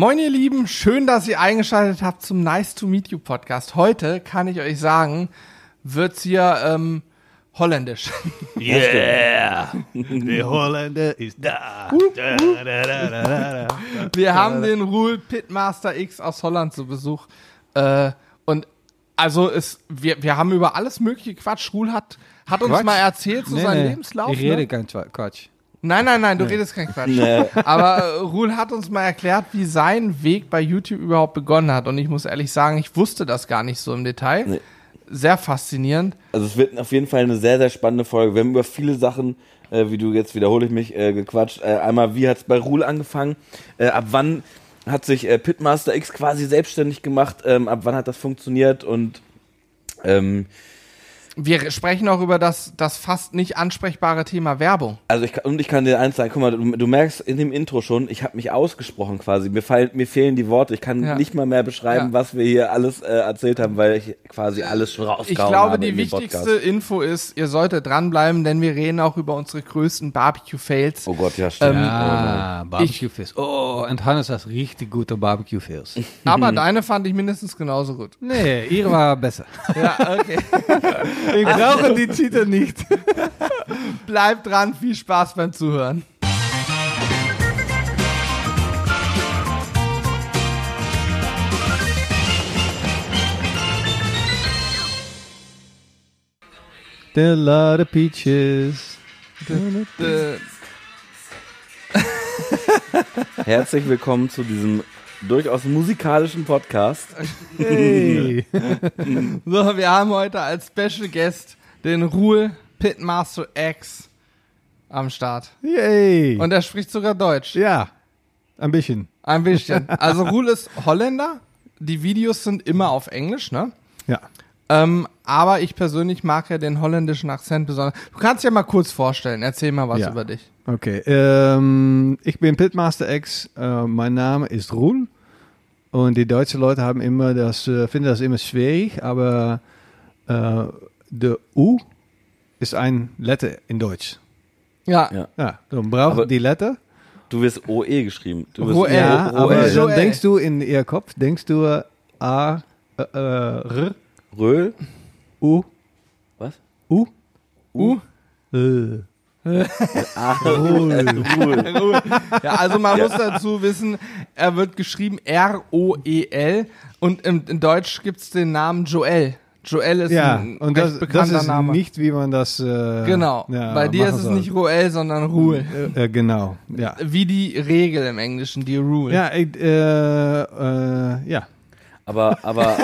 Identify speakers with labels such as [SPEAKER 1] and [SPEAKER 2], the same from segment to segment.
[SPEAKER 1] Moin ihr Lieben, schön, dass ihr eingeschaltet habt zum Nice to Meet You Podcast. Heute kann ich euch sagen, wird's hier ähm, holländisch.
[SPEAKER 2] Yeah! Der Holländer ist da. da, da, da,
[SPEAKER 1] da Wir haben den Rule Pitmaster X aus Holland zu Besuch. Äh, und also es, wir, wir haben über alles mögliche Quatsch. Rule hat, hat uns
[SPEAKER 3] Quatsch?
[SPEAKER 1] mal erzählt, so
[SPEAKER 3] Nee,
[SPEAKER 1] seinen
[SPEAKER 3] nee.
[SPEAKER 1] Lebenslauf.
[SPEAKER 3] Ich rede
[SPEAKER 1] ne?
[SPEAKER 3] kein Quatsch.
[SPEAKER 1] Nein, nein, nein, du redest kein Quatsch. Aber äh, Rul hat uns mal erklärt, wie sein Weg bei YouTube überhaupt begonnen hat. Und ich muss ehrlich sagen, ich wusste das gar nicht so im Detail.
[SPEAKER 2] Nee.
[SPEAKER 1] Sehr faszinierend.
[SPEAKER 2] Also es wird auf jeden Fall eine sehr, sehr spannende Folge. Wir haben über viele Sachen, äh, wie du jetzt wiederhole ich mich, äh, gequatscht. Äh, einmal, wie hat es bei Ruhl angefangen? Äh, ab wann hat sich äh, Pitmaster X quasi selbstständig gemacht? Ähm, ab wann hat das funktioniert? Und ähm,
[SPEAKER 1] Wir sprechen auch über das, das fast nicht ansprechbare Thema Werbung.
[SPEAKER 2] also ich kann, und ich kann dir eins sagen, guck mal, du, du merkst in dem Intro schon, ich habe mich ausgesprochen quasi. Mir, fallen, mir fehlen die Worte. Ich kann
[SPEAKER 1] Ja.
[SPEAKER 2] nicht mal mehr beschreiben,
[SPEAKER 1] Ja.
[SPEAKER 2] was wir hier alles äh, erzählt haben, weil ich quasi alles schon rausgehauen
[SPEAKER 1] Ich glaube,
[SPEAKER 2] habe
[SPEAKER 1] die wichtigste
[SPEAKER 2] Podcast.
[SPEAKER 1] Info ist, ihr solltet dranbleiben, denn wir reden auch über unsere größten Barbecue-Fails.
[SPEAKER 2] Oh Gott, ja, stimmt.
[SPEAKER 1] Ähm,
[SPEAKER 3] Ah, Barbecue-Fish. Oh, und Hannes hat richtig gute Barbecue-Fish.
[SPEAKER 1] Aber deine fand ich mindestens genauso gut.
[SPEAKER 3] Nee, ihre war besser.
[SPEAKER 1] Ja, okay.
[SPEAKER 3] Ich brauche die Titel nicht.
[SPEAKER 1] Bleibt dran, viel Spaß beim Zuhören.
[SPEAKER 3] The lot of peaches.
[SPEAKER 2] Herzlich willkommen zu diesem durchaus musikalischen Podcast.
[SPEAKER 3] Hey.
[SPEAKER 1] So, wir haben heute als Special Guest den Ruhl Pitmaster X am Start.
[SPEAKER 3] Yay.
[SPEAKER 1] Und er spricht sogar Deutsch.
[SPEAKER 3] ja, ein bisschen.
[SPEAKER 1] Ein bisschen. Also Ruhl ist Holländer. Die Videos sind immer auf Englisch, ne?
[SPEAKER 3] Ja.
[SPEAKER 1] Ähm, aber ich persönlich mag ja den holländischen Akzent besonders. Du kannst dir mal kurz vorstellen. Erzähl mal was
[SPEAKER 3] Ja.
[SPEAKER 1] über dich.
[SPEAKER 3] Okay, ähm, ich bin Pitmaster X. Äh, mein Name ist Roel. Und die deutschen Leute haben immer das, äh, finden das immer schwierig, aber äh, der U ist ein Letter in Deutsch.
[SPEAKER 1] Ja.
[SPEAKER 2] Ja.
[SPEAKER 3] Ja, dann braucht
[SPEAKER 2] Aber-
[SPEAKER 3] die Letter.
[SPEAKER 2] Du wirst OE geschrieben. Du wirst
[SPEAKER 1] Roel.
[SPEAKER 3] Ja,
[SPEAKER 2] O-
[SPEAKER 3] aber.
[SPEAKER 1] Joel.
[SPEAKER 3] dann denkst du in ihr Kopf, denkst du A, äh, äh, R,
[SPEAKER 2] Röhl?
[SPEAKER 3] U,
[SPEAKER 2] Was?
[SPEAKER 3] U,
[SPEAKER 1] U.
[SPEAKER 3] äh.
[SPEAKER 2] Ah, Ruhl.
[SPEAKER 1] Ja, also man muss dazu wissen, er wird geschrieben R-O-E-L und im, in Deutsch gibt's den Namen Joel. Joel ist
[SPEAKER 3] Ja,
[SPEAKER 1] ein
[SPEAKER 3] und
[SPEAKER 1] recht
[SPEAKER 3] das, das
[SPEAKER 1] bekannter
[SPEAKER 3] ist
[SPEAKER 1] Ist
[SPEAKER 3] nicht, wie man das. Äh,
[SPEAKER 1] Genau.
[SPEAKER 3] ja,
[SPEAKER 1] Bei dir ist es
[SPEAKER 3] soll.
[SPEAKER 1] nicht Roel, sondern Rule.
[SPEAKER 3] Äh, äh, genau, ja.
[SPEAKER 1] Wie die Regel im Englischen, die Rule.
[SPEAKER 3] Ja, ich, äh, äh, ja.
[SPEAKER 2] Aber, aber,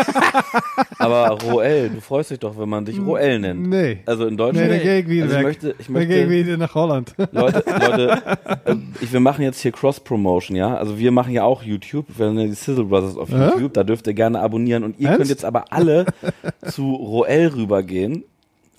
[SPEAKER 2] aber Roel, du freust dich doch, wenn man dich Roel nennt.
[SPEAKER 3] Nee.
[SPEAKER 2] Also in
[SPEAKER 3] Nee,
[SPEAKER 2] Deutschland.
[SPEAKER 3] dann gehe ich wieder
[SPEAKER 2] also ich möchte, ich
[SPEAKER 3] dann gehe ich
[SPEAKER 2] möchte,
[SPEAKER 3] wieder nach Holland.
[SPEAKER 2] Leute, Leute, äh, ich, wir machen jetzt hier Cross-Promotion, ja? Also wir machen ja auch YouTube, wir haben ja die Sizzle Brothers auf
[SPEAKER 3] Ja?
[SPEAKER 2] YouTube, da dürft ihr gerne abonnieren und ihr
[SPEAKER 3] Ernst?
[SPEAKER 2] könnt jetzt aber alle zu Roel rübergehen,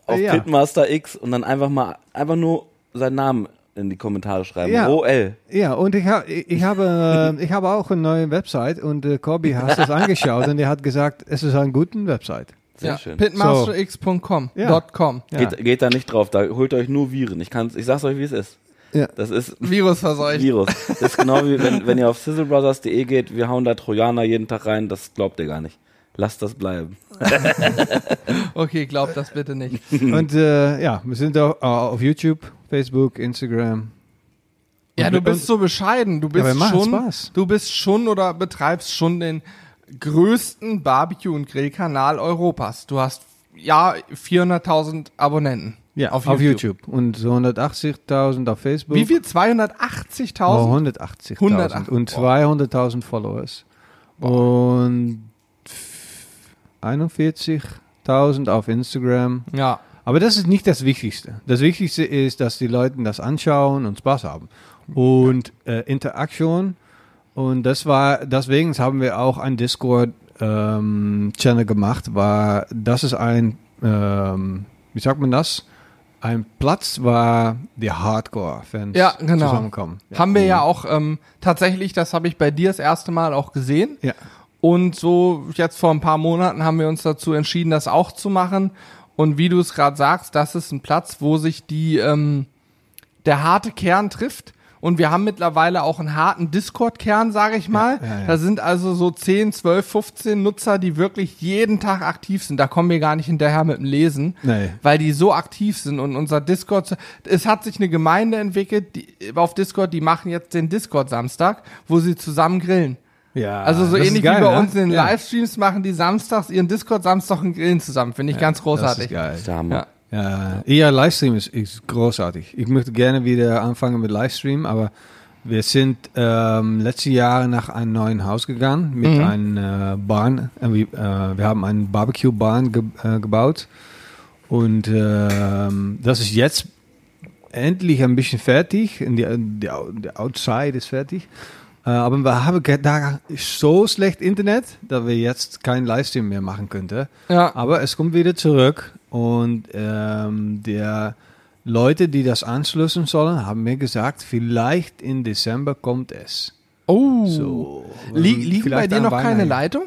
[SPEAKER 2] auf
[SPEAKER 3] Ja.
[SPEAKER 2] Pitmaster X und dann einfach mal, einfach nur seinen Namen in die Kommentare schreiben.
[SPEAKER 3] Ja.
[SPEAKER 2] Roel.
[SPEAKER 3] Ja, und ich, ha, ich, habe, äh, ich habe auch eine neue Website und äh, Corby hat das angeschaut und er hat gesagt, es ist eine gute Website.
[SPEAKER 2] Sehr
[SPEAKER 1] ja.
[SPEAKER 2] schön.
[SPEAKER 1] Pitmasterx.com.
[SPEAKER 3] Ja.
[SPEAKER 1] Dot .com.
[SPEAKER 3] Ja.
[SPEAKER 2] Geht, geht da nicht drauf, da holt euch nur Viren. Ich kann's, ich sag's euch, wie es ist.
[SPEAKER 3] Ja.
[SPEAKER 2] Das ist
[SPEAKER 1] Virus verseucht.
[SPEAKER 2] Virus. Das ist genau wie wenn, wenn ihr auf sizzlebrothers.de geht, wir hauen da Trojaner jeden Tag rein, das glaubt ihr gar nicht. Lasst das bleiben.
[SPEAKER 1] Okay, glaub das bitte nicht.
[SPEAKER 3] Und äh, ja, wir sind auch auf YouTube, Facebook, Instagram.
[SPEAKER 1] Ja, du bist so bescheiden. Du bist
[SPEAKER 3] macht
[SPEAKER 1] schon,
[SPEAKER 3] Spaß.
[SPEAKER 1] du bist schon oder betreibst schon den größten Barbecue- und Grillkanal Europas. Du hast ja 400.000 Abonnenten.
[SPEAKER 3] Ja,
[SPEAKER 1] auf
[SPEAKER 3] auf,
[SPEAKER 1] YouTube.
[SPEAKER 3] YouTube. Und so 180.000 auf Facebook.
[SPEAKER 1] Wie viel?
[SPEAKER 3] Oh,
[SPEAKER 1] 280.000?
[SPEAKER 3] 180.000
[SPEAKER 1] 180.
[SPEAKER 3] und 200.000 Followers. Und 41.000 auf Instagram.
[SPEAKER 1] Ja.
[SPEAKER 3] Aber das ist nicht das Wichtigste. Das Wichtigste ist, dass die Leute das anschauen und Spaß haben. Und äh, Interaktion. Und das war, deswegen haben wir auch ein Discord-Channel gemacht, war, das ist ein, ähm, wie sagt man das? Ein Platz, war die Hardcore-Fans
[SPEAKER 1] Ja, genau.
[SPEAKER 3] zusammenkommen. Ja.
[SPEAKER 1] Haben wir ja auch ähm, tatsächlich, das habe ich bei dir das erste Mal auch gesehen.
[SPEAKER 3] Ja.
[SPEAKER 1] Und so jetzt vor ein paar Monaten haben wir uns dazu entschieden, das auch zu machen. Und wie du es gerade sagst, das ist ein Platz, wo sich die ähm, der harte Kern trifft Und wir haben mittlerweile auch einen harten Discord-Kern, sage ich mal.
[SPEAKER 3] ja, ja.
[SPEAKER 1] Da sind also so 10, 12, 15 Nutzer, die wirklich jeden Tag aktiv sind. Da kommen wir gar nicht hinterher mit dem Lesen,
[SPEAKER 3] Nee.
[SPEAKER 1] weil die so aktiv sind. Und unser Discord, es hat sich eine Gemeinde entwickelt die, auf Discord, die machen jetzt den Discord-Samstag, wo sie zusammen grillen.
[SPEAKER 3] Ja,
[SPEAKER 1] Also so ähnlich
[SPEAKER 3] geil,
[SPEAKER 1] wie bei
[SPEAKER 3] ne?
[SPEAKER 1] uns in den
[SPEAKER 3] Ja.
[SPEAKER 1] Livestreams machen die samstags ihren Discord-Samstag und grillen zusammen. Finde ich ganz
[SPEAKER 3] Das
[SPEAKER 1] großartig.
[SPEAKER 3] geil.
[SPEAKER 2] Das ist der Hammer.
[SPEAKER 1] Ja.
[SPEAKER 3] Ja, ja, Livestream ist, ist großartig. Ich möchte gerne wieder anfangen mit Livestream, aber wir sind ähm, letzte Jahre nach einem neuen Haus gegangen mit
[SPEAKER 1] Mhm.
[SPEAKER 3] einem äh, Bahn. Äh, wir, äh, wir haben einen Barbecue-Bahn ge äh, gebaut und ähm, das ist jetzt endlich ein bisschen fertig. Und die, die, die Outside ist fertig. Äh, aber wir haben da so schlecht Internet, dass wir jetzt keinen Livestream mehr machen könnten.
[SPEAKER 1] Ja.
[SPEAKER 3] Aber es kommt wieder zurück und ähm, der Leute, die das anschließen sollen, haben mir gesagt, vielleicht im Dezember kommt es.
[SPEAKER 1] Oh.
[SPEAKER 3] So.
[SPEAKER 1] Lie liegen bei dir noch keine. Leitung?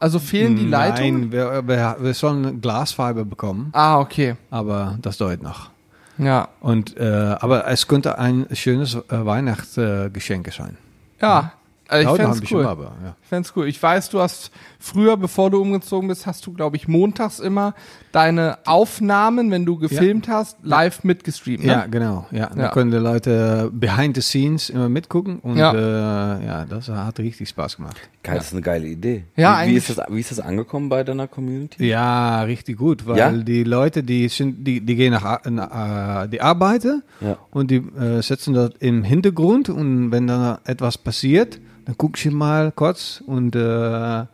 [SPEAKER 1] Also fehlen die Leitungen?
[SPEAKER 3] Nein, wir, wir, wir sollen Glasfaser bekommen,
[SPEAKER 1] Ah, okay.
[SPEAKER 3] aber das dauert noch.
[SPEAKER 1] Ja.
[SPEAKER 3] Und, äh, aber es könnte ein schönes äh, Weihnachtsgeschenk sein.
[SPEAKER 1] Ja. Also ich
[SPEAKER 3] ein bisschen,
[SPEAKER 1] cool.
[SPEAKER 3] aber ja.
[SPEAKER 1] Ich fänd's cool. Ich weiß, du hast früher, bevor du umgezogen bist, hast du, glaube ich, montags immer deine Aufnahmen, wenn du gefilmt hast, live mitgestreamt. Ne?
[SPEAKER 3] Ja, genau. Ja, da
[SPEAKER 1] Ja.
[SPEAKER 3] können die Leute behind the scenes immer mitgucken und
[SPEAKER 1] Ja.
[SPEAKER 3] äh, ja, das hat richtig Spaß gemacht.
[SPEAKER 2] Geil, das ist eine geile Idee.
[SPEAKER 1] Ja,
[SPEAKER 2] wie, wie,
[SPEAKER 1] eigentlich-
[SPEAKER 2] ist das, wie ist das angekommen bei deiner Community?
[SPEAKER 3] Ja, richtig gut, weil
[SPEAKER 2] Ja?
[SPEAKER 3] die Leute, die sind, die, die gehen nach, Ar- na, äh, die arbeiten
[SPEAKER 2] Ja.
[SPEAKER 3] und die äh, setzen das im Hintergrund und wenn dann etwas passiert, dann guckst du mal kurz und äh,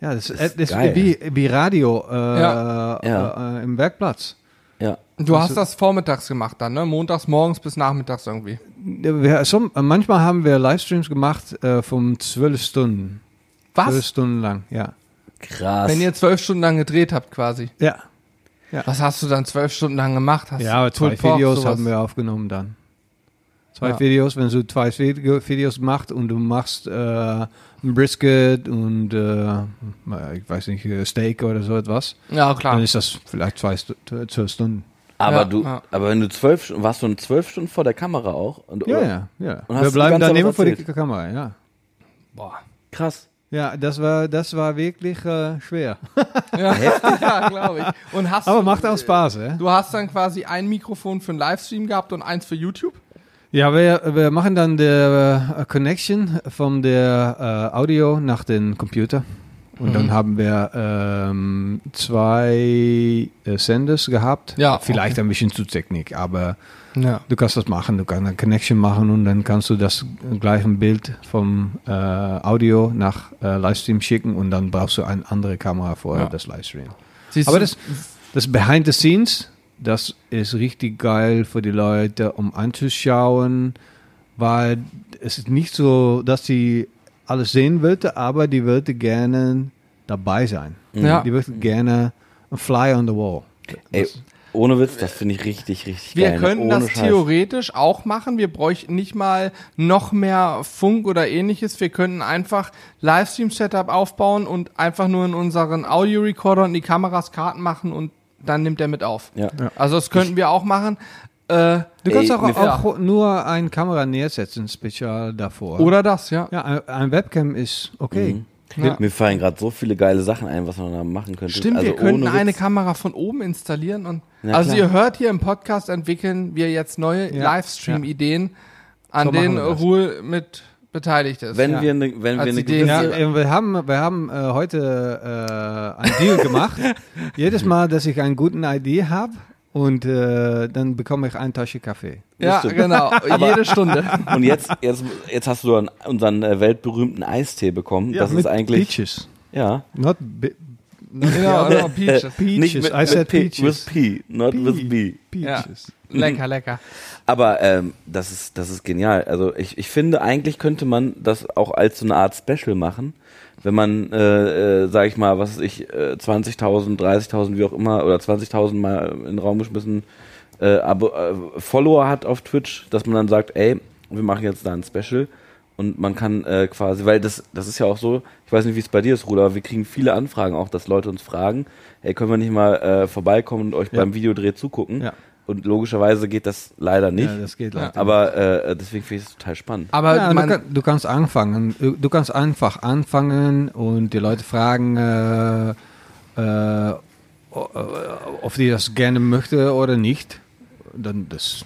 [SPEAKER 3] ja, das,
[SPEAKER 2] Das
[SPEAKER 3] ist,
[SPEAKER 2] ist
[SPEAKER 3] das ist wie, wie Radio äh,
[SPEAKER 1] Ja.
[SPEAKER 2] Ja.
[SPEAKER 3] Äh, im Werkplatz.
[SPEAKER 2] Ja.
[SPEAKER 1] Du hast das vormittags gemacht dann, ne? Montags morgens bis nachmittags irgendwie.
[SPEAKER 3] Wir, so, manchmal haben wir Livestreams gemacht äh, von zwölf Stunden. Zwölf
[SPEAKER 1] Was?
[SPEAKER 3] Stunden lang, ja.
[SPEAKER 2] Krass.
[SPEAKER 1] Wenn ihr zwölf Stunden lang gedreht habt quasi.
[SPEAKER 3] Ja,
[SPEAKER 1] Was hast du dann zwölf Stunden lang gemacht? Hast
[SPEAKER 3] ja aber zwei Videos
[SPEAKER 1] sowas?
[SPEAKER 3] haben wir aufgenommen dann. Zwei
[SPEAKER 1] Ja.
[SPEAKER 3] Videos, wenn du zwei Video Videos machst und du machst äh, ein Brisket und äh, ich weiß nicht, äh, Steak oder so etwas,
[SPEAKER 1] Ja,
[SPEAKER 3] dann
[SPEAKER 1] klar.
[SPEAKER 3] ist das vielleicht zwei, zwölf Stunden.
[SPEAKER 2] aber
[SPEAKER 1] Ja,
[SPEAKER 2] du,
[SPEAKER 1] ja.
[SPEAKER 2] aber wenn du zwölf, Stunden- warst du zwölf Stunden vor der Kamera auch? Und,
[SPEAKER 3] Ja, ja, ja. Wir bleiben dann immer vor
[SPEAKER 2] erzählt?
[SPEAKER 3] Kamera, ja.
[SPEAKER 1] Boah.
[SPEAKER 2] Krass.
[SPEAKER 3] Ja, das war, das war wirklich äh, schwer.
[SPEAKER 1] Ja, ja glaube ich. Und hast
[SPEAKER 3] Aber
[SPEAKER 1] du,
[SPEAKER 3] macht auch Spaß, hè?
[SPEAKER 1] Du hast dann quasi ein Mikrofon für einen Livestream gehabt und eins für YouTube?
[SPEAKER 3] Ja, wir, wir machen dann die äh, Connection von der äh, Audio nach den Computer. Und dann haben wir ähm, zwei äh, Senders gehabt.
[SPEAKER 1] Ja,
[SPEAKER 3] Vielleicht
[SPEAKER 1] okay.
[SPEAKER 3] ein bisschen zu Technik, aber
[SPEAKER 1] Ja.
[SPEAKER 3] du kannst das machen. Du kannst eine Connection machen und dann kannst du das gleiche Bild vom äh, Audio nach äh, Livestream schicken und dann brauchst du eine andere Kamera für
[SPEAKER 1] Ja.
[SPEAKER 3] das Livestream.
[SPEAKER 1] Siehst
[SPEAKER 3] Aber das, das Behind the Scenes, das ist richtig geil für die Leute, um anzuschauen, weil es ist nicht so, dass sie alles sehen wollte, aber die wollte gerne dabei sein.
[SPEAKER 1] Ja.
[SPEAKER 3] Die wollte gerne ein Fly on the wall.
[SPEAKER 2] Ey, ohne Witz, das finde ich richtig, richtig
[SPEAKER 1] wir
[SPEAKER 2] geil.
[SPEAKER 1] könnten
[SPEAKER 2] ohne
[SPEAKER 1] das
[SPEAKER 2] Scheiß.
[SPEAKER 1] theoretisch auch machen. Wir bräuchten nicht mal noch mehr Funk oder ähnliches. Wir könnten einfach Livestream-Setup aufbauen und einfach nur in unseren Audio-Recorder und die Kameras Karten machen und dann nimmt er mit auf.
[SPEAKER 2] Ja.
[SPEAKER 1] Also das könnten wir auch machen. Äh,
[SPEAKER 3] Du kannst
[SPEAKER 2] Ey,
[SPEAKER 3] auch, auch nur eine Kamera neersetzen, speziell davor.
[SPEAKER 1] oder das, ja.
[SPEAKER 3] ja, ein, ein Webcam ist okay.
[SPEAKER 1] Ja.
[SPEAKER 2] Mir fallen gerade so viele geile Sachen ein, was man da machen könnte.
[SPEAKER 1] Stimmt,
[SPEAKER 2] also
[SPEAKER 1] wir könnten
[SPEAKER 2] ohne
[SPEAKER 1] eine
[SPEAKER 2] Witz.
[SPEAKER 1] Kamera von oben installieren und
[SPEAKER 2] Na
[SPEAKER 1] also
[SPEAKER 2] klar.
[SPEAKER 1] ihr hört hier im Podcast entwickeln wir jetzt neue
[SPEAKER 3] Ja,
[SPEAKER 1] Livestream-Ideen, an
[SPEAKER 3] So
[SPEAKER 1] denen. Ruhe mit beteiligt ist.
[SPEAKER 2] Wenn
[SPEAKER 1] ja.
[SPEAKER 2] wir eine, wenn wir eine
[SPEAKER 1] Idee.
[SPEAKER 2] gewisse,
[SPEAKER 3] Ja,
[SPEAKER 1] Ja.
[SPEAKER 3] äh, wir haben, wir haben äh, heute äh, einen Deal gemacht. Jedes Mal, dass ich eine gute Idee habe und äh, dann bekomme ich eine Tasche Kaffee.
[SPEAKER 1] ja, genau, jede Stunde.
[SPEAKER 2] und jetzt, jetzt, jetzt hast du dann unseren äh, weltberühmten Eistee bekommen. das
[SPEAKER 3] mit
[SPEAKER 2] ist eigentlich,
[SPEAKER 3] Peaches.
[SPEAKER 2] ja.
[SPEAKER 3] Not bi
[SPEAKER 1] genau, genau, Peaches.
[SPEAKER 3] Peaches.
[SPEAKER 2] Nicht mit,
[SPEAKER 3] I
[SPEAKER 2] mit
[SPEAKER 3] said
[SPEAKER 2] P,
[SPEAKER 3] peaches.
[SPEAKER 2] with P, not with B.
[SPEAKER 3] Peaches.
[SPEAKER 1] Lecker, lecker.
[SPEAKER 2] Aber ähm, das ist das ist genial. Also ich, ich finde eigentlich könnte man das auch als so eine Art Special machen, wenn man äh, äh, sag ich mal, was weiß ich äh, 20.000, 30.000 wie auch immer oder 20.000 mal in den Raum geschmissen äh, Abo, äh, Follower hat auf Twitch, dass man dann sagt, ey, wir machen jetzt da ein Special und man kann äh, quasi, weil das das ist ja auch so, ich weiß nicht, wie es bei dir ist, Ruder, aber wir kriegen viele Anfragen auch, dass Leute uns fragen, ey, können wir nicht mal äh, vorbeikommen und euch
[SPEAKER 3] Ja.
[SPEAKER 2] beim Videodreh zugucken?
[SPEAKER 3] Ja.
[SPEAKER 2] und logischerweise geht das leider nicht.
[SPEAKER 3] Ja, das geht leider
[SPEAKER 2] aber äh, deswegen finde ich es total spannend.
[SPEAKER 1] Aber
[SPEAKER 3] ja,
[SPEAKER 1] man,
[SPEAKER 3] du, kann, du kannst anfangen. Du du kannst einfach anfangen und die Leute fragen, äh, äh, äh, ob die das gerne möchte oder nicht. Dann das,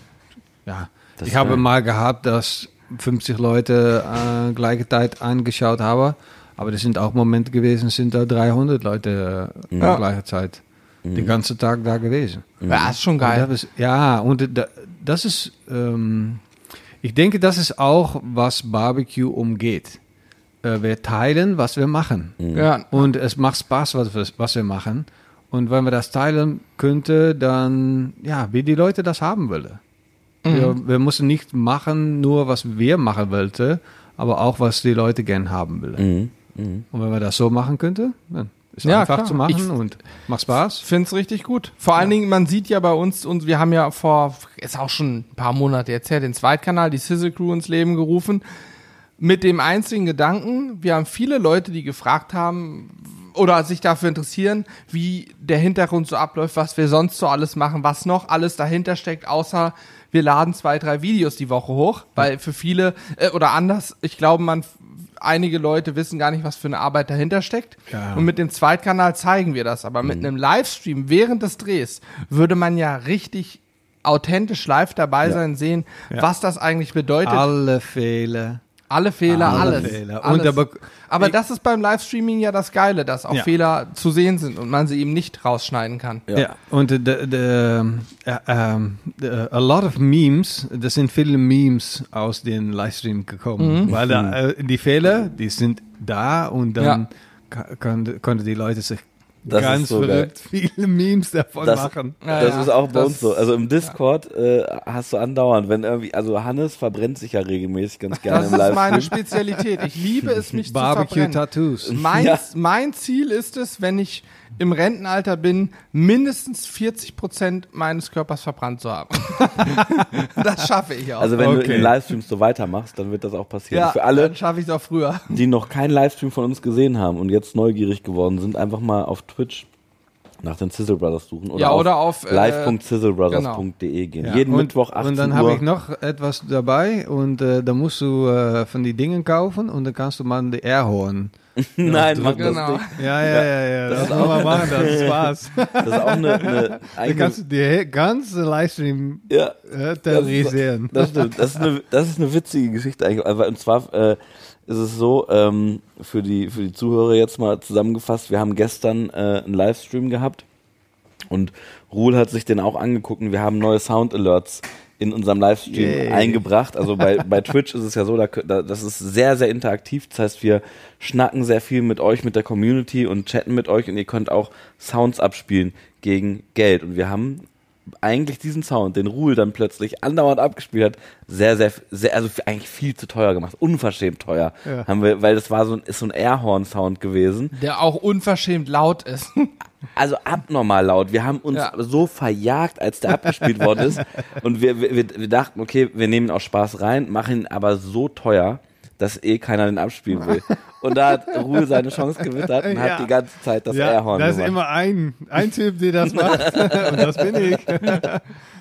[SPEAKER 3] ja.
[SPEAKER 2] Das
[SPEAKER 3] ich habe mal gehabt, dass 50 Leute äh, gleiche Zeit angeschaut haben, aber das sind auch Momente gewesen, sind da 300 Leute äh,
[SPEAKER 2] Ja.
[SPEAKER 3] gleiche Zeit den ganzen Tag da gewesen.
[SPEAKER 1] ja, ist schon geil.
[SPEAKER 3] Und das ist, ja, und da, das ist, ähm, ich denke, das ist auch, was Barbecue umgeht. Äh, wir teilen, was wir machen.
[SPEAKER 1] Ja,
[SPEAKER 3] Und es macht Spaß, was, wir- was wir machen. Und wenn wir das teilen könnten, dann, ja, wie die Leute das haben wollen. Wir, wir müssen nicht machen, nur was wir machen wollten, aber auch, was die Leute gern haben wollen.
[SPEAKER 2] Mhm.
[SPEAKER 3] Und wenn wir das so machen könnten, dann ist
[SPEAKER 1] Ja,
[SPEAKER 3] einfach
[SPEAKER 1] klar.
[SPEAKER 3] zu machen
[SPEAKER 1] Ich-
[SPEAKER 3] und macht Spaß.
[SPEAKER 1] finde es richtig gut. Vor allen Dingen, man sieht ja bei uns, und wir haben ja vor, ist auch schon ein paar Monate jetzt her, den Zweitkanal, die Sizzle Crew ins Leben gerufen. Mit dem einzigen Gedanken, wir haben viele Leute, die gefragt haben oder sich dafür interessieren, wie der Hintergrund so abläuft, was wir sonst so alles machen, was noch alles dahinter steckt, außer wir laden zwei, drei Videos die Woche hoch, weil für viele, äh, oder anders, ich glaube, man, einige Leute wissen gar nicht, was für eine Arbeit dahinter steckt.
[SPEAKER 3] Ja.
[SPEAKER 1] Und mit dem Zweitkanal zeigen wir das. Aber mit einem Livestream während des Drehs würde man ja richtig authentisch live dabei sein, sehen, was das eigentlich bedeutet.
[SPEAKER 3] Alle Fehler.
[SPEAKER 1] Alle Fehler,
[SPEAKER 3] Alle
[SPEAKER 1] alles.
[SPEAKER 3] Fehler.
[SPEAKER 1] alles.
[SPEAKER 3] Und aber-
[SPEAKER 1] aber
[SPEAKER 3] ich-
[SPEAKER 1] das ist beim Livestreaming ja das Geile, dass auch
[SPEAKER 3] Ja.
[SPEAKER 1] Fehler zu sehen sind und man sie eben nicht rausschneiden kann.
[SPEAKER 3] Ja, und the, the, äh, the, a lot of Memes, das sind viele Memes aus den Livestream gekommen, weil da, äh, die Fehler, die sind da und dann
[SPEAKER 1] Ja.
[SPEAKER 3] ka- konnte, konnte die Leute sich
[SPEAKER 2] Das
[SPEAKER 3] ganz
[SPEAKER 2] ist so
[SPEAKER 3] verrückt viele Memes davon
[SPEAKER 2] Das,
[SPEAKER 3] machen.
[SPEAKER 1] Ja,
[SPEAKER 2] das ist auch bei
[SPEAKER 1] das-
[SPEAKER 2] uns so. Also im Discord äh, hast du andauernd, wenn irgendwie, also Hannes verbrennt sich ja regelmäßig ganz gerne
[SPEAKER 1] Das
[SPEAKER 2] im
[SPEAKER 1] ist meine
[SPEAKER 2] Livestream.
[SPEAKER 1] Spezialität. Ich liebe es, mich zu
[SPEAKER 3] Barbecue
[SPEAKER 1] verbrennen.
[SPEAKER 3] Tattoos.
[SPEAKER 1] Mein,
[SPEAKER 2] Ja.
[SPEAKER 1] mein Ziel ist es, wenn ich im Rentenalter bin, mindestens 40 Prozent meines Körpers verbrannt zu haben. das schaffe ich auch.
[SPEAKER 2] Also wenn du in
[SPEAKER 3] Okay.
[SPEAKER 2] den Livestreams so weitermachst, dann wird das auch passieren.
[SPEAKER 1] ja,
[SPEAKER 2] Für alle,
[SPEAKER 1] dann schaffe ich es auch früher.
[SPEAKER 2] die noch keinen Livestream von uns gesehen haben und jetzt neugierig geworden sind, einfach mal auf Twitch nach den Sizzle Brothers suchen oder
[SPEAKER 1] Ja,
[SPEAKER 2] auf
[SPEAKER 1] oder auf, äh,
[SPEAKER 2] live.sizzlebrothers.de gehen.
[SPEAKER 3] Ja,
[SPEAKER 2] Jeden
[SPEAKER 3] und,
[SPEAKER 2] Mittwoch 18
[SPEAKER 3] Und dann
[SPEAKER 2] Uhr.
[SPEAKER 3] habe ich noch etwas dabei und äh, da musst du äh, von die Dingen kaufen und dann kannst du mal die Airhorn.
[SPEAKER 2] Nein, mach das
[SPEAKER 1] Genau.
[SPEAKER 2] nicht.
[SPEAKER 3] Ja, ja, ja, ja. Das, muss man machen, das ist Spaß.
[SPEAKER 2] Das ist auch eine, eine eigene,
[SPEAKER 3] kannst du die ganze Livestream
[SPEAKER 2] ja,
[SPEAKER 3] äh, terrorisieren.
[SPEAKER 2] Das stimmt. Das ist eine, das ist eine witzige Geschichte eigentlich. Aber Und zwar äh, ist es so, ähm, für, die, für die Zuhörer jetzt mal zusammengefasst, wir haben gestern äh, einen Livestream gehabt und Ruhl hat sich den auch angeguckt und wir haben neue Sound Alerts in unserem Livestream
[SPEAKER 3] Yay.
[SPEAKER 2] eingebracht. Also bei, bei Twitch ist es ja so, da, da, das ist sehr, sehr interaktiv. Das heißt, wir schnacken sehr viel mit euch, mit der Community und chatten mit euch und ihr könnt auch Sounds abspielen gegen Geld. Und wir haben eigentlich diesen Sound, den Ruhl dann plötzlich andauernd abgespielt hat, sehr, sehr, sehr, also eigentlich viel zu teuer gemacht. Unverschämt teuer.
[SPEAKER 3] Ja.
[SPEAKER 2] Haben wir, weil das war so ein, ist so ein Airhorn-Sound gewesen.
[SPEAKER 1] Der auch unverschämt laut ist.
[SPEAKER 2] Also abnormal laut. Wir haben uns
[SPEAKER 1] Ja.
[SPEAKER 2] so verjagt, als der abgespielt worden ist. Und wir, wir, wir dachten, okay, wir nehmen auch Spaß rein, machen ihn aber so teuer, dass eh keiner den abspielen will. Und da hat Ruhe seine Chance gewittert und
[SPEAKER 3] Ja.
[SPEAKER 2] hat die ganze Zeit das
[SPEAKER 3] ja,
[SPEAKER 2] Airhorn
[SPEAKER 3] da ist immer ein, ein Typ, der das macht. Und das bin ich,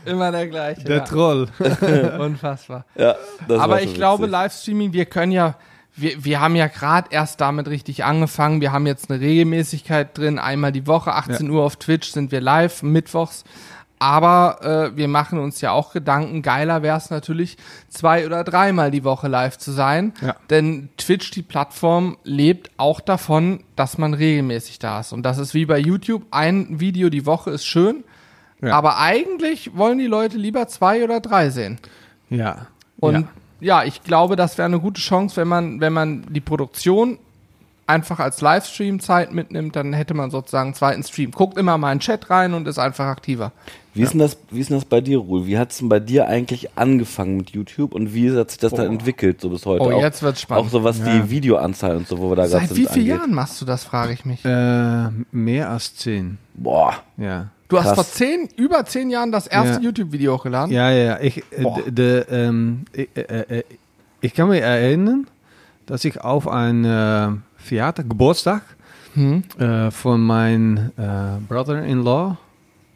[SPEAKER 1] Immer der gleiche.
[SPEAKER 3] der
[SPEAKER 1] ja.
[SPEAKER 3] Troll.
[SPEAKER 1] Unfassbar.
[SPEAKER 2] ja, das
[SPEAKER 1] Aber ich glaube,
[SPEAKER 2] witzig.
[SPEAKER 1] Livestreaming, wir können ja, wir, wir haben ja gerade erst damit richtig angefangen. Wir haben jetzt eine Regelmäßigkeit drin. Einmal die Woche, 18 Uhr auf Twitch sind wir live, mittwochs. Aber äh, wir machen uns ja auch Gedanken, geiler wäre es natürlich, zwei oder dreimal die Woche live zu sein.
[SPEAKER 3] Ja.
[SPEAKER 1] Denn Twitch, die Plattform, lebt auch davon, dass man regelmäßig da ist. Und das ist wie bei YouTube, ein Video die Woche ist schön.
[SPEAKER 3] Ja.
[SPEAKER 1] Aber eigentlich wollen die Leute lieber zwei oder drei sehen.
[SPEAKER 3] Ja.
[SPEAKER 1] Und ja, ich glaube, das wäre eine gute Chance, wenn man, wenn man die Produktion einfach als Livestream-Zeit mitnimmt, dann hätte man sozusagen einen zweiten Stream. Guckt immer mal in den Chat rein und ist einfach aktiver.
[SPEAKER 2] Wie ist, denn das, wie ist denn das bei dir, Ruhl? Wie hat es denn bei dir eigentlich angefangen mit YouTube und wie hat sich das dann entwickelt, so bis heute?
[SPEAKER 1] Oh,
[SPEAKER 2] auch,
[SPEAKER 1] jetzt wird's spannend.
[SPEAKER 2] Auch so was
[SPEAKER 3] Ja.
[SPEAKER 2] die Videoanzahl und so, wo wir da gerade
[SPEAKER 1] Seit
[SPEAKER 2] sind.
[SPEAKER 1] wie vielen
[SPEAKER 2] angeht.
[SPEAKER 1] Jahren machst du das, frage ich mich.
[SPEAKER 3] Äh, mehr als zehn.
[SPEAKER 2] Boah.
[SPEAKER 3] Ja.
[SPEAKER 1] Du hast
[SPEAKER 2] krass.
[SPEAKER 1] vor zehn, über zehn Jahren das erste
[SPEAKER 3] Ja.
[SPEAKER 1] YouTube-Video hochgeladen.
[SPEAKER 3] Ja, ja, ja. Ich, äh, ähm, ich, äh, äh, ich kann mich erinnern, dass ich auf ein äh, Theater, Geburtstag
[SPEAKER 1] Hm.
[SPEAKER 3] äh, von meinem äh, Brother-in-law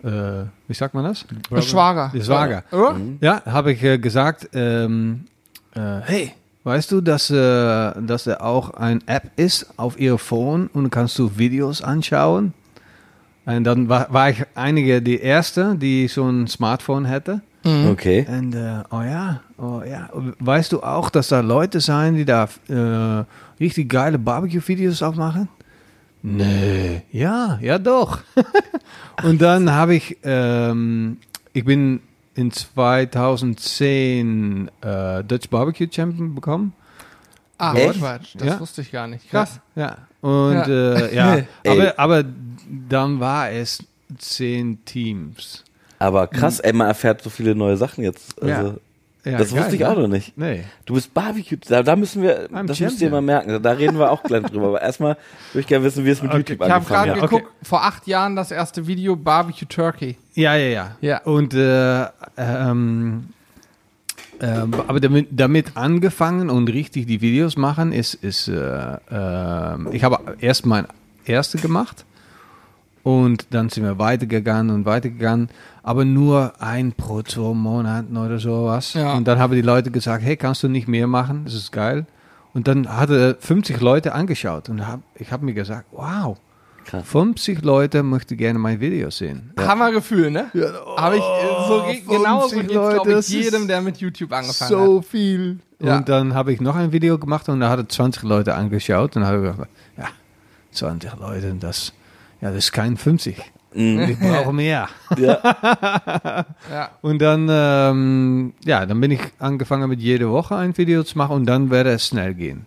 [SPEAKER 3] äh, wie sagt man das?
[SPEAKER 1] Der Schwager.
[SPEAKER 3] Der Schwager.
[SPEAKER 1] Oder?
[SPEAKER 3] Ja, habe ich äh, gesagt, ähm, äh, hey, weißt du, dass, äh, dass er auch ein App ist auf ihr Phone und kannst du Videos anschauen? Und dann war, war ich einige die erste, die so ein Smartphone hätte.
[SPEAKER 2] Okay.
[SPEAKER 3] Und äh, oh ja, oh ja. Weißt du auch, dass da Leute sein, die da äh, richtig geile Barbecue-Videos auch machen? Nee. Ja, ja doch. und dann habe ich, ähm, ich bin in 2010 äh, Dutch Barbecue Champion bekommen.
[SPEAKER 1] Ah,
[SPEAKER 2] Echt?
[SPEAKER 1] Quatsch. Das
[SPEAKER 3] Ja.
[SPEAKER 1] wusste ich gar nicht. Krass.
[SPEAKER 3] Ja. Und
[SPEAKER 1] Ja.
[SPEAKER 3] äh, ja, aber, aber dann war es zehn Teams.
[SPEAKER 2] Aber krass, ey, man erfährt so viele neue Sachen jetzt. Also,
[SPEAKER 3] Mhm. Ja,
[SPEAKER 2] das
[SPEAKER 3] geil,
[SPEAKER 2] wusste ich
[SPEAKER 3] ne?
[SPEAKER 2] auch noch nicht.
[SPEAKER 3] Nee.
[SPEAKER 2] Du bist Barbecue, da, da müssen wir,
[SPEAKER 3] I'm
[SPEAKER 2] das müsst ihr mal merken. Da reden wir auch gleich drüber. Aber erstmal würde ich gerne wissen, wie es mit
[SPEAKER 3] Okay.
[SPEAKER 2] YouTube
[SPEAKER 1] Ich habe
[SPEAKER 2] angefangen
[SPEAKER 1] gerade
[SPEAKER 2] hat.
[SPEAKER 3] okay.
[SPEAKER 1] geguckt, vor acht Jahren das erste Video Barbecue Turkey.
[SPEAKER 3] Ja, ja, ja.
[SPEAKER 1] Ja.
[SPEAKER 3] Und äh, ähm, äh, aber damit, damit angefangen und richtig die Videos machen, ist, ist äh, äh, ich habe erst mein erste gemacht und dann sind wir weitergegangen und weitergegangen, aber nur ein pro zwei Monaten oder sowas.
[SPEAKER 1] Ja.
[SPEAKER 3] Und dann haben die Leute gesagt, hey, kannst du nicht mehr machen? Das ist geil. Und dann hatte 50 Leute angeschaut und hab, ich habe mir gesagt, wow,
[SPEAKER 2] Krass.
[SPEAKER 3] 50 Leute möchten gerne mein Video sehen.
[SPEAKER 1] Hammergefühl, ne? Habe ich äh, so ge- genauso
[SPEAKER 3] 50
[SPEAKER 1] geht's, glaube
[SPEAKER 3] Leute,
[SPEAKER 1] ich, jedem, der mit YouTube angefangen
[SPEAKER 3] so
[SPEAKER 1] hat.
[SPEAKER 3] viel.
[SPEAKER 1] Ja.
[SPEAKER 3] Und dann habe ich noch ein Video gemacht und da hatte 20 Leute angeschaut und habe ich gedacht, ja, 20 Leute, das, ja, das ist kein 50.
[SPEAKER 2] Mhm.
[SPEAKER 3] Ich brauche mehr.
[SPEAKER 1] Ja.
[SPEAKER 3] Und dann, ähm, ja, dann bin ich angefangen mit jede Woche ein Video zu machen und dann werde es schnell gehen.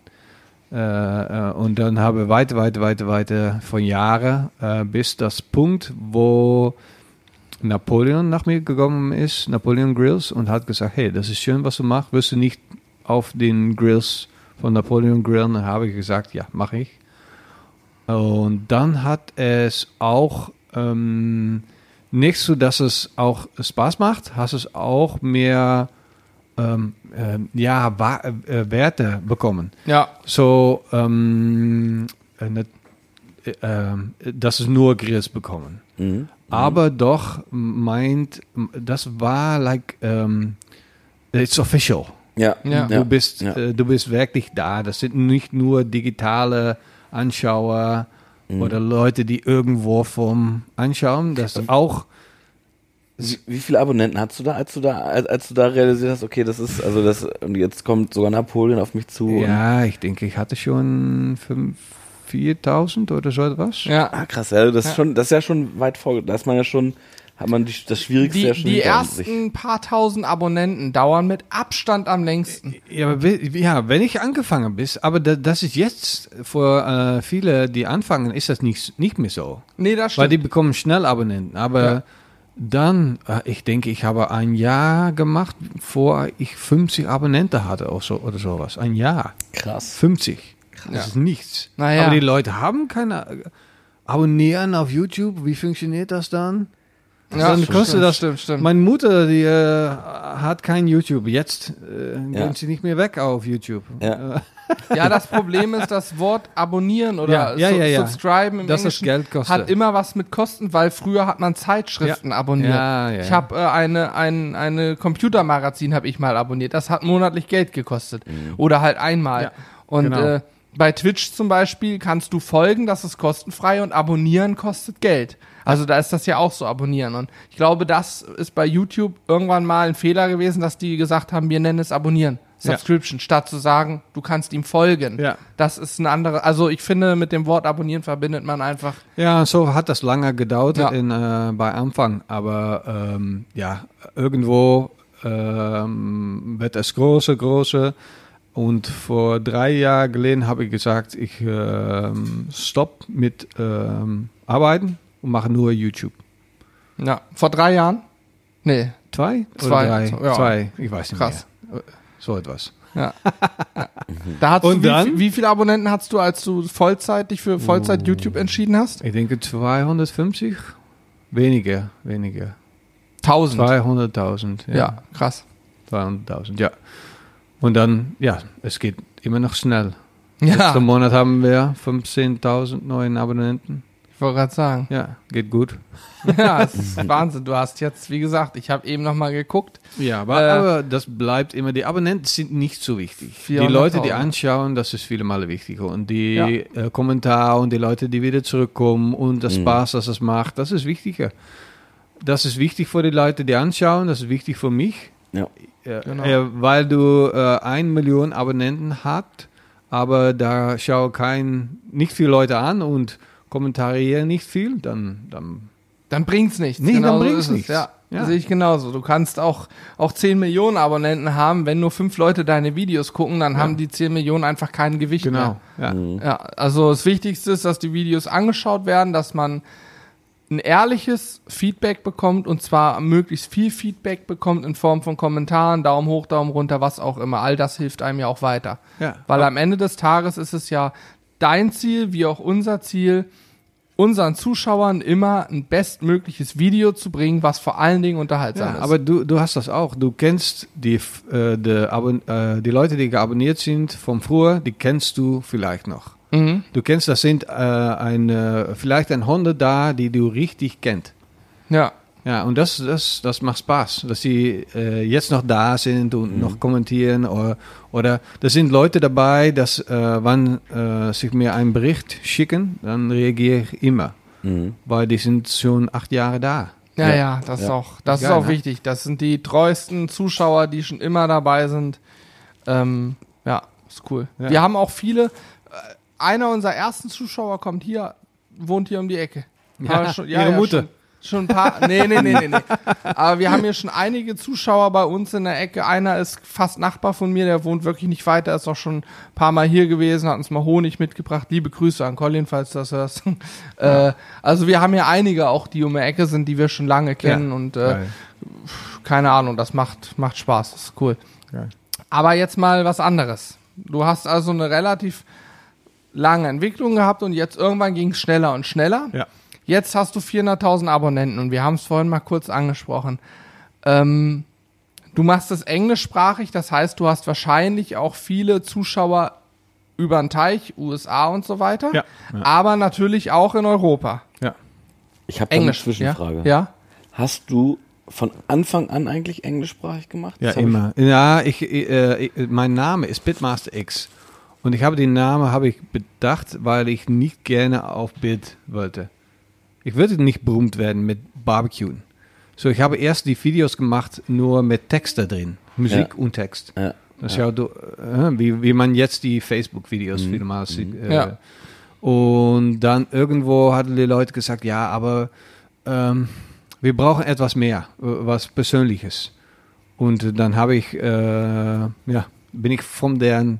[SPEAKER 3] Äh, äh, und dann habe ich weiter, weiter, weiter, weiter von Jahren äh, bis das Punkt, wo Napoleon nach mir gekommen ist, Napoleon Grills, und hat gesagt, hey, das ist schön, was du machst, wirst du nicht auf den Grills von Napoleon grillen? Dann habe ich gesagt, ja, mache ich. Und dann hat es auch ähm, nicht so, dass es auch Spaß macht, hast es auch mehr ähm, ähm, ja, Wa äh, Werte bekommen.
[SPEAKER 1] ja.
[SPEAKER 3] So, ähm, äh, net, äh, ähm, dass es nur Grills bekommen.
[SPEAKER 2] Mhm.
[SPEAKER 3] Aber doch meint, das war like, ähm, it's official.
[SPEAKER 2] Ja.
[SPEAKER 1] Ja.
[SPEAKER 3] Du bist,
[SPEAKER 2] Ja.
[SPEAKER 3] äh, du bist wirklich da. Das sind nicht nur digitale Anschauer
[SPEAKER 2] Mhm.
[SPEAKER 3] oder Leute, die irgendwo vom anschauen. Das ist auch
[SPEAKER 2] Wie, wie viele Abonnenten hast du da, als du da, als, als du da realisiert hast, okay, das ist, also das, und jetzt kommt sogar Napoleon auf mich zu. Und,
[SPEAKER 3] Ja, ich denke, ich hatte schon 5, 4000 oder so etwas.
[SPEAKER 1] Ja.
[SPEAKER 2] ah, krass, ja, das ist
[SPEAKER 1] Ja.
[SPEAKER 2] schon, das ist ja schon weit vor, da ist man ja schon, hat man die, das Schwierigste
[SPEAKER 1] Die,
[SPEAKER 2] ja schon
[SPEAKER 1] die ersten paar tausend Abonnenten dauern mit Abstand am längsten.
[SPEAKER 3] Ja, ja, wenn ich angefangen bin, aber da, das ist jetzt für äh, viele, die anfangen, ist das nicht, nicht mehr so.
[SPEAKER 1] Nee, das
[SPEAKER 3] Weil
[SPEAKER 1] stimmt.
[SPEAKER 3] die bekommen schnell Abonnenten. Aber
[SPEAKER 1] Ja.
[SPEAKER 3] dann, äh, ich denke, ich habe ein Jahr gemacht, bevor ich 50 Abonnenten hatte oder, so, oder sowas. Ein Jahr.
[SPEAKER 2] Krass.
[SPEAKER 3] 50. Das
[SPEAKER 1] Ja.
[SPEAKER 3] ist nichts.
[SPEAKER 1] Naja.
[SPEAKER 3] Aber die Leute haben keine äh, Abonnieren auf YouTube. Wie funktioniert das dann?
[SPEAKER 1] Ja,
[SPEAKER 3] dann
[SPEAKER 1] stimmt,
[SPEAKER 3] kostet das-
[SPEAKER 1] Stimmt, stimmt.
[SPEAKER 3] Meine Mutter, die äh, hat kein YouTube. Jetzt äh,
[SPEAKER 2] Ja.
[SPEAKER 3] gehen sie nicht mehr weg auf YouTube.
[SPEAKER 2] Ja.
[SPEAKER 3] Äh,
[SPEAKER 1] Ja, das Problem ist, das Wort abonnieren oder
[SPEAKER 3] Ja, ja, ja, ja.
[SPEAKER 1] subscriben im
[SPEAKER 3] das
[SPEAKER 1] Englischen
[SPEAKER 3] Geld kostet.
[SPEAKER 1] hat immer was mit Kosten, weil früher hat man Zeitschriften abonniert.
[SPEAKER 3] Ja, ja,
[SPEAKER 1] ich
[SPEAKER 3] ja.
[SPEAKER 1] habe äh, eine, ein, eine Computermagazin habe ich mal abonniert. Das hat monatlich Geld gekostet. Oder halt einmal.
[SPEAKER 3] Ja,
[SPEAKER 1] und
[SPEAKER 3] genau.
[SPEAKER 1] äh, bei Twitch zum Beispiel kannst du folgen, das ist kostenfrei und abonnieren kostet Geld. Also da ist das ja auch so, abonnieren. Und ich glaube, das ist bei YouTube irgendwann mal ein Fehler gewesen, dass die gesagt haben, wir nennen es abonnieren.
[SPEAKER 3] Ja.
[SPEAKER 1] Subscription, statt zu sagen, du kannst ihm folgen.
[SPEAKER 3] Ja.
[SPEAKER 1] Das ist eine andere, also ich finde, mit dem Wort abonnieren verbindet man einfach.
[SPEAKER 3] Ja, so hat das lange gedauert
[SPEAKER 1] Ja.
[SPEAKER 3] in, äh, bei Anfang. Aber ähm, ja, irgendwo ähm, wird es größer, größer. Und vor drei Jahren geleden habe ich gesagt, ich ähm, stopp mit ähm, Arbeiten und mache nur YouTube.
[SPEAKER 1] Ja. Vor drei Jahren? Nee.
[SPEAKER 3] Zwei?
[SPEAKER 1] Zwei,
[SPEAKER 3] drei?
[SPEAKER 1] ja.
[SPEAKER 3] Zwei, ich weiß nicht
[SPEAKER 1] Krass.
[SPEAKER 3] mehr. So etwas.
[SPEAKER 1] Ja. ja. Da hast
[SPEAKER 3] Und
[SPEAKER 1] du, wie,
[SPEAKER 3] dann?
[SPEAKER 1] viel- wie viele Abonnenten hast du, als du Vollzeit dich für Vollzeit YouTube entschieden hast?
[SPEAKER 3] Ich denke 250? Weniger, weniger.
[SPEAKER 1] 1000.
[SPEAKER 3] 200.000.
[SPEAKER 1] Ja. krass.
[SPEAKER 3] 200.000, ja. Und dann, ja, es geht immer noch schnell.
[SPEAKER 1] Ja.
[SPEAKER 3] Letzten Monat haben wir 15.000 neuen Abonnenten.
[SPEAKER 1] Ich wollte gerade sagen.
[SPEAKER 3] Ja, geht gut.
[SPEAKER 1] Ja, es ist Wahnsinn. Du hast jetzt, wie gesagt, ich habe eben noch mal geguckt.
[SPEAKER 3] Ja, aber,
[SPEAKER 1] Äh,
[SPEAKER 3] aber das bleibt immer, die Abonnenten sind nicht so wichtig. Die
[SPEAKER 1] 400.000.
[SPEAKER 3] Leute, die anschauen, das ist viele Male wichtiger. Und die
[SPEAKER 1] Ja.
[SPEAKER 3] äh, Kommentare und die Leute, die wieder zurückkommen und das Spaß, das es macht, das ist wichtiger. Das ist wichtig für die Leute, die anschauen, das ist wichtig für mich.
[SPEAKER 2] Ja.
[SPEAKER 3] Äh,
[SPEAKER 1] Genau.
[SPEAKER 3] äh, weil du äh, ein Million Abonnenten hast, aber da schauen kein, nicht viele Leute an und kommentieren nicht viel, dann, dann
[SPEAKER 1] Dann bringt's nichts.
[SPEAKER 3] Nee, dann
[SPEAKER 1] Genau so
[SPEAKER 3] bringt's
[SPEAKER 1] ist es.
[SPEAKER 3] nichts.
[SPEAKER 1] Ja,
[SPEAKER 3] Ja.
[SPEAKER 1] sehe ich genauso. Du kannst auch, auch 10 Millionen Abonnenten haben. Wenn nur fünf Leute deine Videos gucken, dann haben die 10 Millionen einfach kein Gewicht
[SPEAKER 3] genau. Ja.
[SPEAKER 2] Mhm.
[SPEAKER 1] mehr. Ja, also das Wichtigste ist, dass die Videos angeschaut werden, dass man ein ehrliches Feedback bekommt und zwar möglichst viel Feedback bekommt in Form von Kommentaren, Daumen hoch, Daumen runter, was auch immer. All das hilft einem ja auch weiter.
[SPEAKER 3] Ja.
[SPEAKER 1] Weil am Ende des Tages ist es ja dein Ziel, wie auch unser Ziel, unseren Zuschauern immer ein bestmögliches Video zu bringen, was vor allen Dingen unterhaltsam
[SPEAKER 3] Ja,
[SPEAKER 1] ist.
[SPEAKER 3] aber du, du hast das auch. Du kennst die, äh, die, äh, die Leute, die geabonniert sind von früher, die kennst du vielleicht noch.
[SPEAKER 1] mhm.
[SPEAKER 3] Du kennst, das sind äh, eine, vielleicht ein Hunde da, die du richtig kennt.
[SPEAKER 1] ja,
[SPEAKER 3] Ja, und das, das, das macht Spaß, dass sie äh, jetzt noch da sind und noch kommentieren. Oder, oder da sind Leute dabei, dass äh, wenn äh, sich mir einen Bericht schicken, dann reagiere ich immer.
[SPEAKER 2] Mhm.
[SPEAKER 3] Weil die sind schon acht Jahre da.
[SPEAKER 1] ja,
[SPEAKER 2] Ja.
[SPEAKER 1] ja, das ist
[SPEAKER 2] Ja.
[SPEAKER 1] auch, das
[SPEAKER 3] Geil,
[SPEAKER 1] ist auch
[SPEAKER 3] ne?
[SPEAKER 1] wichtig. Das sind die treuesten Zuschauer, die schon immer dabei sind. Ähm, ja, ist cool.
[SPEAKER 3] Ja.
[SPEAKER 1] Wir haben auch viele. Äh, einer unserer ersten Zuschauer kommt hier, wohnt hier um die Ecke.
[SPEAKER 3] Ja,
[SPEAKER 1] schon,
[SPEAKER 3] ihre Mutter.
[SPEAKER 1] Schon, schon ein paar. Nee, nee, nee, nee, nee. Aber wir haben hier schon einige Zuschauer bei uns in der Ecke. Einer ist fast Nachbar von mir, der wohnt wirklich nicht weiter, ist auch schon ein paar Mal hier gewesen, hat uns mal Honig mitgebracht. Liebe Grüße an Colin, falls du das hörst. äh, also wir haben hier einige auch, die um die Ecke sind, die wir schon lange kennen und äh, keine Ahnung, das macht, macht Spaß, das ist cool.
[SPEAKER 3] Geil.
[SPEAKER 1] Aber jetzt mal was anderes. Du hast also eine relativ lange Entwicklung gehabt und jetzt irgendwann ging es schneller und schneller.
[SPEAKER 3] Ja.
[SPEAKER 1] Jetzt hast du 400.000 Abonnenten und wir haben es vorhin mal kurz angesprochen. Ähm, du machst es englischsprachig, das heißt, du hast wahrscheinlich auch viele Zuschauer über den Teich, USA und so weiter.
[SPEAKER 3] Ja. Ja.
[SPEAKER 1] Aber natürlich auch in Europa.
[SPEAKER 3] Ja.
[SPEAKER 2] Ich habe eine
[SPEAKER 1] Englisch.
[SPEAKER 2] Zwischenfrage.
[SPEAKER 1] Ja? ja?
[SPEAKER 2] Hast du von Anfang an eigentlich englischsprachig gemacht?
[SPEAKER 3] Ja,
[SPEAKER 2] Das
[SPEAKER 3] immer. Ja, ich, äh, ich, mein Name ist Bitmaster X. Und ich habe den Namen habe ich bedacht, weil ich nicht gerne auf Bit wollte. Ich würde nicht berühmt werden mit Barbecuen. So, ich habe erst die Videos gemacht nur mit Text da drin. Musik
[SPEAKER 2] Ja.
[SPEAKER 3] und Text.
[SPEAKER 2] Ja.
[SPEAKER 3] Das schaut du, äh, wie, wie man jetzt die Facebook-Videos
[SPEAKER 2] Mhm.
[SPEAKER 3] vielmals sieht. Äh,
[SPEAKER 1] Ja.
[SPEAKER 3] Und dann irgendwo hatten die Leute gesagt, ja, aber ähm, wir brauchen etwas mehr, äh, was Persönliches. Und dann habe ich, äh, ja, bin ich von der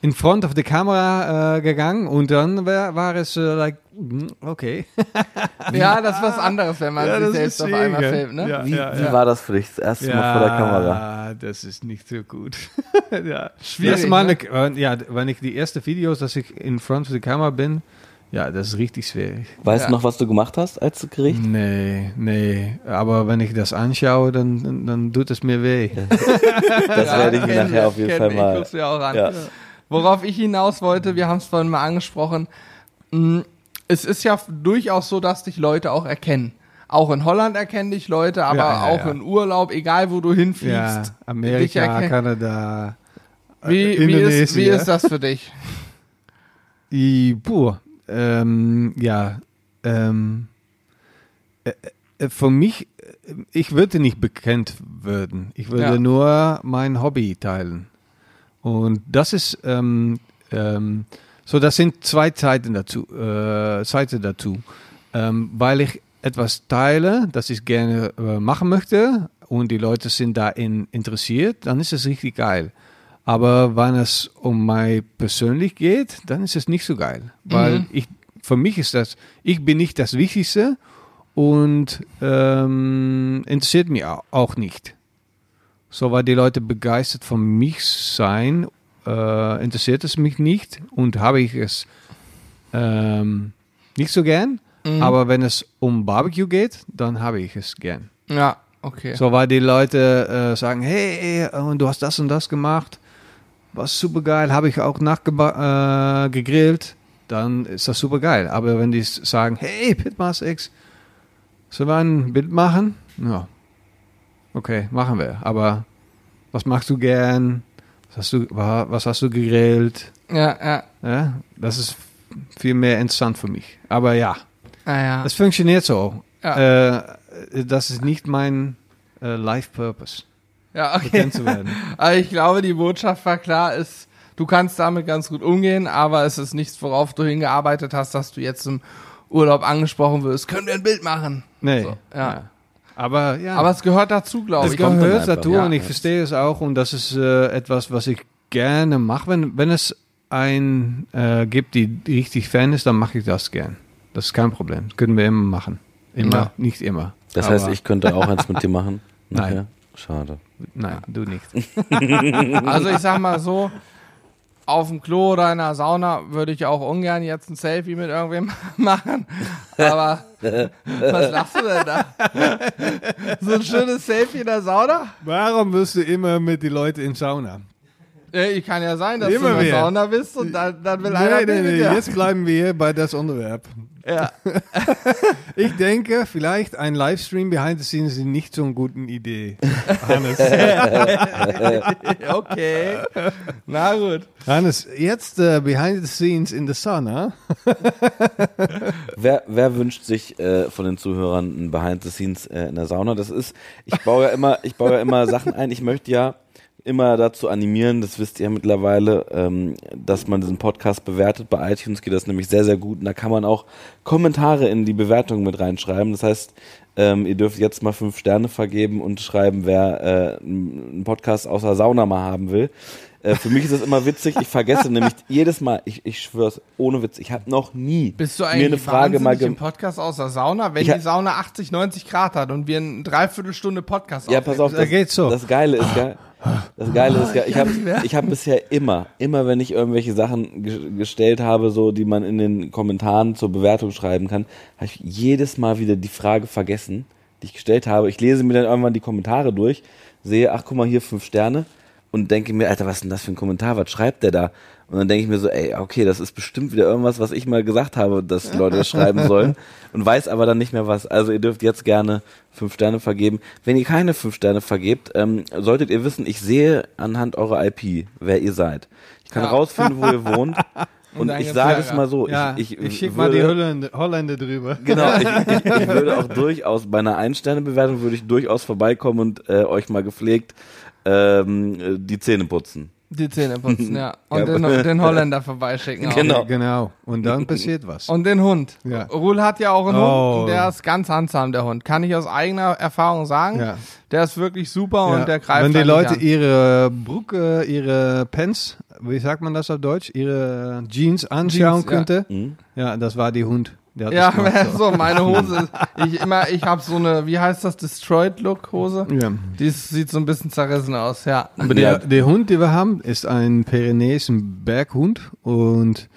[SPEAKER 3] in front of the Kamera äh, gegangen und dann war, war es äh, like, mm, okay.
[SPEAKER 1] Ja, das ist was anderes, wenn man
[SPEAKER 3] Ja,
[SPEAKER 1] sich selbst auf einmal filmt, ne?
[SPEAKER 3] ja.
[SPEAKER 2] Wie, wie war das für dich das erste Mal vor der Kamera?
[SPEAKER 3] das ist nicht so gut. ja.
[SPEAKER 1] Schwierig,
[SPEAKER 3] Das Mal,
[SPEAKER 1] ne?
[SPEAKER 3] äh, ja, wenn ich die erste Videos, dass ich in front of the Kamera bin, ja, das ist richtig schwierig.
[SPEAKER 2] Weißt
[SPEAKER 1] Ja.
[SPEAKER 2] du noch, was du gemacht hast als Gericht?
[SPEAKER 3] Nee, nee. Aber wenn ich das anschaue, dann, dann, dann tut es mir weh.
[SPEAKER 2] Das werde ich mir nachher auf jeden Fall
[SPEAKER 1] ich,
[SPEAKER 2] mal.
[SPEAKER 1] guck's mir auch an. Worauf ich hinaus wollte, wir haben es vorhin mal angesprochen, mh, es ist ja durchaus so, dass dich Leute auch erkennen. Auch in Holland erkennen dich Leute, aber
[SPEAKER 3] Ja, ja,
[SPEAKER 1] auch
[SPEAKER 3] ja.
[SPEAKER 1] in Urlaub, egal wo du hinfliegst.
[SPEAKER 3] Amerika, Kanada.
[SPEAKER 1] Wie, wie, ist, wie ist das für dich?
[SPEAKER 3] I, puh, ähm, ja, ähm, äh, äh, für mich, äh, ich würde nicht bekannt werden. Ich würde nur mein Hobby teilen. Und das ist, ähm, ähm, so das sind zwei Seiten dazu, äh, Seiten dazu. Ähm, weil ich etwas teile, das ich gerne äh, machen möchte und die Leute sind darin interessiert, dann ist es richtig geil. Aber wenn es um mich persönlich geht, dann ist es nicht so geil. Weil
[SPEAKER 1] Mhm.
[SPEAKER 3] ich, für mich ist das, ich bin nicht das Wichtigste und ähm, interessiert mich au- auch nicht. So, weil die Leute begeistert von mich sein, äh, interessiert es mich nicht und habe ich es ähm, nicht so gern.
[SPEAKER 1] Mhm.
[SPEAKER 3] Aber wenn es um Barbecue geht, dann habe ich es gern.
[SPEAKER 1] Ja, okay.
[SPEAKER 3] So, weil die Leute äh, sagen, hey, und du hast das und das gemacht. Was super geil, habe ich auch nachgegrillt. Äh, dann ist das super geil. Aber wenn die sagen, hey, Pitmaster X, sollen wir ein Bild machen? Ja, okay, machen wir. Aber was machst du gern? Was hast du, wa- was hast du gegrillt?
[SPEAKER 1] Ja, ja.
[SPEAKER 3] Ja, das ist viel mehr interessant für mich. Aber ja,
[SPEAKER 1] Naja.
[SPEAKER 3] es funktioniert so.
[SPEAKER 1] Ja.
[SPEAKER 3] Äh, das ist nicht mein äh, Life Purpose,
[SPEAKER 1] Ja, okay.
[SPEAKER 3] zu werden.
[SPEAKER 1] Ich glaube, die Botschaft war klar, ist, du kannst damit ganz gut umgehen, aber es ist nichts, worauf du hingearbeitet hast, dass du jetzt im Urlaub angesprochen wirst. Können wir ein Bild machen?
[SPEAKER 3] Nee.
[SPEAKER 1] So, ja.
[SPEAKER 3] Aber ja.
[SPEAKER 1] Aber es gehört dazu, glaube
[SPEAKER 3] Es
[SPEAKER 1] ich.
[SPEAKER 2] dann
[SPEAKER 3] gehört dazu
[SPEAKER 1] ja.
[SPEAKER 3] und ich verstehe es auch und das ist äh, etwas, was ich gerne mache. Wenn, wenn es ein äh, gibt, die richtig Fan ist, dann mache ich das gern. Das ist kein Problem. Das können wir immer machen. Immer,
[SPEAKER 1] Ja.
[SPEAKER 3] nicht immer.
[SPEAKER 2] Das
[SPEAKER 3] Aber-
[SPEAKER 2] heißt, ich könnte auch eins mit dir machen.
[SPEAKER 3] Nein.
[SPEAKER 2] Schade.
[SPEAKER 3] Nein, du nicht.
[SPEAKER 1] Also ich sag mal so, auf dem Klo oder in der Sauna würde ich auch ungern jetzt ein Selfie mit irgendwem machen. Aber was lachst du denn da? So ein schönes Selfie in der Sauna?
[SPEAKER 3] Warum wirst du immer mit den Leuten in Sauna?
[SPEAKER 1] Äh, Ich kann ja sein, dass
[SPEAKER 3] Immer
[SPEAKER 1] du in der
[SPEAKER 3] wieder.
[SPEAKER 1] Sauna bist und dann, dann will einer
[SPEAKER 3] Nee, nee,
[SPEAKER 1] dir.
[SPEAKER 3] jetzt bleiben wir hier bei das Unterwerb.
[SPEAKER 1] Ja.
[SPEAKER 3] Ich denke, vielleicht ein Livestream behind the scenes ist nicht so eine gute Idee. Hannes,
[SPEAKER 1] Okay. Na gut.
[SPEAKER 3] Hannes jetzt äh, behind the scenes in the sauna.
[SPEAKER 2] Wer, wer wünscht sich äh, von den Zuhörern ein Behind the Scenes äh, in der Sauna? Das ist, ich baue ja immer, ich baue ja immer Sachen ein. Ich möchte ja immer dazu animieren, das wisst ihr mittlerweile, ähm, dass man diesen Podcast bewertet. Bei iTunes geht das nämlich sehr, sehr gut. Und da kann man auch Kommentare in die Bewertung mit reinschreiben. Das heißt, ähm, ihr dürft jetzt mal fünf Sterne vergeben und schreiben, wer äh, einen Podcast außer Sauna mal haben will. Äh, für mich ist das immer witzig. Ich vergesse nämlich jedes Mal, ich, ich schwör's, ohne Witz, ich habe noch nie
[SPEAKER 1] Bist du
[SPEAKER 2] mir
[SPEAKER 1] eigentlich
[SPEAKER 2] eine Frage mal
[SPEAKER 1] im Podcast aus der Sauna, wenn die Sauna 80, 90 Grad hat und wir eine Dreiviertelstunde Podcast
[SPEAKER 2] Ja, pass auf,
[SPEAKER 3] Da
[SPEAKER 2] das,
[SPEAKER 3] geht's so.
[SPEAKER 2] das Geile ist geil. Das Geile ist geil. Ich habe ich hab bisher immer, immer wenn ich irgendwelche Sachen ge gestellt habe, so die man in den Kommentaren zur Bewertung schreiben kann, habe ich jedes Mal wieder die Frage vergessen, die ich gestellt habe. Ich lese mir dann irgendwann die Kommentare durch, sehe, ach guck mal hier fünf Sterne und denke mir, Alter, was ist denn das für ein Kommentar? Was schreibt der da? Und dann denke ich mir so, ey, okay, das ist bestimmt wieder irgendwas, was ich mal gesagt habe, dass Leute das schreiben sollen. Und weiß aber dann nicht mehr was. Also ihr dürft jetzt gerne fünf Sterne vergeben. Wenn ihr keine fünf Sterne vergebt, ähm, solltet ihr wissen, ich sehe anhand eurer IP, wer ihr seid. Ich kann
[SPEAKER 1] Ja.
[SPEAKER 2] rausfinden, wo ihr wohnt. Und
[SPEAKER 1] dein
[SPEAKER 2] ich sage es mal so,
[SPEAKER 3] Ja,
[SPEAKER 2] ich,
[SPEAKER 3] ich,
[SPEAKER 2] ich,
[SPEAKER 3] schicke mal die Holländer, Holländer drüber.
[SPEAKER 2] Genau, ich, ich, ich würde auch durchaus bei einer Ein-Sterne-Bewertung würde ich durchaus vorbeikommen und äh, euch mal gepflegt ähm, äh, die Zähne putzen.
[SPEAKER 1] Die Zähne putzen, ja. Und
[SPEAKER 2] Ja.
[SPEAKER 1] den, den Holländer vorbeischicken. Auch.
[SPEAKER 2] Genau.
[SPEAKER 3] Genau. Und dann passiert was.
[SPEAKER 1] Und den Hund.
[SPEAKER 3] Ja.
[SPEAKER 1] Ruhl hat ja auch einen
[SPEAKER 3] Oh.
[SPEAKER 1] Hund und der ist ganz handsam, der Hund. Kann ich aus eigener Erfahrung sagen.
[SPEAKER 3] Ja.
[SPEAKER 1] Der ist wirklich super
[SPEAKER 3] Ja.
[SPEAKER 1] und der greift
[SPEAKER 3] Wenn die Leute
[SPEAKER 1] an.
[SPEAKER 3] ihre Brücke, ihre Pants, wie sagt man das auf Deutsch, ihre Jeans anschauen
[SPEAKER 1] Jeans, ja.
[SPEAKER 3] könnte,
[SPEAKER 2] Hm?
[SPEAKER 3] ja. das war die Hund. Der hat
[SPEAKER 1] Ja,
[SPEAKER 3] gemacht,
[SPEAKER 1] so, meine Hose. ist- Ich immer, ich habe so eine, wie heißt das, Destroyed Look Hose.
[SPEAKER 3] Ja.
[SPEAKER 1] Die ist, sieht so ein bisschen zerrissen aus, ja.
[SPEAKER 3] Aber
[SPEAKER 2] Ja.
[SPEAKER 3] der, der Hund, den wir haben, ist ein Pyrenäischen Berghund und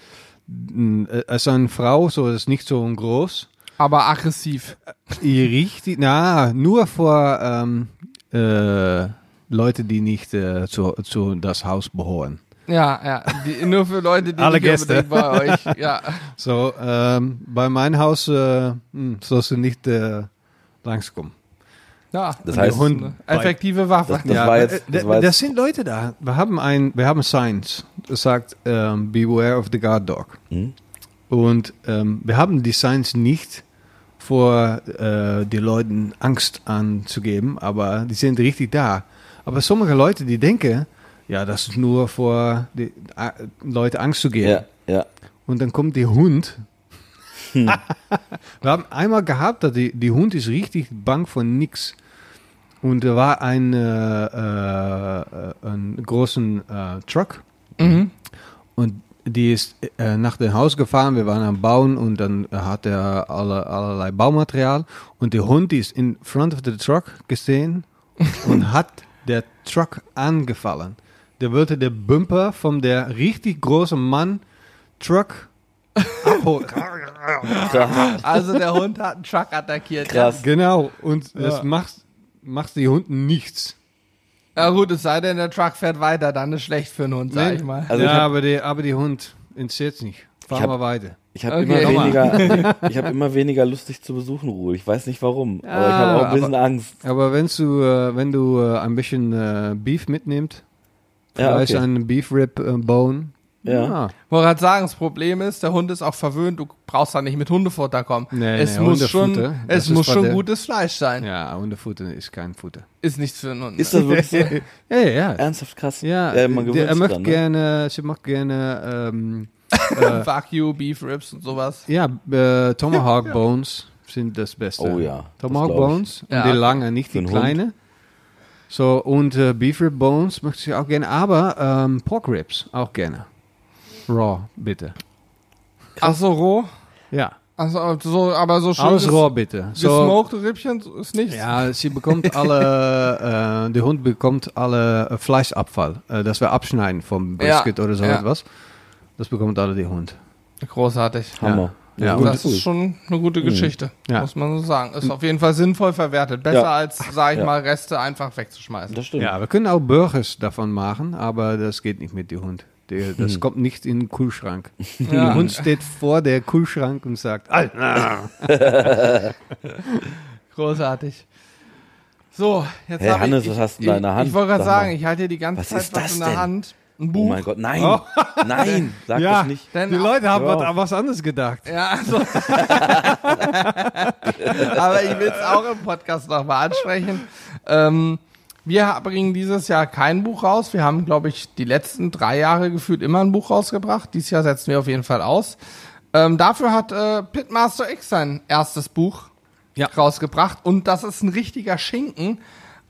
[SPEAKER 3] mm, er ist eine Frau, so ist nicht so groß.
[SPEAKER 1] Aber aggressiv.
[SPEAKER 3] Die Richtig, na, nur vor ähm, äh, Leute, die nicht äh, zu, zu das Haus gehören.
[SPEAKER 1] Ja, ja. Die, nur für Leute, die
[SPEAKER 3] Alle
[SPEAKER 1] nicht
[SPEAKER 3] Gäste.
[SPEAKER 1] bei euch. Ja.
[SPEAKER 3] So, ähm, bei meinem Haus äh, hm, sollst du nicht äh, langskommen.
[SPEAKER 1] ja.
[SPEAKER 2] Das heißt,
[SPEAKER 3] Hund
[SPEAKER 1] effektive Waffe.
[SPEAKER 2] Das- war jetzt-
[SPEAKER 3] äh,
[SPEAKER 2] das
[SPEAKER 3] da-
[SPEAKER 2] war jetzt-
[SPEAKER 3] das sind Leute da. Wir haben ein, wir haben Signs. Das sagt ähm, Beware of the Guard Dog.
[SPEAKER 2] Hm?
[SPEAKER 3] Und ähm, wir haben die Signs nicht vor äh, die Leuten Angst anzugeben, aber die sind richtig da. Aber sommige Leute, die denken, ja, das ist nur vor die Leute Angst zu geben.
[SPEAKER 2] ja, ja.
[SPEAKER 3] Und dann kommt der Hund. Wir haben einmal gehabt, dass die, die Hund ist richtig bang von nix. Und da war ein, äh, äh, ein großen äh, Truck
[SPEAKER 1] Mhm.
[SPEAKER 3] und die ist äh, nach dem Haus gefahren. Wir waren am Bauen und dann hat er alle, allerlei Baumaterial. Und der Hund ist in front of the truck gestehen und hat der Truck angefallen. Der wollte der Bumper von der richtig großen Mann Truck abholen.
[SPEAKER 1] Also der Hund hat einen Truck attackiert.
[SPEAKER 2] Krass.
[SPEAKER 3] genau. Und das
[SPEAKER 1] Ja.
[SPEAKER 3] macht, macht die Hund nichts.
[SPEAKER 1] Ja gut, es sei denn, der Truck fährt weiter, dann ist schlecht für einen Hund, sag ich mal.
[SPEAKER 2] Also ich
[SPEAKER 3] ja,
[SPEAKER 2] hab-
[SPEAKER 3] aber, die, aber die Hund interessiert nicht. fahren
[SPEAKER 2] hab-
[SPEAKER 3] wir weiter.
[SPEAKER 2] Ich habe
[SPEAKER 1] Okay.
[SPEAKER 2] immer weniger, ich habe immer weniger Lust, dich zu besuchen, Ruhe. Ich weiß nicht warum, aber ich habe auch ein bisschen Angst.
[SPEAKER 3] Aber wenn du, äh, wenn du äh, ein bisschen äh, Beef mitnimmst,
[SPEAKER 2] Ja,
[SPEAKER 3] vielleicht
[SPEAKER 2] okay.
[SPEAKER 3] ein Beef Rib äh, Bone,
[SPEAKER 2] Ja.
[SPEAKER 1] Wollte gerade sagen, das Problem ist, der Hund ist auch verwöhnt, du brauchst da nicht mit Hundefutter kommen.
[SPEAKER 3] Nee,
[SPEAKER 1] es
[SPEAKER 3] nee,
[SPEAKER 1] muss schon, es muss schon
[SPEAKER 3] der-
[SPEAKER 1] gutes Fleisch sein.
[SPEAKER 3] ja, Hundefutter ist kein Futter.
[SPEAKER 1] Ist nichts für einen Hund.
[SPEAKER 2] Ist das wirklich so?
[SPEAKER 3] ja, ja, ja.
[SPEAKER 2] Ernsthaft krass?
[SPEAKER 3] Ja,
[SPEAKER 2] äh, man
[SPEAKER 3] der, er möchte
[SPEAKER 2] dran, ne?
[SPEAKER 3] gerne, sie macht gerne, ähm,
[SPEAKER 1] Wagyu, Beef Ribs und sowas.
[SPEAKER 3] ja, äh, Tomahawk Bones sind das Beste.
[SPEAKER 2] Oh ja,
[SPEAKER 3] Tomahawk
[SPEAKER 2] ich.
[SPEAKER 3] Bones,
[SPEAKER 1] Ja.
[SPEAKER 3] und die lange, nicht die
[SPEAKER 2] einen Hund.
[SPEAKER 3] So, und äh, Beef Rib Bones möchte sie auch gerne, aber ähm, Pork Ribs auch gerne. Raw, bitte.
[SPEAKER 1] Ach so, roh?
[SPEAKER 3] Ja,
[SPEAKER 1] Also, so, aber so schön
[SPEAKER 3] alles raw bitte. So,
[SPEAKER 1] gesmokte Rippchen ist nichts.
[SPEAKER 3] ja, sie bekommt alle, äh, der Hund bekommt alle äh, Fleischabfall, äh, das wir abschneiden vom
[SPEAKER 1] Ja,
[SPEAKER 3] Brisket oder so
[SPEAKER 1] ja.
[SPEAKER 3] etwas. Das bekommt alle die Hund.
[SPEAKER 1] Großartig.
[SPEAKER 2] Hammer.
[SPEAKER 3] Ja,
[SPEAKER 2] Ja,
[SPEAKER 3] und
[SPEAKER 1] Das ist schon eine gute Geschichte,
[SPEAKER 3] Ja.
[SPEAKER 1] muss man so sagen. Ist auf jeden Fall sinnvoll verwertet. Besser
[SPEAKER 2] Ja.
[SPEAKER 1] als, sag ich
[SPEAKER 2] Ja.
[SPEAKER 1] mal, Reste einfach wegzuschmeißen.
[SPEAKER 2] das stimmt.
[SPEAKER 3] Ja, wir können auch Burgers davon machen, aber das geht nicht mit dem Hund. Der, das kommt nicht in den Kühlschrank.
[SPEAKER 1] Ja.
[SPEAKER 3] Der Hund steht vor der Kühlschrank und sagt, Alter.
[SPEAKER 1] Großartig. So, jetzt
[SPEAKER 2] Hey, Hannes,
[SPEAKER 1] ich,
[SPEAKER 2] was hast du in der Hand?
[SPEAKER 1] Ich wollte gerade sagen, ich halte hier die ganze
[SPEAKER 2] Was
[SPEAKER 1] Zeit
[SPEAKER 2] ist
[SPEAKER 1] was
[SPEAKER 2] das
[SPEAKER 1] in der
[SPEAKER 2] denn?
[SPEAKER 1] Hand. Ein
[SPEAKER 2] Oh
[SPEAKER 1] Buch.
[SPEAKER 2] mein Gott, nein.
[SPEAKER 3] Oh.
[SPEAKER 2] Nein, sag
[SPEAKER 3] Ja.
[SPEAKER 2] das nicht.
[SPEAKER 1] Denn,
[SPEAKER 3] Die Leute haben
[SPEAKER 2] Ja.
[SPEAKER 3] was anderes gedacht.
[SPEAKER 1] Ja, also. Aber ich will es auch im Podcast nochmal ansprechen. Ähm, wir bringen dieses Jahr kein Buch raus. Wir haben, glaube ich, die letzten drei Jahre gefühlt immer ein Buch rausgebracht. Dieses Jahr setzen wir auf jeden Fall aus. Ähm, dafür hat äh, Pitmaster X sein erstes Buch
[SPEAKER 3] Ja.
[SPEAKER 1] rausgebracht und das ist ein richtiger Schinken.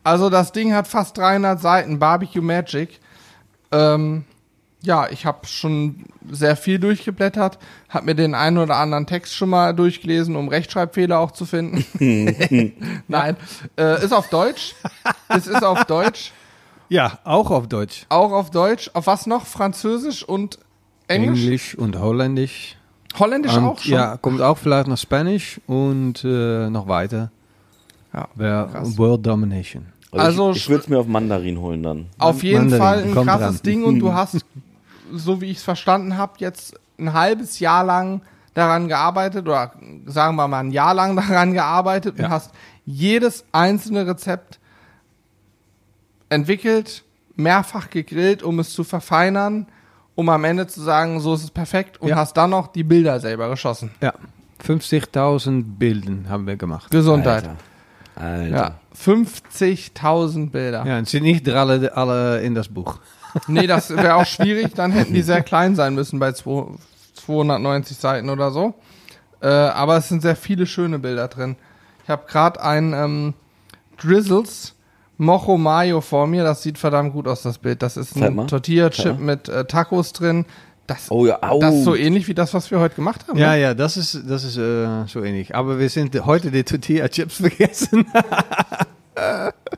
[SPEAKER 1] Also das Ding hat fast 300 Seiten, Barbecue Magic. Ähm, ja, ich habe schon sehr viel durchgeblättert, habe mir den einen oder anderen Text schon mal durchgelesen, um Rechtschreibfehler auch zu finden. Nein, äh, ist auf Deutsch. es ist auf Deutsch,
[SPEAKER 3] Ja, auch auf Deutsch.
[SPEAKER 1] auch auf Deutsch. Auf was noch? Französisch und Englisch?
[SPEAKER 3] Englisch und Holländisch.
[SPEAKER 1] Holländisch
[SPEAKER 3] Und,
[SPEAKER 1] auch schon.
[SPEAKER 3] Ja, kommt auch vielleicht noch Spanisch und äh, noch weiter.
[SPEAKER 1] Ja.
[SPEAKER 3] World Domination.
[SPEAKER 1] Also
[SPEAKER 2] ich, ich würde es mir auf Mandarin holen dann.
[SPEAKER 1] Auf jeden
[SPEAKER 3] Mandarin,
[SPEAKER 1] Fall ein krasses
[SPEAKER 3] dran.
[SPEAKER 1] Ding und du hast, so wie ich es verstanden habe, jetzt ein halbes Jahr lang daran gearbeitet oder sagen wir mal ein Jahr lang daran gearbeitet
[SPEAKER 3] Ja.
[SPEAKER 1] und hast jedes einzelne Rezept entwickelt, mehrfach gegrillt, um es zu verfeinern, um am Ende zu sagen, so ist es perfekt und
[SPEAKER 3] Ja.
[SPEAKER 1] hast dann noch die Bilder selber geschossen.
[SPEAKER 3] Ja, 50.000 Bilden haben wir gemacht.
[SPEAKER 1] Gesundheit.
[SPEAKER 2] Alter. Alter.
[SPEAKER 1] Ja, 50.000 Bilder.
[SPEAKER 3] Ja, und sind nicht alle, alle in das Buch.
[SPEAKER 1] Nee, das wäre auch schwierig, dann hätten die sehr klein sein müssen bei zwei- 290 Seiten oder so. Äh, aber es sind sehr viele schöne Bilder drin. Ich habe gerade ein ähm, Drizzles Mojo Mayo vor mir, das sieht verdammt gut aus, das Bild. Das ist ein. Tortilla-Chip mit äh, Tacos drin. Das,
[SPEAKER 2] Oh ja, au.
[SPEAKER 1] das ist so ähnlich wie das, was wir heute gemacht haben.
[SPEAKER 3] Ja,
[SPEAKER 1] ne?
[SPEAKER 3] ja, das ist, das ist äh, so ähnlich. Aber wir sind heute die Tortilla-Chips vergessen.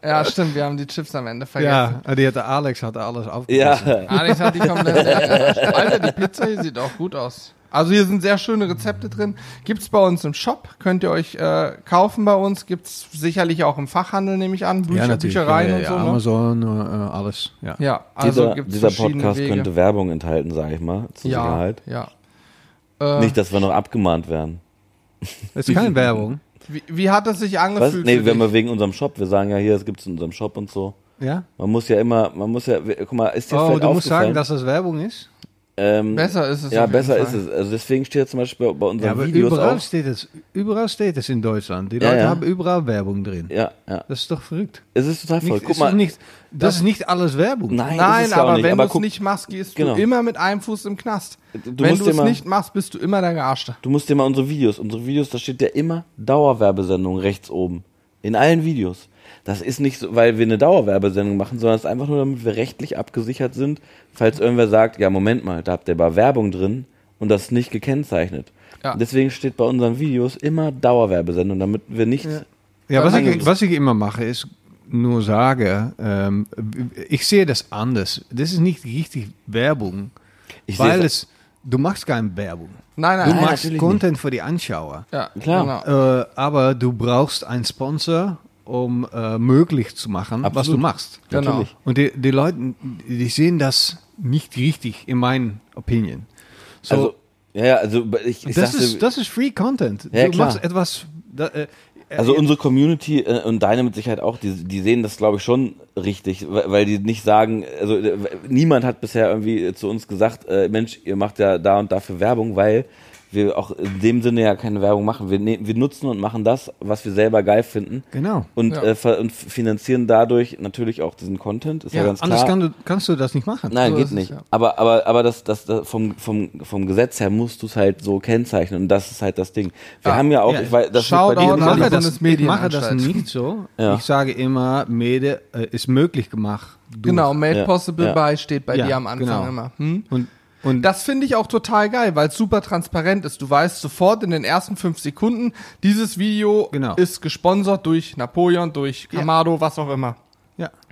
[SPEAKER 1] ja, stimmt, wir haben die Chips am Ende vergessen.
[SPEAKER 3] ja, die hatte Alex hatte alles
[SPEAKER 2] ja.
[SPEAKER 3] aufgegessen.
[SPEAKER 1] Alex hat die komplett. Alter, die Pizza hier sieht auch gut aus. Also hier sind sehr schöne Rezepte drin. Gibt's bei uns im Shop, könnt ihr euch äh, kaufen bei uns. Gibt's sicherlich auch im Fachhandel, nehme ich an. Bücher, Büchereien
[SPEAKER 3] ja,
[SPEAKER 1] und
[SPEAKER 3] ja,
[SPEAKER 1] so. Ne?
[SPEAKER 3] Amazon, äh, alles. Ja.
[SPEAKER 1] Ja, also
[SPEAKER 2] dieser,
[SPEAKER 1] gibt's
[SPEAKER 2] dieser
[SPEAKER 1] verschiedene
[SPEAKER 2] Podcast
[SPEAKER 1] Wege.
[SPEAKER 2] könnte Werbung enthalten, sage ich mal, zur
[SPEAKER 1] ja,
[SPEAKER 2] Sicherheit.
[SPEAKER 1] ja. Äh,
[SPEAKER 2] Nicht, dass wir noch abgemahnt werden.
[SPEAKER 3] Das ist keine Werbung.
[SPEAKER 1] wie, wie hat es sich
[SPEAKER 2] Was?
[SPEAKER 1] angefühlt?
[SPEAKER 2] Nee,
[SPEAKER 1] für
[SPEAKER 2] wenn wir wegen unserem Shop, wir sagen ja hier, es gibt's in unserem Shop und so.
[SPEAKER 3] Ja?
[SPEAKER 2] Man muss ja immer, man muss ja, guck mal, ist dir
[SPEAKER 3] Oh, du musst sagen, dass das Werbung ist?
[SPEAKER 2] Ähm,
[SPEAKER 1] besser ist es.
[SPEAKER 2] Ja, besser
[SPEAKER 1] Fall.
[SPEAKER 2] ist es. Also deswegen steht zum Beispiel bei unseren
[SPEAKER 3] Ja, aber
[SPEAKER 2] Videos
[SPEAKER 3] überall
[SPEAKER 2] auch.
[SPEAKER 3] steht es. Überall steht es in Deutschland. Die
[SPEAKER 2] Ja,
[SPEAKER 3] Leute
[SPEAKER 2] ja.
[SPEAKER 3] haben überall Werbung drin.
[SPEAKER 2] Ja, ja.
[SPEAKER 3] Das ist doch verrückt.
[SPEAKER 2] Es ist total voll.
[SPEAKER 3] Nicht,
[SPEAKER 2] Guck mal.
[SPEAKER 3] nicht, das, ist nicht alles Werbung.
[SPEAKER 2] Nein, ist
[SPEAKER 1] Nein,
[SPEAKER 2] es ja
[SPEAKER 1] aber
[SPEAKER 2] auch nicht.
[SPEAKER 1] wenn du es nicht machst, gehst
[SPEAKER 2] Genau.
[SPEAKER 1] du immer mit einem Fuß im Knast.
[SPEAKER 2] du
[SPEAKER 1] wenn du es nicht machst, bist du immer der Gearschte.
[SPEAKER 2] du musst dir mal unsere Videos, unsere Videos, da steht ja immer Dauerwerbesendung rechts oben. In allen Videos. Das ist nicht so, weil wir eine Dauerwerbesendung machen, sondern es ist einfach nur, damit wir rechtlich abgesichert sind, falls irgendwer sagt, ja, Moment mal, da habt ihr aber Werbung drin und das ist nicht gekennzeichnet.
[SPEAKER 1] Ja.
[SPEAKER 2] Deswegen steht bei unseren Videos immer Dauerwerbesendung, damit wir nicht.
[SPEAKER 3] Ja, was
[SPEAKER 2] Nein,
[SPEAKER 3] ich, was ich immer mache, ist nur sage, ähm, ich sehe das anders. Das ist nicht richtig Werbung,
[SPEAKER 2] Ich
[SPEAKER 3] weil
[SPEAKER 2] sehe
[SPEAKER 3] es, du machst keine Werbung.
[SPEAKER 1] Nein,
[SPEAKER 3] Du
[SPEAKER 1] nein,
[SPEAKER 2] Nein,
[SPEAKER 3] machst Content für die Anschauer.
[SPEAKER 1] Ja,
[SPEAKER 2] Klar.
[SPEAKER 1] Genau.
[SPEAKER 3] Äh, aber du brauchst einen Sponsor, um äh, möglich zu machen, was
[SPEAKER 2] Absolut.
[SPEAKER 3] du machst.
[SPEAKER 1] Genau.
[SPEAKER 2] natürlich.
[SPEAKER 3] Und die, die Leute, die sehen das nicht richtig, in meinen Opinion. So,
[SPEAKER 2] Also, Ja, also ich, ich
[SPEAKER 3] das,
[SPEAKER 2] sagte,
[SPEAKER 3] ist, das ist Free Content.
[SPEAKER 2] Ja,
[SPEAKER 3] du
[SPEAKER 2] klar.
[SPEAKER 3] machst etwas. Da, äh,
[SPEAKER 2] Also
[SPEAKER 3] äh,
[SPEAKER 2] unsere Community äh, und deine mit Sicherheit auch, die, die sehen das glaube ich schon richtig, weil, weil die nicht sagen, also äh, niemand hat bisher irgendwie zu uns gesagt, äh, Mensch, ihr macht ja da und dafür Werbung, weil wir auch in dem Sinne ja keine Werbung machen. Wir, ne wir nutzen und machen das, was wir selber geil finden
[SPEAKER 3] Genau.
[SPEAKER 2] und,
[SPEAKER 1] Ja.
[SPEAKER 2] äh, und finanzieren dadurch natürlich auch diesen Content, ist ja,
[SPEAKER 3] Ja,
[SPEAKER 2] ganz
[SPEAKER 3] anders
[SPEAKER 2] klar.
[SPEAKER 3] kann du, kannst du das nicht machen.
[SPEAKER 2] Nein,
[SPEAKER 1] So
[SPEAKER 2] geht
[SPEAKER 1] ist es,
[SPEAKER 2] nicht.
[SPEAKER 1] ja.
[SPEAKER 2] Aber, aber, aber das, das, das vom, vom, vom Gesetz her musst du es halt so kennzeichnen und das ist halt das Ding. Wir
[SPEAKER 1] Ah,
[SPEAKER 2] haben ja auch,
[SPEAKER 3] ja.
[SPEAKER 2] ich weiß, das wird bei dir
[SPEAKER 3] mache, das, ich mache das nicht so.
[SPEAKER 2] Ja.
[SPEAKER 3] Ich sage immer, Mede äh, ist möglich gemacht. durch.
[SPEAKER 1] Genau, Made
[SPEAKER 2] Ja,
[SPEAKER 1] Possible
[SPEAKER 2] ja.
[SPEAKER 1] by steht bei
[SPEAKER 3] Ja,
[SPEAKER 1] dir am Anfang
[SPEAKER 3] genau.
[SPEAKER 1] immer. Hm?
[SPEAKER 3] Und, und
[SPEAKER 1] Das finde ich auch total geil, weil es super transparent ist. Du weißt sofort in den ersten fünf Sekunden, dieses Video
[SPEAKER 3] Genau.
[SPEAKER 1] ist gesponsert durch Napoleon, durch
[SPEAKER 3] Ja.
[SPEAKER 1] Kamado, was auch immer.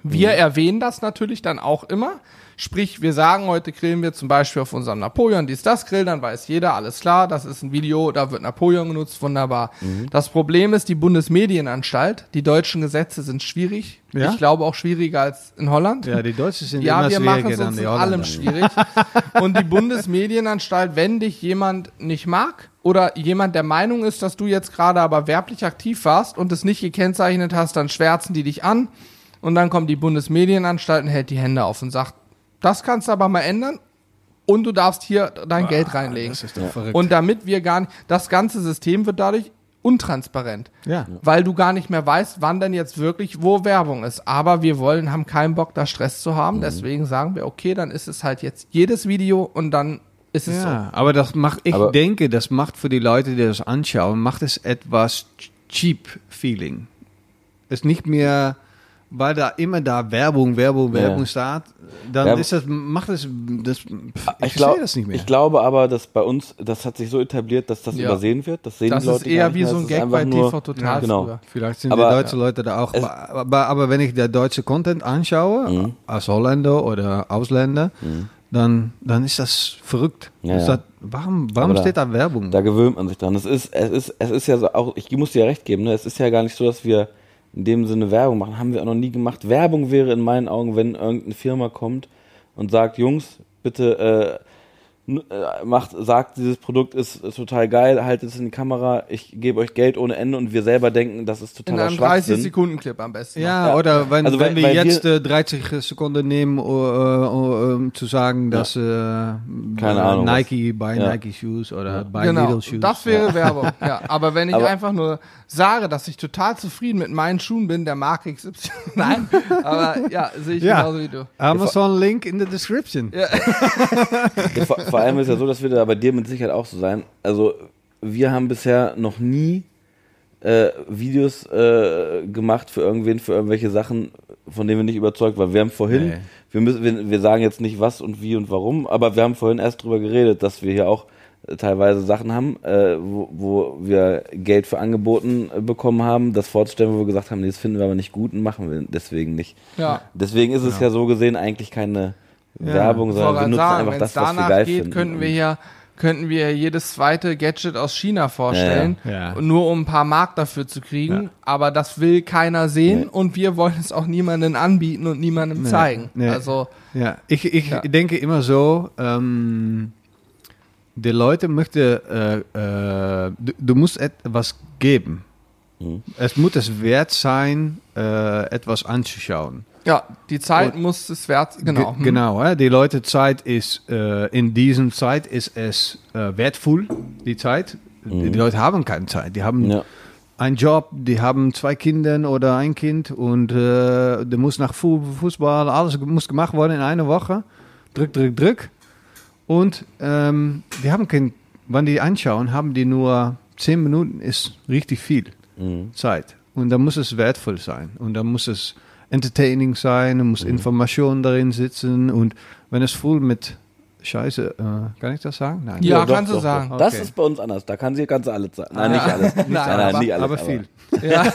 [SPEAKER 3] Ja.
[SPEAKER 1] Wir erwähnen das natürlich dann auch immer. Sprich, wir sagen, heute grillen wir zum Beispiel auf unserem Napoleon dies, das Grill, dann weiß jeder, alles klar, das ist ein Video, da wird Napoleon genutzt, wunderbar. Das Problem ist die Bundesmedienanstalt. Die deutschen Gesetze sind schwierig.
[SPEAKER 3] Ja?
[SPEAKER 1] Ich glaube auch schwieriger als in Holland.
[SPEAKER 3] ja, die Deutschen sind
[SPEAKER 1] Ja,
[SPEAKER 3] immer
[SPEAKER 1] wir machen
[SPEAKER 3] schwieriger
[SPEAKER 1] es uns in allem schwierig. Und die Bundesmedienanstalt, wenn dich jemand nicht mag oder jemand der Meinung ist, dass du jetzt gerade aber werblich aktiv warst und es nicht gekennzeichnet hast, dann schwärzen die dich an und dann kommt die Bundesmedienanstalt und hält die Hände auf und sagt, das kannst du aber mal ändern und du darfst hier dein Geld reinlegen.
[SPEAKER 3] Das ist doch verrückt.
[SPEAKER 1] Und damit wir gar nicht, das ganze System wird dadurch untransparent
[SPEAKER 3] ja.
[SPEAKER 1] weil du gar nicht mehr weißt, wann denn jetzt wirklich wo Werbung ist. Aber wir wollen, haben keinen Bock, da Stress zu haben. Deswegen sagen wir, okay, dann ist es halt jetzt jedes Video und dann ist es
[SPEAKER 3] Ja, aber das macht, ich
[SPEAKER 2] Aber-
[SPEAKER 3] denke, das macht für die Leute, die das anschauen, macht es etwas cheap Feeling. Ist nicht mehr, weil da immer da Werbung, Werbung,
[SPEAKER 2] Ja.
[SPEAKER 3] Werbung steht, dann
[SPEAKER 2] Ja,
[SPEAKER 3] ist das, macht es, das, ich,
[SPEAKER 2] ich,
[SPEAKER 3] verstehe
[SPEAKER 2] glaub,
[SPEAKER 3] das nicht mehr.
[SPEAKER 2] ich glaube aber, dass bei uns, das hat sich so etabliert, dass das
[SPEAKER 1] Ja.
[SPEAKER 2] übersehen wird. Das sehen
[SPEAKER 1] Das
[SPEAKER 2] die Leute
[SPEAKER 1] ist eher wie so ein
[SPEAKER 2] Das
[SPEAKER 1] Gag bei
[SPEAKER 2] nur-
[SPEAKER 1] TV Total
[SPEAKER 2] genau.
[SPEAKER 1] früher.
[SPEAKER 3] Vielleicht sind
[SPEAKER 2] Aber-
[SPEAKER 3] die deutschen Leute da auch, aber, aber wenn ich der deutsche Content anschaue,
[SPEAKER 2] Mhm.
[SPEAKER 3] als Holländer oder Ausländer, dann, dann ist das verrückt.
[SPEAKER 2] Ja,
[SPEAKER 3] Ist
[SPEAKER 2] ja.
[SPEAKER 3] Das, warum warum
[SPEAKER 2] Aber da-
[SPEAKER 3] steht da Werbung?
[SPEAKER 2] Da gewöhnt man sich dran. Es ist, es ist, es ist ja so auch, ich muss dir ja recht geben, ne? es ist ja gar nicht so, dass wir in dem Sinne Werbung machen. Haben wir auch noch nie gemacht. Werbung wäre in meinen Augen, wenn irgendeine Firma kommt und sagt, Jungs, bitte äh, macht, sagt, dieses Produkt ist, ist total geil, haltet es in die Kamera, ich gebe euch Geld ohne Ende und wir selber denken, das ist
[SPEAKER 1] In
[SPEAKER 2] totaler
[SPEAKER 1] einem
[SPEAKER 2] Schwachsinn.
[SPEAKER 1] 30-Sekunden-Clip am besten.
[SPEAKER 3] Ja,
[SPEAKER 2] Ja.
[SPEAKER 3] oder wenn,
[SPEAKER 2] Also
[SPEAKER 3] wenn
[SPEAKER 2] weil-
[SPEAKER 3] wir jetzt äh, 30 Sekunden nehmen, uh, um zu sagen, dass äh,
[SPEAKER 2] Keine
[SPEAKER 3] äh,
[SPEAKER 2] was.
[SPEAKER 3] Nike bei
[SPEAKER 2] Ja.
[SPEAKER 3] Nike Shoes oder bei
[SPEAKER 1] Genau,
[SPEAKER 3] Lidl Shoes.
[SPEAKER 1] das wäre Werbung. Ja, aber wenn ich
[SPEAKER 2] Aber-
[SPEAKER 1] einfach nur sage, dass ich total zufrieden mit meinen Schuhen bin, der Marke XY, nein, aber ja, sehe ich
[SPEAKER 3] Ja.
[SPEAKER 1] genauso wie du.
[SPEAKER 3] Amazon Link in the description.
[SPEAKER 1] Ja.
[SPEAKER 2] Ja, allem ist ja so, das wird ja bei dir mit Sicherheit auch so sein. Also wir haben bisher noch nie äh, Videos äh, gemacht für irgendwen, für irgendwelche Sachen, von denen wir nicht überzeugt waren. Wir haben vorhin,
[SPEAKER 3] Nee.
[SPEAKER 2] wir, müssen, wir, wir sagen jetzt nicht was und wie und warum, aber wir haben vorhin erst drüber geredet, dass wir hier auch äh, teilweise Sachen haben, äh, wo, wo wir Geld für angeboten äh, bekommen haben, das vorzustellen, wo wir gesagt haben, nee, das finden wir aber nicht gut und machen wir deswegen nicht.
[SPEAKER 1] Ja.
[SPEAKER 2] Deswegen ist es ja so gesehen eigentlich keine Werbung,
[SPEAKER 1] Ich
[SPEAKER 2] sondern wir nutzen
[SPEAKER 1] sagen,
[SPEAKER 2] einfach
[SPEAKER 1] wenn
[SPEAKER 2] das,
[SPEAKER 1] es
[SPEAKER 2] was wir
[SPEAKER 1] danach
[SPEAKER 2] geil
[SPEAKER 1] geht,
[SPEAKER 2] finden.
[SPEAKER 1] könnten wir hier könnten wir jedes zweite Gadget aus China vorstellen,
[SPEAKER 3] Ja, ja.
[SPEAKER 1] nur um ein paar Mark dafür zu kriegen.
[SPEAKER 3] Ja.
[SPEAKER 1] Aber das will keiner sehen
[SPEAKER 2] Nee.
[SPEAKER 1] und wir wollen es auch niemandem anbieten und niemandem zeigen.
[SPEAKER 3] Nee.
[SPEAKER 1] Also
[SPEAKER 3] Ja, ich, ich
[SPEAKER 1] Ja.
[SPEAKER 3] denke immer so, ähm, die Leute möchten, äh, äh, du, du musst etwas geben.
[SPEAKER 2] Mhm.
[SPEAKER 3] Es muss es wert sein, äh, etwas anzuschauen.
[SPEAKER 1] Ja, die Zeit muss es wert. Genau.
[SPEAKER 3] Ge
[SPEAKER 1] hm.
[SPEAKER 3] genau, hè? die Leute Zeit ist, äh, in dieser Zeit ist es äh, wertvoll, die Zeit. Die Leute haben keine Zeit, die haben
[SPEAKER 2] Ja.
[SPEAKER 3] einen Job, die haben zwei Kinder oder ein Kind und äh, der muss nach Fu Fußball, alles muss gemacht werden in einer Woche. Drück, drück, drück. Und ähm, die haben kein, wenn die anschauen, haben die nur zehn Minuten, ist richtig viel
[SPEAKER 2] Mhm.
[SPEAKER 3] Zeit. Und da muss es wertvoll sein. Und da muss es entertaining sein, da
[SPEAKER 2] Mhm.
[SPEAKER 3] muss Information darin sitzen. Und wenn es voll mit Scheiße, äh, kann ich das sagen? Nein.
[SPEAKER 1] Ja,
[SPEAKER 2] doch,
[SPEAKER 1] kannst du
[SPEAKER 2] doch,
[SPEAKER 1] sagen.
[SPEAKER 2] Doch. Das
[SPEAKER 3] Okay.
[SPEAKER 2] ist bei uns anders. Da kann sie ganz alles sagen. Nein,
[SPEAKER 1] Ah.
[SPEAKER 2] nicht alles.
[SPEAKER 1] Nein,
[SPEAKER 2] nein,
[SPEAKER 1] aber-
[SPEAKER 2] nicht alles.
[SPEAKER 3] aber viel.
[SPEAKER 1] Ja.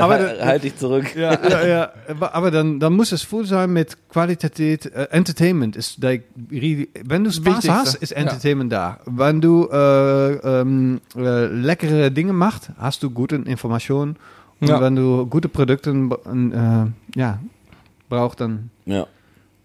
[SPEAKER 2] Aber,
[SPEAKER 3] Aber
[SPEAKER 2] halt,
[SPEAKER 3] da-
[SPEAKER 2] halt dich zurück.
[SPEAKER 3] ja, ja, ja. Aber, aber dann, dann muss es voll sein mit Qualität. Äh, Entertainment ist der, wenn du Spaß hast, ist Entertainment da. Wenn du äh, ähm, äh, leckere Dinge machst, hast du gute Informationen. Und
[SPEAKER 1] Ja.
[SPEAKER 3] wenn du gute Produkte äh, ja, brauchst, dann
[SPEAKER 2] Ja.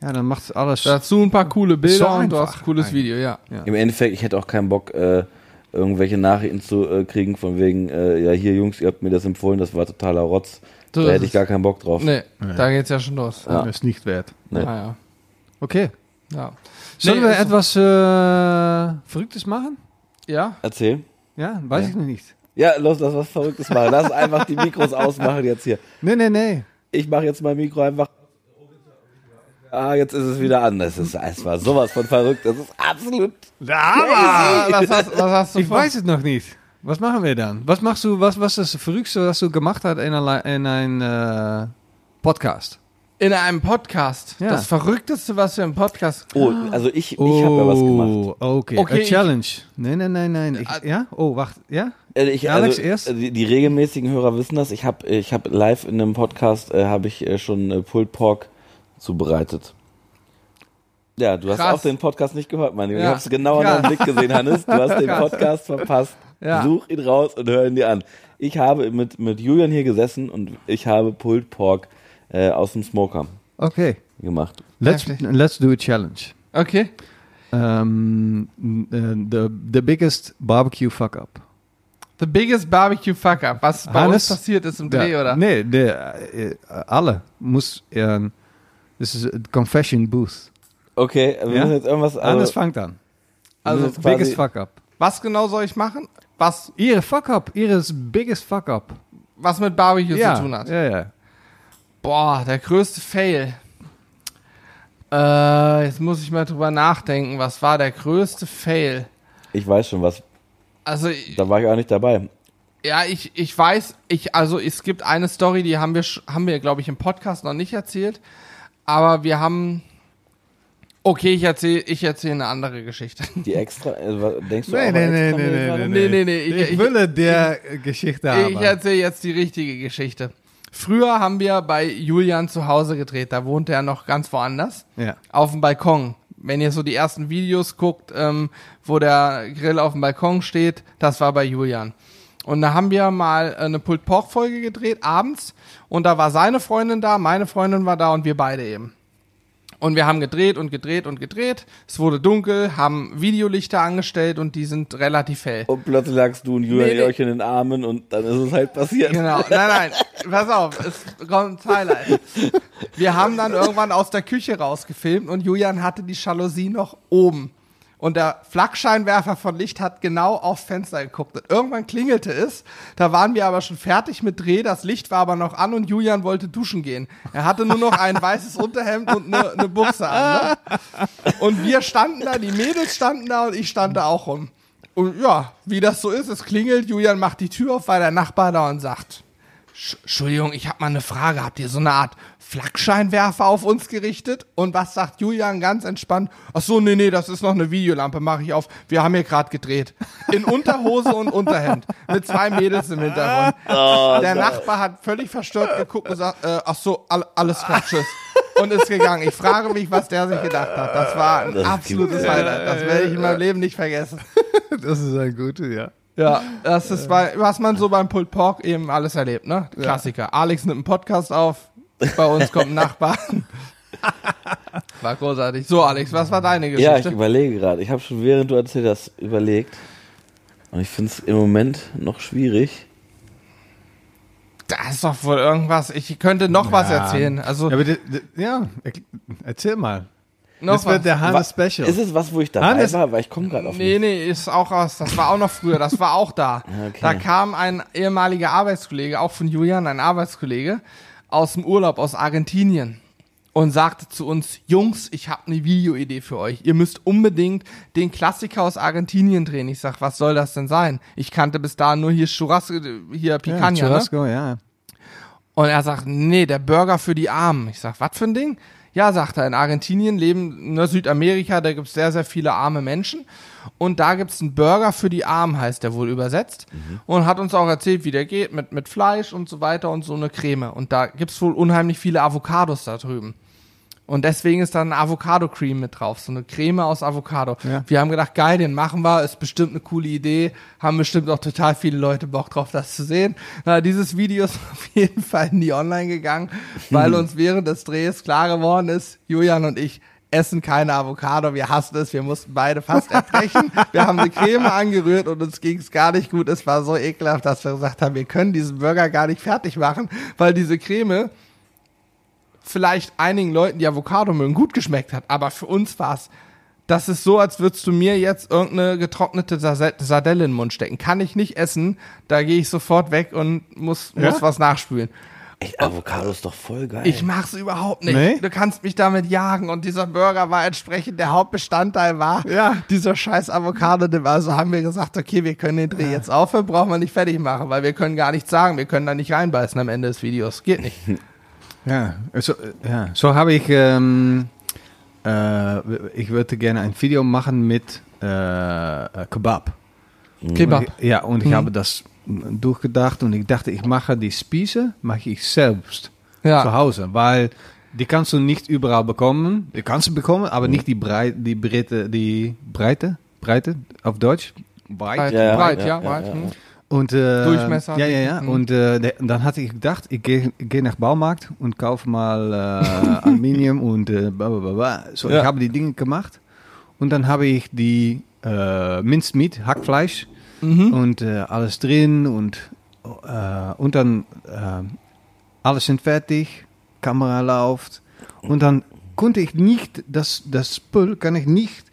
[SPEAKER 3] Ja, dann macht alles.
[SPEAKER 1] Dazu ein paar coole Bilder
[SPEAKER 3] So
[SPEAKER 1] und du hast ein cooles. Video, ja.
[SPEAKER 3] Ja.
[SPEAKER 2] Im Endeffekt, ich hätte auch keinen Bock, äh, irgendwelche Nachrichten zu äh, kriegen, von wegen, äh, ja, hier Jungs, ihr habt mir das empfohlen, das war totaler Rotz.
[SPEAKER 1] So
[SPEAKER 2] da hätte ich gar keinen Bock drauf.
[SPEAKER 1] Nee, da geht's ja schon los.
[SPEAKER 2] Ja.
[SPEAKER 3] Ist nicht wert.
[SPEAKER 2] Nee.
[SPEAKER 1] Naja.
[SPEAKER 3] Okay.
[SPEAKER 1] Ja.
[SPEAKER 3] Sollen
[SPEAKER 1] Nee,
[SPEAKER 3] wir
[SPEAKER 1] also-
[SPEAKER 3] etwas äh, Verrücktes machen?
[SPEAKER 1] Ja?
[SPEAKER 2] Erzähl.
[SPEAKER 3] Ja, weiß
[SPEAKER 2] Ja.
[SPEAKER 3] ich noch nicht.
[SPEAKER 2] Ja, los, lass was Verrücktes machen. Lass einfach die Mikros ausmachen jetzt hier.
[SPEAKER 3] Nee, nee, nee.
[SPEAKER 2] Ich mache jetzt mein Mikro einfach. Ah, jetzt ist es wieder an. Das ist, es war sowas von verrückt. Das ist absolut.
[SPEAKER 1] Ah, was, hast, was hast du
[SPEAKER 3] Ich
[SPEAKER 1] vor?
[SPEAKER 3] weiß es noch nicht. Was machen wir dann? Was machst du, was, was ist das Verrückte, was du gemacht hast in, ein- in ein äh, Podcast?
[SPEAKER 1] In einem Podcast.
[SPEAKER 3] Ja.
[SPEAKER 1] Das Verrückteste, was wir im Podcast.
[SPEAKER 2] Oh, also ich, ich habe ja was gemacht.
[SPEAKER 3] okay.
[SPEAKER 1] Okay,
[SPEAKER 3] A
[SPEAKER 1] ich-
[SPEAKER 3] Challenge. Nein, nein, nein, nein. Ich,
[SPEAKER 1] Ah.
[SPEAKER 3] ja? Oh, warte. Ja?
[SPEAKER 2] Äh, Ich,
[SPEAKER 3] Alex
[SPEAKER 2] also,
[SPEAKER 3] erst?
[SPEAKER 2] Die, die regelmäßigen Hörer wissen das. Ich habe ich hab live in einem Podcast äh, habe ich äh, schon äh, Pulled Pork zubereitet. Ja, du hast
[SPEAKER 1] Krass.
[SPEAKER 2] auch den Podcast nicht gehört, mein Junge.
[SPEAKER 1] Ja.
[SPEAKER 2] Ich hab's genau an
[SPEAKER 1] Krass.
[SPEAKER 2] deinem Blick gesehen, Hannes. Du hast den. Podcast verpasst.
[SPEAKER 1] Ja.
[SPEAKER 2] Such ihn raus und hör ihn dir an. Ich habe mit, mit Julian hier gesessen und ich habe Pulled Pork äh, aus dem Smoker
[SPEAKER 3] Okay.
[SPEAKER 2] gemacht.
[SPEAKER 3] Let's, let's do a challenge.
[SPEAKER 1] Okay.
[SPEAKER 3] Um, uh, the, the biggest barbecue fuck up.
[SPEAKER 1] The biggest barbecue fuck up. Was bei
[SPEAKER 3] Hannes?
[SPEAKER 1] uns passiert ist im Dreh, oder?
[SPEAKER 3] Nee, der, äh, alle muss. Äh, this is a confession booth.
[SPEAKER 2] Okay, wir
[SPEAKER 3] Ja?
[SPEAKER 2] müssen jetzt irgendwas.
[SPEAKER 3] Alles
[SPEAKER 2] Also,
[SPEAKER 3] fängt an.
[SPEAKER 2] also
[SPEAKER 1] Also,
[SPEAKER 3] Biggest fuck up.
[SPEAKER 1] Was genau soll ich machen? Was,
[SPEAKER 3] Ihre fuck up. Ihres biggest fuck up.
[SPEAKER 1] was mit Barbecue
[SPEAKER 3] ja,
[SPEAKER 1] zu tun hat?
[SPEAKER 3] ja, ja.
[SPEAKER 1] Boah, der größte Fail. Äh, jetzt muss ich mal drüber nachdenken. Was war der größte Fail?
[SPEAKER 2] ich weiß schon was.
[SPEAKER 1] Also,
[SPEAKER 2] Da war ich auch nicht dabei.
[SPEAKER 1] ja, ich, ich weiß, ich, also es gibt eine Story, die haben wir, haben wir, glaube ich, im Podcast noch nicht erzählt. Aber wir haben. Okay, ich erzähle ich erzähl eine andere Geschichte.
[SPEAKER 2] Die extra. Also, was- denkst du
[SPEAKER 3] Nee,
[SPEAKER 2] auch
[SPEAKER 3] nee, nee, nee, nee, nee,
[SPEAKER 1] Nee, nee, nee.
[SPEAKER 3] Ich,
[SPEAKER 1] Ich, ich,
[SPEAKER 3] will der Geschichte haben.
[SPEAKER 1] ich erzähle jetzt die richtige Geschichte. Früher haben wir bei Julian zu Hause gedreht. Da wohnte er noch ganz woanders.
[SPEAKER 3] ja.
[SPEAKER 1] auf dem Balkon. Wenn ihr so die ersten Videos guckt, ähm, wo der Grill auf dem Balkon steht, das war bei Julian. Und da haben wir mal eine Pulled Pork Folge gedreht, abends. Und da war seine Freundin da, meine Freundin war da und wir beide eben. Und wir haben gedreht und gedreht und gedreht. Es wurde dunkel, haben Videolichter angestellt und die sind relativ hell.
[SPEAKER 2] Und plötzlich lagst du und Julian
[SPEAKER 1] Nee,
[SPEAKER 2] euch in den Armen und dann ist es halt passiert.
[SPEAKER 1] Genau, nein, nein, pass auf, es kommt ein Highlight. Wir haben dann irgendwann aus der Küche rausgefilmt und Julian hatte die Jalousie noch oben. Und der Flakscheinwerfer von Licht hat genau aufs Fenster geguckt. Und irgendwann klingelte es. Da waren wir aber schon fertig mit Dreh. Das Licht war aber noch an und Julian wollte duschen gehen. Er hatte nur noch ein weißes Unterhemd und eine, eine Buchse an. Ne? Und wir standen da, die Mädels standen da und ich stand da auch rum. Und ja, wie das so ist, es klingelt, Julian macht die Tür auf, weil der Nachbar da und sagt, "Sch- Entschuldigung, ich habe mal eine Frage. Habt ihr so eine Art Flakscheinwerfer auf uns gerichtet? Und was sagt Julian ganz entspannt? Ach so, nee, nee, das ist noch eine Videolampe, mache ich auf. Wir haben hier gerade gedreht. In Unterhose und Unterhemd. Mit zwei Mädels im Hintergrund. Der Nachbar hat völlig verstört geguckt und gesagt, äh, ach so, all, alles klar, tschüss. Und ist gegangen. Ich frage mich, was der sich gedacht hat. Das war ein
[SPEAKER 2] Das
[SPEAKER 1] absolutes
[SPEAKER 2] ja.
[SPEAKER 1] Highlight. Das werde ich in meinem Leben nicht vergessen.
[SPEAKER 3] Das ist ein guter, ja.
[SPEAKER 1] Ja, das ist bei, was man so beim Pulled Pork eben alles erlebt, ne? Klassiker. Alex nimmt einen Podcast auf, bei uns kommt ein Nachbar. War großartig. So, Alex, was war deine
[SPEAKER 2] Ja, ich
[SPEAKER 1] Geschichte?
[SPEAKER 2] überlege gerade. Ich habe schon während du erzählt hast überlegt. Und ich finde es im Moment noch schwierig.
[SPEAKER 1] da ist doch wohl irgendwas. Ich könnte noch was erzählen. Also,
[SPEAKER 3] Ja, die, ja, erzähl mal.
[SPEAKER 1] noch
[SPEAKER 3] das wird
[SPEAKER 1] was.
[SPEAKER 3] der Hannes Special.
[SPEAKER 2] Ist es was, wo ich dabei
[SPEAKER 3] Hannes-
[SPEAKER 2] war? Weil ich komme gerade auf
[SPEAKER 1] Nee, nee, ist auch aus. Das war auch noch früher. Das war auch da.
[SPEAKER 2] Okay.
[SPEAKER 1] Da kam ein ehemaliger Arbeitskollege, auch von Julian, ein Arbeitskollege, aus dem Urlaub aus Argentinien und sagte zu uns, Jungs, ich habe eine Videoidee für euch. Ihr müsst unbedingt den Klassiker aus Argentinien drehen. Ich sag, was soll das denn sein? Ich kannte bis dahin nur hier Churrasco, hier
[SPEAKER 3] ja,
[SPEAKER 1] Picanha, ne?
[SPEAKER 3] Churrasco, ja.
[SPEAKER 1] Und er sagt, nee, der Burger für die Armen. Ich sag, was für ein Ding? Ja, sagt er, in Argentinien leben, ne, Südamerika, da gibt's sehr, sehr viele arme Menschen. Und da gibt's einen Burger für die Armen, heißt der wohl übersetzt. Und hat uns auch erzählt, wie der geht, mit, mit Fleisch und so weiter und so eine Creme. Und da gibt's wohl unheimlich viele Avocados da drüben. Und deswegen ist da ein Avocado-Cream mit drauf, so eine Creme aus Avocado.
[SPEAKER 3] Ja.
[SPEAKER 1] Wir haben gedacht, geil, den machen wir, ist bestimmt eine coole Idee, haben bestimmt auch total viele Leute Bock drauf, das zu sehen. Na, dieses Video ist auf jeden Fall nie online gegangen, weil uns während des Drehs klar geworden ist, Julian und ich essen keine Avocado, wir hassen es, wir mussten beide fast erbrechen. wir haben eine Creme angerührt und uns ging es gar nicht gut. Es war so ekelhaft, dass wir gesagt haben, wir können diesen Burger gar nicht fertig machen, weil diese Creme vielleicht einigen Leuten, die Avocado mögen, gut geschmeckt hat, aber für uns war es, das ist so, als würdest du mir jetzt irgendeine getrocknete Sardelle in den Mund stecken. Kann ich nicht essen, da gehe ich sofort weg und muss,
[SPEAKER 3] Ja?
[SPEAKER 1] muss was nachspülen.
[SPEAKER 2] Echt, Avocado ist doch voll geil.
[SPEAKER 1] Ich mach's überhaupt nicht.
[SPEAKER 3] Nee?
[SPEAKER 1] Du kannst mich damit jagen und dieser Burger war entsprechend der Hauptbestandteil war
[SPEAKER 3] Ja.
[SPEAKER 1] dieser scheiß Avocado. Also haben wir gesagt, okay, wir können den Dreh jetzt aufhören, brauchen wir nicht fertig machen, weil wir können gar nichts sagen, wir können da nicht reinbeißen am Ende des Videos. Geht nicht.
[SPEAKER 3] Ja, so, ja, so habe ich, ähm, äh, ich würde gerne ein Video machen mit äh, äh, Kebab.
[SPEAKER 1] Kebab.
[SPEAKER 3] Und ich, ja, und ich
[SPEAKER 1] Mhm.
[SPEAKER 3] habe das durchgedacht und ich dachte, ich mache die Spieße, mache ich selbst zu
[SPEAKER 1] Ja.
[SPEAKER 3] Hause, weil die kannst du nicht überall bekommen. Die kannst du bekommen, aber nicht die Breite, die Breite, die Breite, Breite auf Deutsch.
[SPEAKER 1] Breit,
[SPEAKER 3] Weit.
[SPEAKER 2] Ja, ja,
[SPEAKER 1] breit,
[SPEAKER 2] ja,
[SPEAKER 1] ja,
[SPEAKER 2] ja,
[SPEAKER 1] breit.
[SPEAKER 3] Und, äh,
[SPEAKER 1] Durchmesser.
[SPEAKER 3] Ja, ja, ja.
[SPEAKER 1] Mhm.
[SPEAKER 3] Und äh, der, dann hatte ich gedacht, ich gehe geh nach Baumarkt und kaufe mal äh, Aluminium und äh, bla, bla, bla, bla. So,
[SPEAKER 1] Ja.
[SPEAKER 3] ich habe die Dinge gemacht. Und dann habe ich die äh, Minced Meat, Hackfleisch
[SPEAKER 1] Mhm.
[SPEAKER 3] und äh, alles drin und, äh, und dann äh, alles sind fertig, Kamera läuft und dann konnte ich nicht, das, das Spül kann ich nicht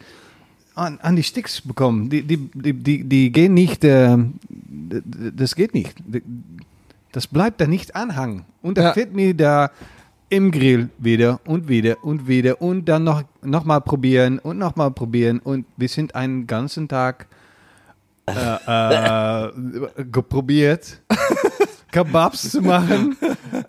[SPEAKER 3] an, an die Sticks bekommen. Die, die, die, die, die gehen nicht, äh, das geht nicht. Das bleibt da nicht anhangen. Und das
[SPEAKER 1] Ja.
[SPEAKER 3] fehlt mir da im Grill wieder und wieder und wieder und dann noch, noch mal probieren und noch mal probieren und wir sind einen ganzen Tag äh, äh, geprobiert, Kebabs zu machen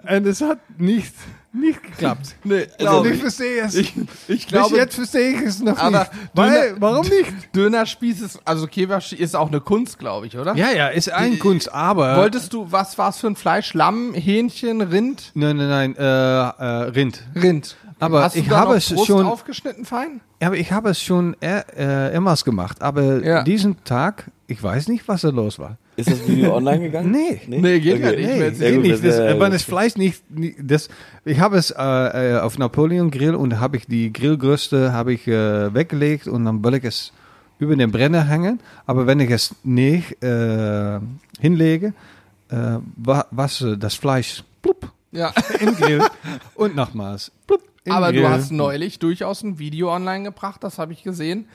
[SPEAKER 3] und es hat nicht, nicht geklappt.
[SPEAKER 1] Nee,
[SPEAKER 3] Also
[SPEAKER 1] glaub
[SPEAKER 3] ich
[SPEAKER 1] ich.
[SPEAKER 3] verstehe es.
[SPEAKER 1] Ich, ich
[SPEAKER 3] Bis
[SPEAKER 1] glaube,
[SPEAKER 3] jetzt verstehe ich es noch
[SPEAKER 1] Aber
[SPEAKER 3] nicht. Weil, warum nicht?
[SPEAKER 1] Dönerspieß ist, also Kebab ist auch eine Kunst, glaube ich, oder?
[SPEAKER 3] Ja, ja, ist ein Kunst, aber...
[SPEAKER 1] Wolltest du, was war's für ein Fleisch? Lamm, Hähnchen, Rind?
[SPEAKER 3] Nein, nein, nein, äh, äh, Rind.
[SPEAKER 1] Rind.
[SPEAKER 3] Aber
[SPEAKER 1] Hast du
[SPEAKER 3] ich
[SPEAKER 1] da
[SPEAKER 3] habe
[SPEAKER 1] noch
[SPEAKER 3] es
[SPEAKER 1] Brust
[SPEAKER 3] schon-
[SPEAKER 1] aufgeschnitten fein?
[SPEAKER 3] Aber ich habe es schon äh, äh, immer gemacht. Aber
[SPEAKER 1] Ja.
[SPEAKER 3] diesen Tag, ich weiß nicht, was da los war.
[SPEAKER 2] Ist das Video online gegangen?
[SPEAKER 3] Nee.
[SPEAKER 1] Nee, geht ja nicht.
[SPEAKER 3] Nee,
[SPEAKER 2] gut,
[SPEAKER 3] nicht.
[SPEAKER 2] das,
[SPEAKER 3] Das, wenn das Fleisch nicht, das, ich habe es äh, äh, auf Napoleon Grill und habe ich die Grillgröße habe ich äh, weggelegt und dann will ich es über den Brenner hängen. Aber wenn ich es nicht äh, hinlege, äh, wa- was das Fleisch plupp,
[SPEAKER 1] Ja.
[SPEAKER 3] im Grill und nochmals plupp,
[SPEAKER 1] Aber du hast neulich durchaus ein Video online gebracht, das habe ich gesehen,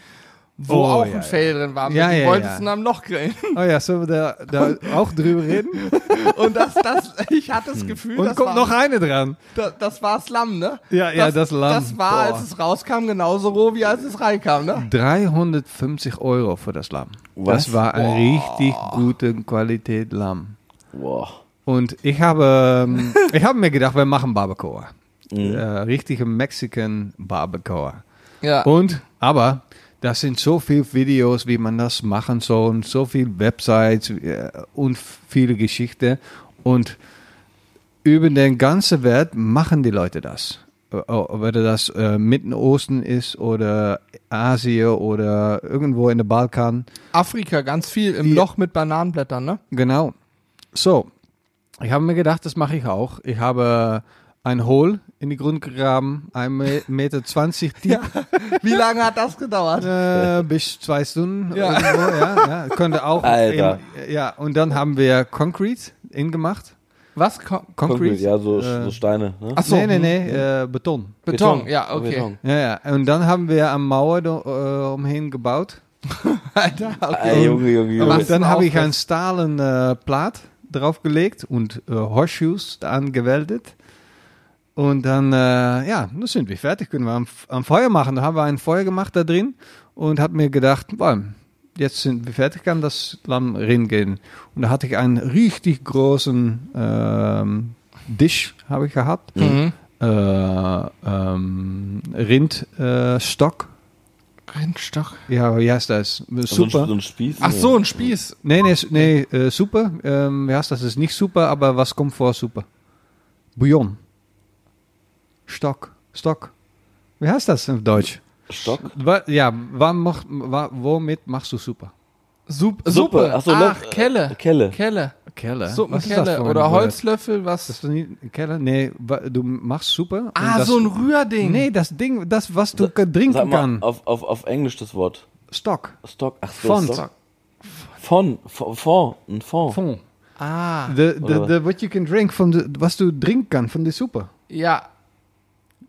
[SPEAKER 1] wo
[SPEAKER 3] Oh,
[SPEAKER 1] auch
[SPEAKER 3] ja,
[SPEAKER 1] ein
[SPEAKER 3] ja.
[SPEAKER 1] Fail drin war.
[SPEAKER 3] Ja,
[SPEAKER 1] du
[SPEAKER 3] ja,
[SPEAKER 1] wolltest
[SPEAKER 3] ja.
[SPEAKER 1] am Loch grillen.
[SPEAKER 3] Oh ja, sollen wir da, da auch drüber reden?
[SPEAKER 1] Und das, das, ich hatte das Gefühl,
[SPEAKER 3] Und
[SPEAKER 1] das,
[SPEAKER 3] kommt
[SPEAKER 1] war,
[SPEAKER 3] noch eine dran.
[SPEAKER 1] das, das war das Lamm, ne?
[SPEAKER 3] Ja, ja, das Lamm.
[SPEAKER 1] Das war,
[SPEAKER 3] Boah.
[SPEAKER 1] als es rauskam, genauso roh, wie als es reinkam, ne?
[SPEAKER 3] 350 Euro für das Lamm.
[SPEAKER 2] Was?
[SPEAKER 3] Das war eine richtig gute Qualität Lamm.
[SPEAKER 2] Boah.
[SPEAKER 3] Und ich habe, ähm, ich habe mir gedacht, wir machen Barbacoa.
[SPEAKER 2] Mhm.
[SPEAKER 3] Äh, richtige Mexican Barbacoa.
[SPEAKER 1] Ja.
[SPEAKER 3] Und, aber, das sind so viele Videos, wie man das machen soll, und so viele Websites äh, und viele Geschichten. Und über den ganzen Welt machen die Leute das. Whether das äh, Mitten Osten ist oder Asien oder irgendwo in der Balkan.
[SPEAKER 1] Afrika, ganz viel im
[SPEAKER 3] Ja.
[SPEAKER 1] Loch mit Bananenblättern, ne?
[SPEAKER 3] Genau. So, ich habe mir gedacht, das mache ich auch. Ich habe ein Hohl in die Grund gegraben, 1,20 Meter zwanzig tief,
[SPEAKER 1] Wie lange hat das gedauert?
[SPEAKER 3] äh, bis zwei Stunden.
[SPEAKER 1] Ja.
[SPEAKER 3] Irgendwo, ja, ja. Könnte auch.
[SPEAKER 2] Alter.
[SPEAKER 3] Im, ja, und dann haben wir Concrete ingemacht.
[SPEAKER 1] Was? Ko
[SPEAKER 2] Concrete, ja, so,
[SPEAKER 3] äh,
[SPEAKER 2] so Steine. Ne?
[SPEAKER 1] Ach so.
[SPEAKER 3] nee, nee, nee, äh, Beton.
[SPEAKER 1] Beton. ja, okay.
[SPEAKER 2] Beton.
[SPEAKER 3] Ja, ja. Und dann haben wir eine Mauer do, äh, umhin gebaut.
[SPEAKER 1] Alter, okay.
[SPEAKER 2] Junge, Junge, Junge.
[SPEAKER 1] Was
[SPEAKER 3] Und dann habe ich einen stahlen äh, Plaat draufgelegt und äh, Horseshoes angeweldet. Und dann, äh, ja, dann sind wir fertig. Können wir am, am Feuer machen. Da haben wir ein Feuer gemacht da drin und habe mir gedacht, boah, jetzt sind wir fertig, kann das Lamm reingehen. Und da hatte ich einen richtig großen ähm, Dish, habe ich gehabt.
[SPEAKER 1] Mhm.
[SPEAKER 3] Äh, ähm, Rindstock.
[SPEAKER 1] Rindstock.
[SPEAKER 3] ja, wie heißt das?
[SPEAKER 2] So ein,
[SPEAKER 3] Super.
[SPEAKER 2] so ein Spieß.
[SPEAKER 1] Ach so, ein Spieß.
[SPEAKER 3] Nee, nee, nee äh, super. Ähm, wie heißt das? Das ist nicht super, aber was kommt vor super? Bouillon. Stock. Stock. Wie heißt das auf Deutsch?
[SPEAKER 2] Stock?
[SPEAKER 3] Ja, womit machst du Suppe?
[SPEAKER 1] Sup
[SPEAKER 2] Suppe.
[SPEAKER 1] Suppe.
[SPEAKER 2] Ach so,
[SPEAKER 1] Ach,
[SPEAKER 2] Löff-
[SPEAKER 1] Kelle.
[SPEAKER 2] äh, Kelle.
[SPEAKER 1] Kelle.
[SPEAKER 3] Keller.
[SPEAKER 1] Suppenkelle oder Holzlöffel, was?
[SPEAKER 3] Das ist nicht Keller? Nee, du machst Suppe.
[SPEAKER 1] ah,
[SPEAKER 3] das,
[SPEAKER 1] so ein Rührding.
[SPEAKER 3] Nee, das Ding, das, was du
[SPEAKER 2] Sag
[SPEAKER 3] trinken
[SPEAKER 2] mal,
[SPEAKER 3] kannst.
[SPEAKER 2] auf, auf, auf Englisch das Wort.
[SPEAKER 3] Stock.
[SPEAKER 2] Stock. Ach so,
[SPEAKER 3] Fond.
[SPEAKER 2] Stock. Von. Von. Von. Ein Fond.
[SPEAKER 3] Fond.
[SPEAKER 1] Ah,
[SPEAKER 3] The, the, the, what you can drink, von de, was du trinken kannst von der Suppe.
[SPEAKER 1] ja.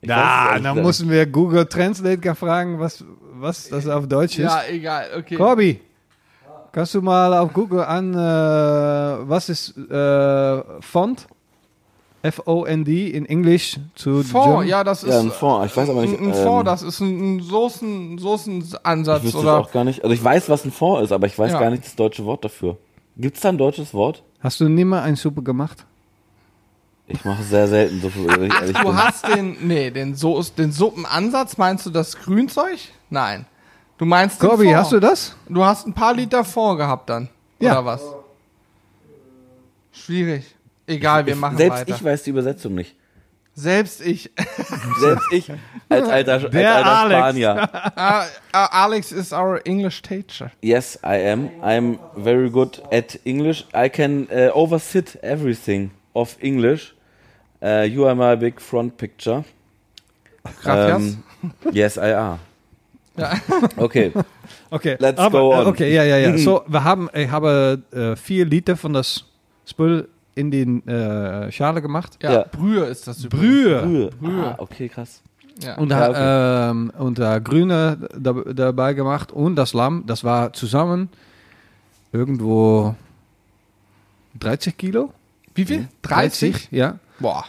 [SPEAKER 2] Ich ehrlich
[SPEAKER 3] dann müssen wir Google Translate fragen, was, was das auf Deutsch ist.
[SPEAKER 1] Ja, egal, okay.
[SPEAKER 3] Corby, kannst du mal auf Google an, äh, was ist äh, Fond? F-O-N-D in Englisch zu
[SPEAKER 1] Fond, ja, das ist
[SPEAKER 2] Ja, ein Fond. Ich weiß aber nicht.
[SPEAKER 1] ein, ein
[SPEAKER 2] ähm,
[SPEAKER 1] Fond, das ist ein, ein Soßen,
[SPEAKER 2] Ich
[SPEAKER 1] Soßenansatz
[SPEAKER 2] es
[SPEAKER 1] oder
[SPEAKER 2] auch gar nicht. Also ich weiß, was ein Fond ist, aber ich weiß
[SPEAKER 1] Ja.
[SPEAKER 2] gar nicht das deutsche Wort dafür. Gibt es da ein deutsches Wort?
[SPEAKER 3] Hast du nie mal eine Suppe gemacht?
[SPEAKER 2] Ich mache sehr selten so viel, wenn ich ehrlich
[SPEAKER 1] Du
[SPEAKER 2] bin.
[SPEAKER 1] hast den, nee, den, so den Suppenansatz, meinst du das Grünzeug? Nein. Du meinst den
[SPEAKER 3] Corby,
[SPEAKER 1] Fond.
[SPEAKER 3] hast du das?
[SPEAKER 1] Du hast ein paar Liter Fond gehabt dann.
[SPEAKER 3] Ja.
[SPEAKER 1] Oder was? Schwierig. Egal, wir machen
[SPEAKER 2] Selbst
[SPEAKER 1] weiter.
[SPEAKER 2] ich weiß die Übersetzung nicht.
[SPEAKER 1] Selbst ich.
[SPEAKER 2] Selbst ich als alter, als alter
[SPEAKER 3] Alex.
[SPEAKER 2] Spanier.
[SPEAKER 1] Ah, ah, Alex is our English teacher.
[SPEAKER 2] Yes, I am. I'm very good at English. I can uh, oversit everything of English. Uh, you are my big front picture.
[SPEAKER 1] Gracias.
[SPEAKER 2] Ähm, yes, I are.
[SPEAKER 1] Ja.
[SPEAKER 2] Okay.
[SPEAKER 3] Okay,
[SPEAKER 2] Let's
[SPEAKER 3] aber,
[SPEAKER 2] go on.
[SPEAKER 3] äh, Okay, ja, ja, ja. So, wir haben, ich habe äh, vier Liter von das Spül in die äh, Schale gemacht.
[SPEAKER 1] ja,
[SPEAKER 2] Ja.
[SPEAKER 1] Brühe ist das.
[SPEAKER 3] Brühe.
[SPEAKER 2] Brühe.
[SPEAKER 1] Brühe.
[SPEAKER 2] Ah, okay, krass.
[SPEAKER 1] Ja.
[SPEAKER 3] Und,
[SPEAKER 2] Ja,
[SPEAKER 3] da, ähm, und da Grüne da, dabei gemacht und das Lamm, das war zusammen irgendwo 30 Kilo.
[SPEAKER 1] Wie viel? 30?
[SPEAKER 3] ja.
[SPEAKER 1] Boah.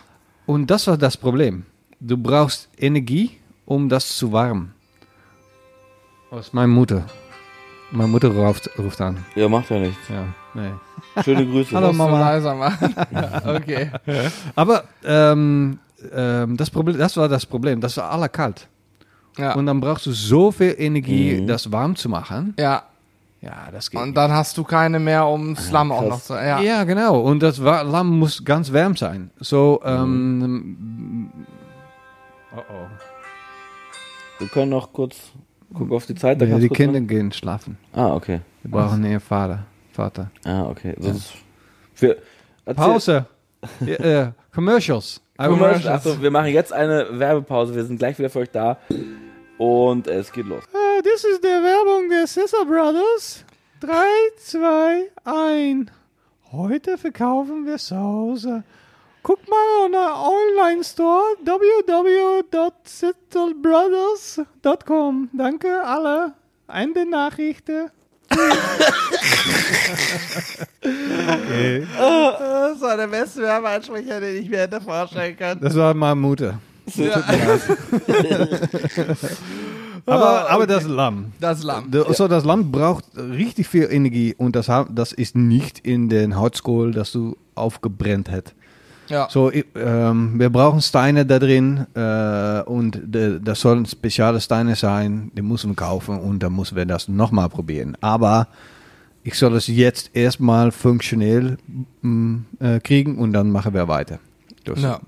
[SPEAKER 3] Und das war das Problem. Du brauchst Energie, um das zu warmen. Das ist meine Mutter. Meine Mutter ruft, ruft an.
[SPEAKER 2] Ja, macht ja nichts.
[SPEAKER 3] Ja, nee.
[SPEAKER 2] Schöne Grüße.
[SPEAKER 3] Hallo, Mama.
[SPEAKER 1] leiser machen. okay.
[SPEAKER 3] Aber ähm, ähm, das, Problem, das war das Problem. Das war aller kalt.
[SPEAKER 1] Ja.
[SPEAKER 3] Und dann brauchst du so viel Energie,
[SPEAKER 2] Mhm.
[SPEAKER 3] das warm zu machen.
[SPEAKER 1] ja.
[SPEAKER 3] Ja, das geht
[SPEAKER 1] Und dann hast du keine mehr, um Slum auch
[SPEAKER 2] krass.
[SPEAKER 1] noch zu.
[SPEAKER 3] Ja.
[SPEAKER 1] Ja.
[SPEAKER 3] genau. Und das war, Lamm muss ganz warm sein. So, ähm, oh oh.
[SPEAKER 2] Wir können noch kurz gucken auf die Zeit. da
[SPEAKER 3] Ja, die Kinder gehen schlafen.
[SPEAKER 2] machen. Ah, okay.
[SPEAKER 3] Wir brauchen ihren Vater. Vater.
[SPEAKER 2] Ah, okay. Sonst wir, erzähl-
[SPEAKER 3] Pause. ja, äh, commercials.
[SPEAKER 2] Commercial. Achso, wir machen jetzt eine Werbepause. Wir sind gleich wieder für euch da. Und es geht los.
[SPEAKER 3] Äh, das ist der Werbung der Scissor Brothers. 3, 2, 1. Heute verkaufen wir Hause. Guck mal in der Online-Store www.sitzelbrothers.com. Danke alle. Eine Nachrichten. okay.
[SPEAKER 1] Das war der beste Werbeeinsprecher, den ich mir hätte vorstellen können.
[SPEAKER 3] Das war meine Mutter. aber, aber das Lamm.
[SPEAKER 1] Das Lamm.
[SPEAKER 3] De, So, das Lamm braucht richtig viel Energie und das, das ist nicht in den Holzkohl, das du aufgebrennt hast.
[SPEAKER 1] Ja.
[SPEAKER 3] So, ähm, wir brauchen Steine da drin äh, und de, das sollen spezielle Steine sein, die müssen wir kaufen und dann müssen wir das nochmal probieren. Aber ich soll es jetzt erstmal funktionell mm, äh, kriegen und dann machen wir weiter. Das-
[SPEAKER 1] Ja.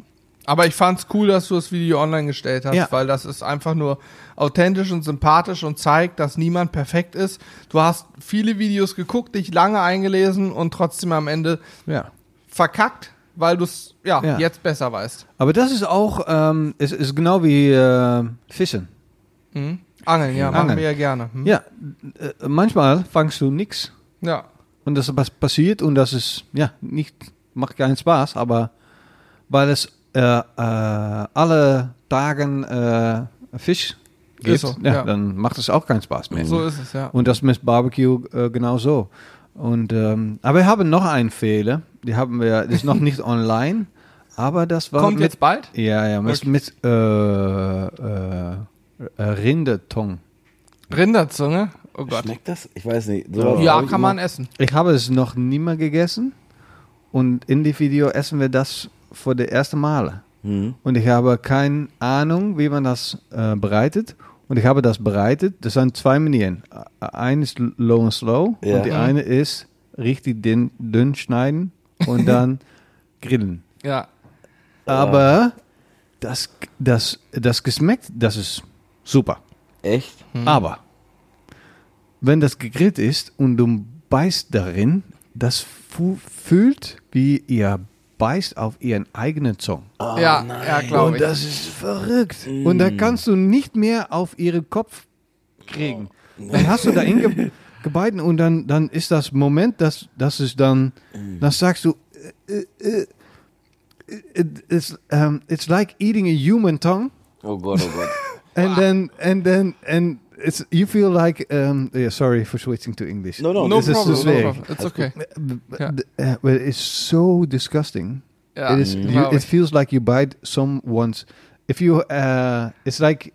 [SPEAKER 1] Aber ich fand's cool, dass du das Video online gestellt hast,
[SPEAKER 3] Ja.
[SPEAKER 1] weil das ist einfach nur authentisch und sympathisch und zeigt, dass niemand perfekt ist. Du hast viele Videos geguckt, dich lange eingelesen und trotzdem am Ende
[SPEAKER 3] ja.
[SPEAKER 1] verkackt, weil du es ja,
[SPEAKER 3] Ja.
[SPEAKER 1] jetzt besser weißt.
[SPEAKER 3] Aber das ist auch, ähm, es ist genau wie äh, Fischen.
[SPEAKER 1] Mhm. Angeln, ja, machen
[SPEAKER 3] Angeln.
[SPEAKER 1] wir ja gerne. Hm?
[SPEAKER 3] Ja, äh, manchmal fangst du nichts
[SPEAKER 1] ja.
[SPEAKER 3] und das was passiert und das ist, ja, nicht, macht keinen Spaß, aber weil es äh, alle Tagen äh, Fisch gibt,
[SPEAKER 1] so,
[SPEAKER 3] ja,
[SPEAKER 1] ja.
[SPEAKER 3] dann macht es auch keinen Spaß mehr.
[SPEAKER 1] So ist es, ja.
[SPEAKER 3] Und das mit Barbecue äh, genau so. Und, ähm, aber wir haben noch einen Fehler, die haben wir, das ist noch nicht online, aber das war
[SPEAKER 1] Kommt
[SPEAKER 3] mit,
[SPEAKER 1] jetzt bald?
[SPEAKER 3] ja, ja, mit,
[SPEAKER 1] Okay.
[SPEAKER 3] mit äh, äh, äh, Rindertong.
[SPEAKER 1] Rinderzunge? Oh Gott.
[SPEAKER 2] Schmeckt das? Ich weiß nicht. Sowas
[SPEAKER 1] Ja, kann man essen.
[SPEAKER 3] Ich habe es noch nie mehr gegessen und in dem Video essen wir das für die erste Male.
[SPEAKER 2] Mhm.
[SPEAKER 3] Und ich habe keine Ahnung, wie man das äh, bereitet. Und ich habe das bereitet. Das sind zwei Manieren. Äh, Eine ist low and slow
[SPEAKER 2] Ja.
[SPEAKER 3] und die eine ist richtig dünn, dünn schneiden und dann grillen.
[SPEAKER 1] Ja.
[SPEAKER 3] Aber das, das, das Geschmack, das ist super.
[SPEAKER 2] Echt?
[SPEAKER 3] Aber wenn das gegrillt ist und du beißt darin, das fühlt wie ihr beißt auf ihren eigenen Zunge.
[SPEAKER 1] ja, ja, glaube
[SPEAKER 3] Und
[SPEAKER 1] ich.
[SPEAKER 3] das ist verrückt. Und da kannst du nicht mehr auf ihren Kopf kriegen. Dann hast du da inge gebeiden und dann, dann ist das Moment, dass, dass es dann, dann sagst du, äh, äh, it, it's, um, it's like eating a human tongue.
[SPEAKER 2] Oh Gott, oh Gott.
[SPEAKER 3] And then, and then, and it's, you feel like, um, yeah, sorry for switching to English.
[SPEAKER 2] No, no.
[SPEAKER 1] no
[SPEAKER 3] this
[SPEAKER 1] problem,
[SPEAKER 3] too
[SPEAKER 1] no problem. It's okay. Ja.
[SPEAKER 3] Uh, but it's so disgusting.
[SPEAKER 1] Ja,
[SPEAKER 3] it is. You, it feels like you bite someone's. If you, uh, it's like,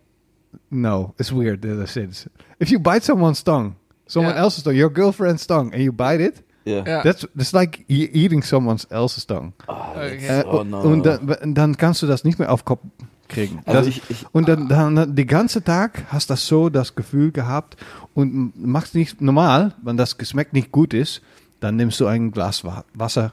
[SPEAKER 3] no, it's weird that I said. If you bite someone's tongue, someone
[SPEAKER 1] Yeah.
[SPEAKER 3] else's tongue, your girlfriend's tongue, and you bite it,
[SPEAKER 2] Ja.
[SPEAKER 1] Ja.
[SPEAKER 3] that's that's like e eating someone else's tongue.
[SPEAKER 1] Okay.
[SPEAKER 3] Äh,
[SPEAKER 2] Oh, no.
[SPEAKER 3] Und dann, dann kannst du das nicht mehr auf Kopf kriegen.
[SPEAKER 2] Also
[SPEAKER 3] das,
[SPEAKER 2] ich- ich-
[SPEAKER 3] und dann, dann die ganze Tag hast du so das Gefühl gehabt und machst nicht normal, wenn das Geschmack nicht gut ist, dann nimmst du ein Glas Wa- Wasser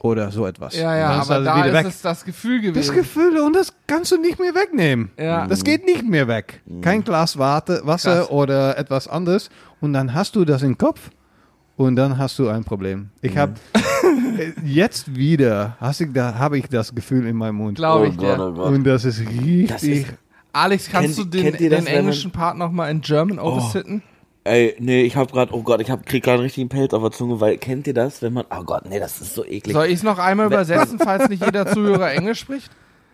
[SPEAKER 3] oder so etwas.
[SPEAKER 1] Ja, ja, aber
[SPEAKER 3] alles
[SPEAKER 1] da ist
[SPEAKER 3] weg.
[SPEAKER 1] es das Gefühl
[SPEAKER 3] Das
[SPEAKER 1] gewesen.
[SPEAKER 3] Gefühl und das kannst du nicht mehr wegnehmen.
[SPEAKER 1] Ja.
[SPEAKER 3] Das geht nicht mehr weg. Kein Glas Warte, Wasser
[SPEAKER 1] Krass.
[SPEAKER 3] oder etwas anderes und dann hast du das im Kopf und dann hast du ein Problem. Ich habe jetzt wieder hast ich da habe ich das Gefühl in meinem Mund.
[SPEAKER 1] Glaube
[SPEAKER 2] Oh
[SPEAKER 1] ich
[SPEAKER 2] Gott, oh Gott.
[SPEAKER 3] Und das ist richtig.
[SPEAKER 2] Das ist-
[SPEAKER 1] Alex, kannst
[SPEAKER 2] Kennt-
[SPEAKER 1] du den,
[SPEAKER 2] das,
[SPEAKER 1] den
[SPEAKER 2] man-
[SPEAKER 1] englischen Part nochmal in German oversitten?
[SPEAKER 2] Ey, nee, ich hab grad, oh Gott, ich hab, krieg gerade einen richtigen Pelz auf der Zunge, weil, kennt ihr das, wenn man, oh Gott, nee, das ist so eklig.
[SPEAKER 1] Soll ich es noch einmal übersetzen, falls nicht jeder Zuhörer Englisch spricht?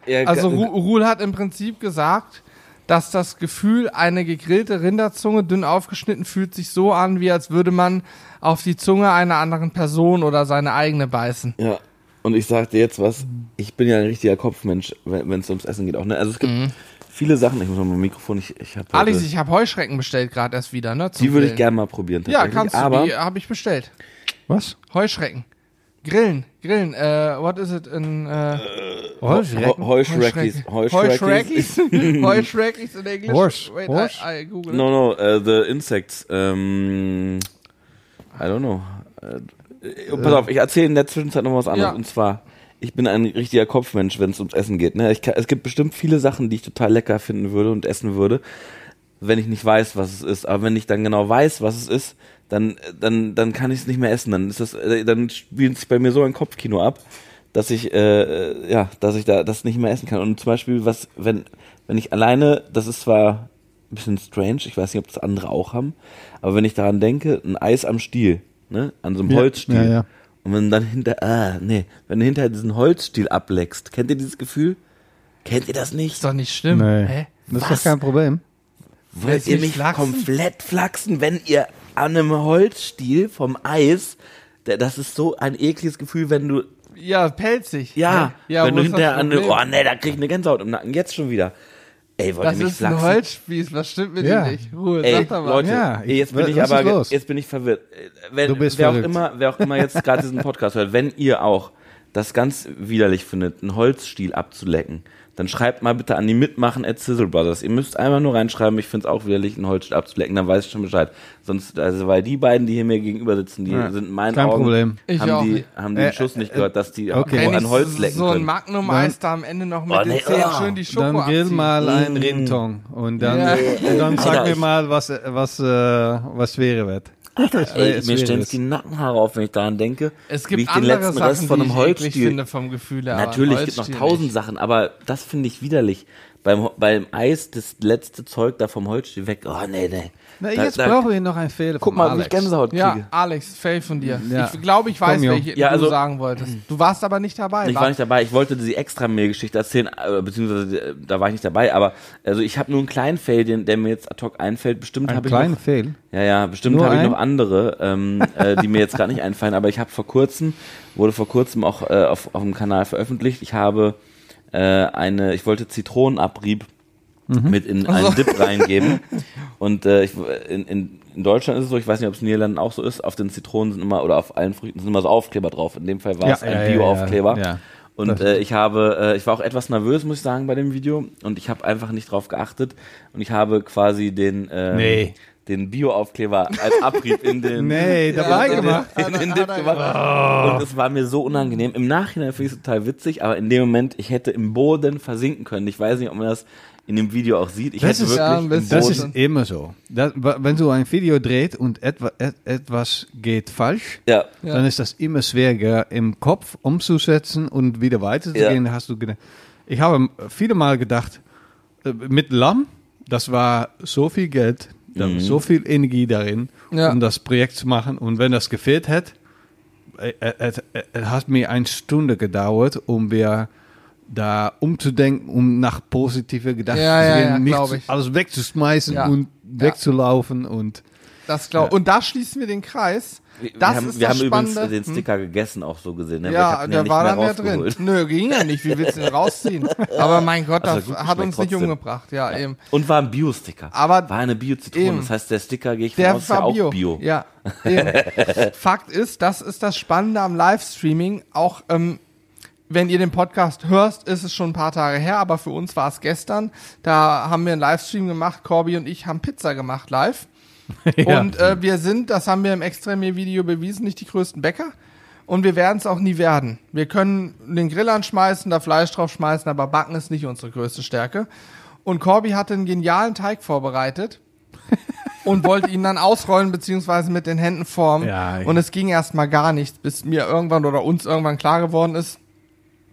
[SPEAKER 2] Ja,
[SPEAKER 1] Also Ruhl hat im Prinzip gesagt, dass das Gefühl, eine gegrillte Rinderzunge dünn aufgeschnitten, fühlt sich so an, wie als würde man auf die Zunge einer anderen Person oder seine eigene beißen.
[SPEAKER 2] Ja, und ich sag dir jetzt was, ich bin ja ein richtiger Kopfmensch, wenn es ums Essen geht auch, ne? Also es gibt viele Sachen, ich muss mal mein Mikrofon, ich, ich hab
[SPEAKER 1] Mhm. Alex, ich habe Heuschrecken bestellt gerade erst wieder, ne? zum
[SPEAKER 2] die würde ich gerne mal probieren,
[SPEAKER 1] Ja, kannst du,
[SPEAKER 2] aber,
[SPEAKER 1] die habe ich bestellt.
[SPEAKER 3] Was?
[SPEAKER 1] Heuschrecken. Grillen, grillen, äh, what is it in, äh,
[SPEAKER 3] Heuschrecken?
[SPEAKER 2] Heu- Heuschreckis, Heuschreckis.
[SPEAKER 1] Heuschreckis. In Englisch.
[SPEAKER 3] Horse.
[SPEAKER 1] Wait,
[SPEAKER 3] Horse?
[SPEAKER 1] I, I google it.
[SPEAKER 2] No, no, uh, the insects, ähm, I don't know. Äh, pass auf, ich erzähle in der Zwischenzeit noch was anderes.
[SPEAKER 1] Ja.
[SPEAKER 2] Und zwar, ich bin ein richtiger Kopfmensch, wenn es ums Essen geht. Ne? Ich kann, es gibt bestimmt viele Sachen, die ich total lecker finden würde und essen würde, wenn ich nicht weiß, was es ist. Aber wenn ich dann genau weiß, was es ist, dann, dann, dann kann ich es nicht mehr essen. Dann ist das, äh, dann spielt sich bei mir so ein Kopfkino ab, dass ich, äh, ja, dass ich da das nicht mehr essen kann. Und zum Beispiel, was, wenn, wenn ich alleine, das ist zwar ein bisschen strange, ich weiß nicht, ob das andere auch haben, aber wenn ich daran denke, ein Eis am Stiel, ne, an so einem
[SPEAKER 3] Ja,
[SPEAKER 2] Holzstiel.
[SPEAKER 3] ja, ja.
[SPEAKER 2] Und wenn dann hinter, ah, nee, wenn du hinter diesen Holzstiel ableckst, kennt ihr dieses Gefühl? Kennt ihr das nicht?
[SPEAKER 1] Ist doch nicht schlimm.
[SPEAKER 3] Nee.
[SPEAKER 1] Hä?
[SPEAKER 3] Das ist
[SPEAKER 2] Was?
[SPEAKER 3] doch kein Problem.
[SPEAKER 2] Wollt ihr
[SPEAKER 1] mich
[SPEAKER 2] mich
[SPEAKER 1] flachsen?
[SPEAKER 2] komplett flachsen, wenn ihr an einem Holzstiel vom Eis, der, das ist so ein ekliges Gefühl, wenn du,
[SPEAKER 1] Ja, pelzig.
[SPEAKER 2] ja,
[SPEAKER 1] ja
[SPEAKER 2] wenn du hinterher an einem,
[SPEAKER 1] Problem?
[SPEAKER 2] oh nee, da krieg ich eine Gänsehaut im Nacken, jetzt schon wieder. Ey, wollt
[SPEAKER 1] Das
[SPEAKER 2] ihr mich
[SPEAKER 1] ist ein
[SPEAKER 2] flachsen?
[SPEAKER 1] Holzspieß, was stimmt mit
[SPEAKER 3] Ja.
[SPEAKER 1] dir nicht? Ruhe,
[SPEAKER 2] Ey,
[SPEAKER 1] sag doch mal.
[SPEAKER 2] Leute,
[SPEAKER 3] Ja,
[SPEAKER 2] ey, jetzt
[SPEAKER 3] ich-
[SPEAKER 2] bin ich aber,
[SPEAKER 3] los?
[SPEAKER 2] jetzt bin ich verwirrt. Wenn,
[SPEAKER 3] Du bist
[SPEAKER 2] wer
[SPEAKER 3] verrückt.
[SPEAKER 2] auch immer, wer auch immer jetzt gerade diesen Podcast hört, wenn ihr auch das ganz widerlich findet, einen Holzstiel abzulecken, dann schreibt mal bitte an die Mitmachen at Sizzle Brothers. Ihr müsst einfach nur reinschreiben, ich finde es auch widerlich, einen Holzstiel abzulecken, dann weiß ich schon Bescheid. Sonst, also, weil die beiden, die hier mir gegenüber sitzen, die
[SPEAKER 3] Ja,
[SPEAKER 2] sind in meinen
[SPEAKER 3] kein
[SPEAKER 2] Augen,
[SPEAKER 3] Problem.
[SPEAKER 1] Ich
[SPEAKER 2] haben
[SPEAKER 1] auch
[SPEAKER 2] die, haben die
[SPEAKER 3] Äh,
[SPEAKER 2] den Schuss nicht
[SPEAKER 3] äh,
[SPEAKER 2] gehört, dass die
[SPEAKER 3] okay.
[SPEAKER 2] an Holz lecken
[SPEAKER 1] so ein
[SPEAKER 2] können.
[SPEAKER 1] Magnum-Eis da am Ende noch mit
[SPEAKER 2] Oh,
[SPEAKER 1] den
[SPEAKER 2] nee,
[SPEAKER 1] Zähnen
[SPEAKER 2] oh.
[SPEAKER 1] schön die Schoko
[SPEAKER 3] Dann grill
[SPEAKER 1] abziehen.
[SPEAKER 3] mal ein
[SPEAKER 2] Mm.
[SPEAKER 3] Rindtong und dann,
[SPEAKER 1] Ja.
[SPEAKER 3] und dann sag mir mal, was, was, äh, was schwer wird.
[SPEAKER 2] Ey,
[SPEAKER 3] es
[SPEAKER 2] mir stellen die Nackenhaare auf, wenn ich daran denke,
[SPEAKER 1] Es
[SPEAKER 2] wie
[SPEAKER 1] gibt
[SPEAKER 2] ich den
[SPEAKER 1] andere
[SPEAKER 2] letzten
[SPEAKER 1] Sachen,
[SPEAKER 2] Rest von
[SPEAKER 1] die
[SPEAKER 2] einem Holzstiel
[SPEAKER 1] finde vom Gefühl her.
[SPEAKER 2] Natürlich, es gibt noch tausend
[SPEAKER 1] nicht.
[SPEAKER 2] Sachen, aber das finde ich widerlich. Beim, beim Eis, das letzte Zeug da vom Holzstiel weg. Oh, nee, nee.
[SPEAKER 3] Na,
[SPEAKER 2] Da-
[SPEAKER 3] jetzt
[SPEAKER 2] da-
[SPEAKER 3] brauchen wir noch einen Fehler
[SPEAKER 2] Guck mal, wie
[SPEAKER 3] Alex.
[SPEAKER 2] ich Gänsehaut kriege.
[SPEAKER 1] Ja, Alex, Fail von dir.
[SPEAKER 3] Ja.
[SPEAKER 1] Ich glaube, ich weiß, welche
[SPEAKER 2] Ja,
[SPEAKER 1] du
[SPEAKER 2] also-
[SPEAKER 1] sagen wolltest. Du warst aber nicht dabei.
[SPEAKER 2] Ich war nicht dabei. Ich wollte die extra Mehl-Geschichte erzählen, äh, beziehungsweise äh, da war ich nicht dabei. Aber also ich habe nur einen kleinen Fail, den, der mir jetzt ad hoc einfällt. Bestimmt
[SPEAKER 3] Ein
[SPEAKER 2] habe ich
[SPEAKER 3] kleiner
[SPEAKER 2] noch,
[SPEAKER 3] Fehl.
[SPEAKER 2] ja, ja, bestimmt habe ich noch andere, ähm, äh, die mir jetzt gerade nicht einfallen. Aber ich habe vor kurzem, wurde vor kurzem auch äh, auf, auf dem Kanal veröffentlicht. Ich habe äh, eine, ich wollte Zitronenabrieb mit in einen Dip reingeben. Und äh, ich, in, in, in Deutschland ist es so, ich weiß nicht, ob es in den Niederlanden auch so ist, auf den Zitronen sind immer, oder auf allen Früchten sind immer so Aufkleber drauf. In dem Fall war es ein Bio-Aufkleber.
[SPEAKER 3] Ja, ja.
[SPEAKER 2] Und äh, ich habe, äh, ich war auch etwas nervös, muss ich sagen, bei dem Video. Und ich habe einfach nicht drauf geachtet. Und ich habe quasi den, ähm,
[SPEAKER 3] Nee.
[SPEAKER 2] den Bio-Aufkleber als Abrieb in den,
[SPEAKER 3] Nee, dabei
[SPEAKER 2] in,
[SPEAKER 3] gemacht.
[SPEAKER 2] In, in den Dip gemacht. Und es war mir so unangenehm. Im Nachhinein finde ich es total witzig, aber in dem Moment, ich hätte im Boden versinken können. Ich weiß nicht, ob man das in dem Video auch sieht. Ich
[SPEAKER 3] Das
[SPEAKER 2] hätte
[SPEAKER 3] ist-
[SPEAKER 2] wirklich
[SPEAKER 1] ja.
[SPEAKER 3] Das ist immer so. Das, wenn du ein Video dreht und etwa, et, etwas geht falsch,
[SPEAKER 2] ja,
[SPEAKER 1] Ja.
[SPEAKER 3] dann ist das immer schwieriger im Kopf umzusetzen und wieder weiterzugehen.
[SPEAKER 2] Ja.
[SPEAKER 3] Hast du. Ich habe viele Mal gedacht, äh, mit Lamm, das war so viel Geld, da war so viel Energie darin,
[SPEAKER 1] Ja.
[SPEAKER 3] um das Projekt zu machen. Und wenn das gefehlt hätte, äh, äh, äh, es hat mir eine Stunde gedauert, um wir da umzudenken, um nach positive Gedanken
[SPEAKER 1] Ja,
[SPEAKER 3] zu
[SPEAKER 1] ja,
[SPEAKER 3] gehen,
[SPEAKER 1] ja,
[SPEAKER 3] nicht zu-
[SPEAKER 1] ich.
[SPEAKER 3] alles wegzuschmeißen
[SPEAKER 1] Ja.
[SPEAKER 3] und wegzulaufen und
[SPEAKER 1] Das glaub, Und da schließen wir den Kreis.
[SPEAKER 2] wir,
[SPEAKER 1] Das
[SPEAKER 2] wir haben,
[SPEAKER 1] ist
[SPEAKER 2] wir
[SPEAKER 1] das
[SPEAKER 2] haben übrigens den Sticker gegessen, auch so gesehen. Ne?
[SPEAKER 1] Ja, der
[SPEAKER 2] nicht
[SPEAKER 1] war
[SPEAKER 2] mehr
[SPEAKER 1] dann ja drin. Nö, ging ja nicht. Wie willst du den rausziehen? Aber mein Gott,
[SPEAKER 2] Also
[SPEAKER 1] das
[SPEAKER 2] gut
[SPEAKER 1] hat uns nicht
[SPEAKER 2] trotzdem.
[SPEAKER 1] umgebracht. Ja, eben.
[SPEAKER 2] Und war ein Bio-Sticker.
[SPEAKER 1] Aber
[SPEAKER 2] war eine Bio-Zitrone. Das heißt, der Sticker, gehe ich von
[SPEAKER 1] Der
[SPEAKER 2] aus, ist ja
[SPEAKER 1] war
[SPEAKER 2] auch
[SPEAKER 1] Bio.
[SPEAKER 2] Bio.
[SPEAKER 1] Ja. Fakt ist, das ist das Spannende am Livestreaming. Auch ähm, wenn ihr den Podcast hörst, ist es schon ein paar Tage her, aber für uns war es gestern. Da haben wir einen Livestream gemacht. Corby und ich haben Pizza gemacht live.
[SPEAKER 3] Ja.
[SPEAKER 1] Und äh, wir sind, das haben wir im Extremé-Video bewiesen, nicht die größten Bäcker. Und wir werden es auch nie werden. Wir können den Grill anschmeißen, da Fleisch drauf schmeißen, aber Backen ist nicht unsere größte Stärke. Und Corby hatte einen genialen Teig vorbereitet und wollte ihn dann ausrollen beziehungsweise mit den Händen formen.
[SPEAKER 3] Ja,
[SPEAKER 1] und es ging erstmal gar nichts, bis mir irgendwann oder uns irgendwann klar geworden ist,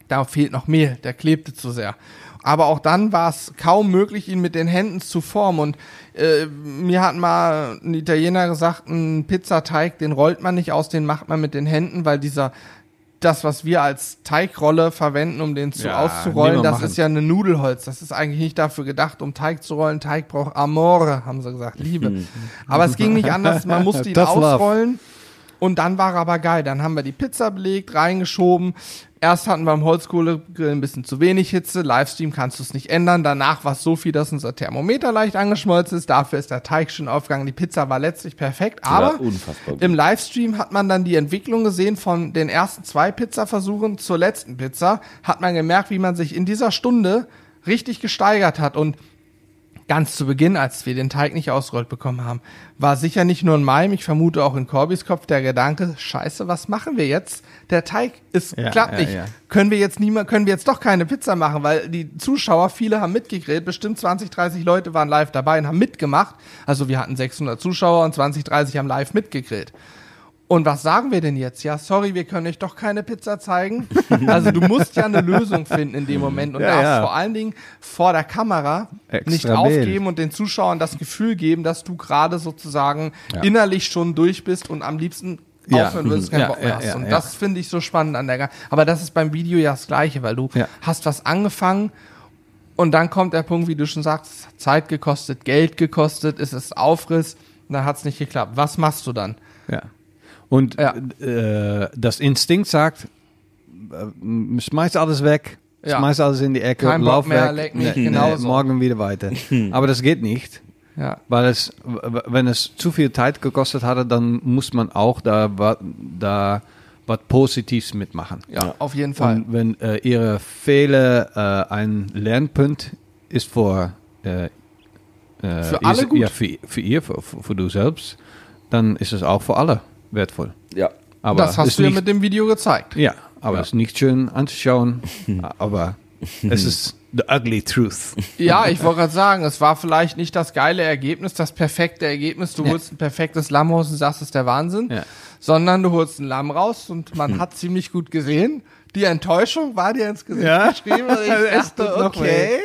[SPEAKER 1] da fehlt noch Mehl, der klebte zu sehr. Aber auch dann war es kaum möglich, ihn mit den Händen zu formen. Und äh, mir hat mal ein Italiener gesagt, ein Pizzateig, den rollt man nicht aus, den macht man mit den Händen, weil dieser, das, was wir als Teigrolle verwenden, um den zu
[SPEAKER 3] Ja,
[SPEAKER 1] auszurollen, das
[SPEAKER 3] machen.
[SPEAKER 1] ist ja eine Nudelholz. Das ist eigentlich nicht dafür gedacht, um Teig zu rollen. Teig braucht Amore, haben sie gesagt, Liebe. aber es ging nicht anders, man musste ihn
[SPEAKER 3] Tough love.
[SPEAKER 1] Und dann war er aber geil. Dann haben wir die Pizza belegt, reingeschoben. Erst hatten wir am Holzkohlegrill ein bisschen zu wenig Hitze. Livestream kannst du es nicht ändern. Danach war es so viel, dass unser Thermometer leicht angeschmolzen ist. Dafür ist der Teig schon aufgegangen. Die Pizza war letztlich perfekt. Aber
[SPEAKER 2] gut.
[SPEAKER 1] im Livestream hat man dann die Entwicklung gesehen von den ersten zwei Pizzaversuchen zur letzten Pizza. Hat man gemerkt, wie man sich in dieser Stunde richtig gesteigert hat. Und ganz zu Beginn, als wir den Teig nicht ausgerollt bekommen haben, war sicher nicht nur in meinem, ich vermute auch in Corbys Kopf der Gedanke, scheiße, was machen wir jetzt? Der Teig ist
[SPEAKER 3] Ja,
[SPEAKER 1] klappt
[SPEAKER 3] ja,
[SPEAKER 1] nicht.
[SPEAKER 3] ja.
[SPEAKER 1] Können wir jetzt niemand, können wir jetzt doch keine Pizza machen, weil die Zuschauer, viele haben mitgegrillt, bestimmt 20, 30 Leute waren live dabei und haben mitgemacht. Also wir hatten 600 Zuschauer und 20, 30 haben live mitgegrillt. Und was sagen wir denn jetzt? Ja, sorry, wir können euch doch keine Pizza zeigen. Also du musst ja eine Lösung finden in dem Moment und
[SPEAKER 3] Ja,
[SPEAKER 1] darfst
[SPEAKER 3] ja.
[SPEAKER 1] vor allen Dingen vor der Kamera
[SPEAKER 3] Extra
[SPEAKER 1] nicht
[SPEAKER 3] Bild.
[SPEAKER 1] aufgeben und den Zuschauern das Gefühl geben, dass du gerade sozusagen innerlich schon durch bist und am liebsten
[SPEAKER 3] Ja.
[SPEAKER 1] aufhören würdest, keinen
[SPEAKER 3] Ja,
[SPEAKER 1] Bock mehr
[SPEAKER 3] ja,
[SPEAKER 1] hast.
[SPEAKER 3] ja,
[SPEAKER 1] und
[SPEAKER 3] ja.
[SPEAKER 1] das finde ich so spannend an der Ga- Aber das ist beim Video ja das Gleiche, weil du
[SPEAKER 3] Ja.
[SPEAKER 1] hast was angefangen und dann kommt der Punkt, wie du schon sagst, Zeit gekostet, Geld gekostet, es ist Aufriss, dann hat es nicht geklappt. Was machst du dann?
[SPEAKER 3] Ja. Und
[SPEAKER 1] Ja.
[SPEAKER 3] äh, das Instinkt sagt, äh, schmeiß alles weg,
[SPEAKER 1] Ja.
[SPEAKER 3] schmeiß alles in die Ecke,
[SPEAKER 1] Kein Bock
[SPEAKER 3] lauf
[SPEAKER 1] mehr,
[SPEAKER 3] weg, nee,
[SPEAKER 1] genau
[SPEAKER 3] nee,
[SPEAKER 1] so.
[SPEAKER 3] morgen wieder weiter. Aber das geht nicht,
[SPEAKER 1] Ja.
[SPEAKER 3] weil es, w- wenn es zu viel Zeit gekostet hatte, dann muss man auch da, da was Positives mitmachen.
[SPEAKER 1] Ja, auf jeden Fall.
[SPEAKER 3] Und wenn äh, ihre Fehler äh, ein Lernpunkt ist für, äh, äh,
[SPEAKER 1] Für alle
[SPEAKER 3] ihr,
[SPEAKER 1] gut.
[SPEAKER 3] Ja, für, für ihr, für, für, für du selbst, dann ist es auch für alle wertvoll.
[SPEAKER 2] Ja.
[SPEAKER 3] Aber
[SPEAKER 1] das hast du ja
[SPEAKER 3] nicht,
[SPEAKER 1] mit dem Video gezeigt.
[SPEAKER 3] ja, aber
[SPEAKER 2] Ja.
[SPEAKER 3] es ist nicht schön anzuschauen, aber es ist the ugly truth.
[SPEAKER 1] Ja, ich wollte gerade sagen, es war vielleicht nicht das geile Ergebnis, das perfekte Ergebnis. Du
[SPEAKER 3] Ja.
[SPEAKER 1] holst ein perfektes Lamm raus und sagst, es ist der Wahnsinn.
[SPEAKER 3] Ja.
[SPEAKER 1] Sondern du holst ein Lamm raus und man hat ziemlich gut gesehen. Die Enttäuschung war dir ins Gesicht
[SPEAKER 3] Ja.
[SPEAKER 1] geschrieben. Und ich
[SPEAKER 3] Es
[SPEAKER 1] dachte, okay,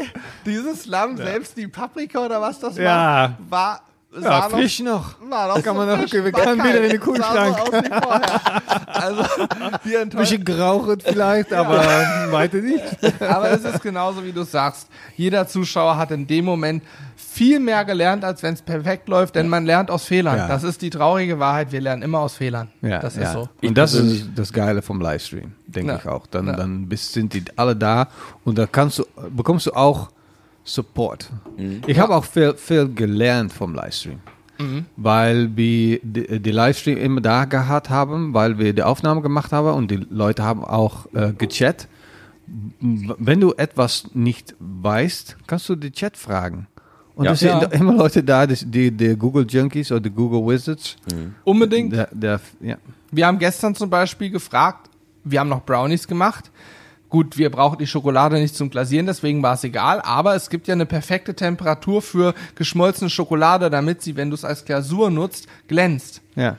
[SPEAKER 1] dieses Lamm, selbst die Paprika oder was das
[SPEAKER 3] Ja.
[SPEAKER 1] war, war
[SPEAKER 3] Ja, frisch noch.
[SPEAKER 1] War doch
[SPEAKER 3] Kann man noch-
[SPEAKER 1] frisch,
[SPEAKER 3] wir können wieder in den Kühlschrank.
[SPEAKER 1] Also, die Enttäuschung.
[SPEAKER 3] Bisschen geraucht vielleicht, aber weiter nicht.
[SPEAKER 1] Aber es ist genauso, wie du sagst. Jeder Zuschauer hat in dem Moment viel mehr gelernt, als wenn es perfekt läuft, denn man lernt aus Fehlern.
[SPEAKER 3] Ja.
[SPEAKER 1] Das ist die traurige Wahrheit. Wir lernen immer aus Fehlern.
[SPEAKER 3] Ja,
[SPEAKER 1] das
[SPEAKER 3] ja.
[SPEAKER 1] ist so.
[SPEAKER 3] Und das ist das Geile vom Livestream, denke
[SPEAKER 1] Ja.
[SPEAKER 3] ich auch. Dann,
[SPEAKER 1] Ja.
[SPEAKER 3] dann bist, sind die alle da und da kannst du, bekommst du auch Support. Ich habe auch viel, viel gelernt vom Livestream. Weil wir die, die Livestream immer da gehabt haben, weil wir die Aufnahme gemacht haben und die Leute haben auch äh, gechat. wenn du etwas nicht weißt, kannst du den Chat fragen. Und
[SPEAKER 2] Ja.
[SPEAKER 3] es sind
[SPEAKER 1] Ja.
[SPEAKER 3] immer Leute da, die, die, die Google Junkies oder die Google Wizards.
[SPEAKER 1] Unbedingt.
[SPEAKER 3] Der, der, ja.
[SPEAKER 1] Wir haben gestern zum Beispiel gefragt, wir haben noch Brownies gemacht. Gut, wir brauchen die Schokolade nicht zum Glasieren, deswegen war es egal. Aber es gibt ja eine perfekte Temperatur für geschmolzene Schokolade, damit sie, wenn du es als Glasur nutzt, glänzt.
[SPEAKER 3] ja.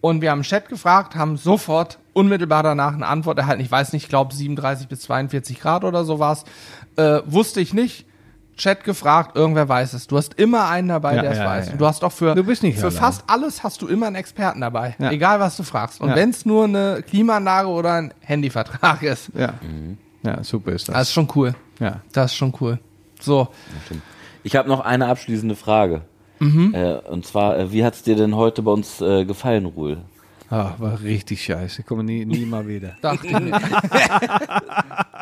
[SPEAKER 1] Und wir haben im Chat gefragt, haben sofort unmittelbar danach eine Antwort erhalten. Ich weiß nicht, ich glaube 37 bis 42 Grad oder sowas. Äh, wusste ich nicht. Chat gefragt, irgendwer weiß es. Du hast immer einen dabei,
[SPEAKER 3] Ja,
[SPEAKER 1] der es
[SPEAKER 3] ja,
[SPEAKER 1] weiß.
[SPEAKER 3] ja.
[SPEAKER 1] Du hast auch für,
[SPEAKER 3] Du bist nicht
[SPEAKER 1] für fast alles hast du immer einen Experten dabei.
[SPEAKER 3] Ja.
[SPEAKER 1] Egal, was du fragst. Und
[SPEAKER 3] Ja.
[SPEAKER 1] wenn es nur eine Klimaanlage oder ein Handyvertrag ist.
[SPEAKER 3] Ja. ja, super ist das.
[SPEAKER 1] Das ist schon cool.
[SPEAKER 3] ja.
[SPEAKER 1] Das ist schon cool. So,
[SPEAKER 2] Ich habe noch eine abschließende Frage.
[SPEAKER 1] Mhm.
[SPEAKER 2] Äh, und zwar, äh, wie hat's dir denn heute bei uns äh, gefallen, Ruhl?
[SPEAKER 3] Ah, war richtig scheiße. Ich komme nie, nie mal wieder.
[SPEAKER 1] dachte ich mir.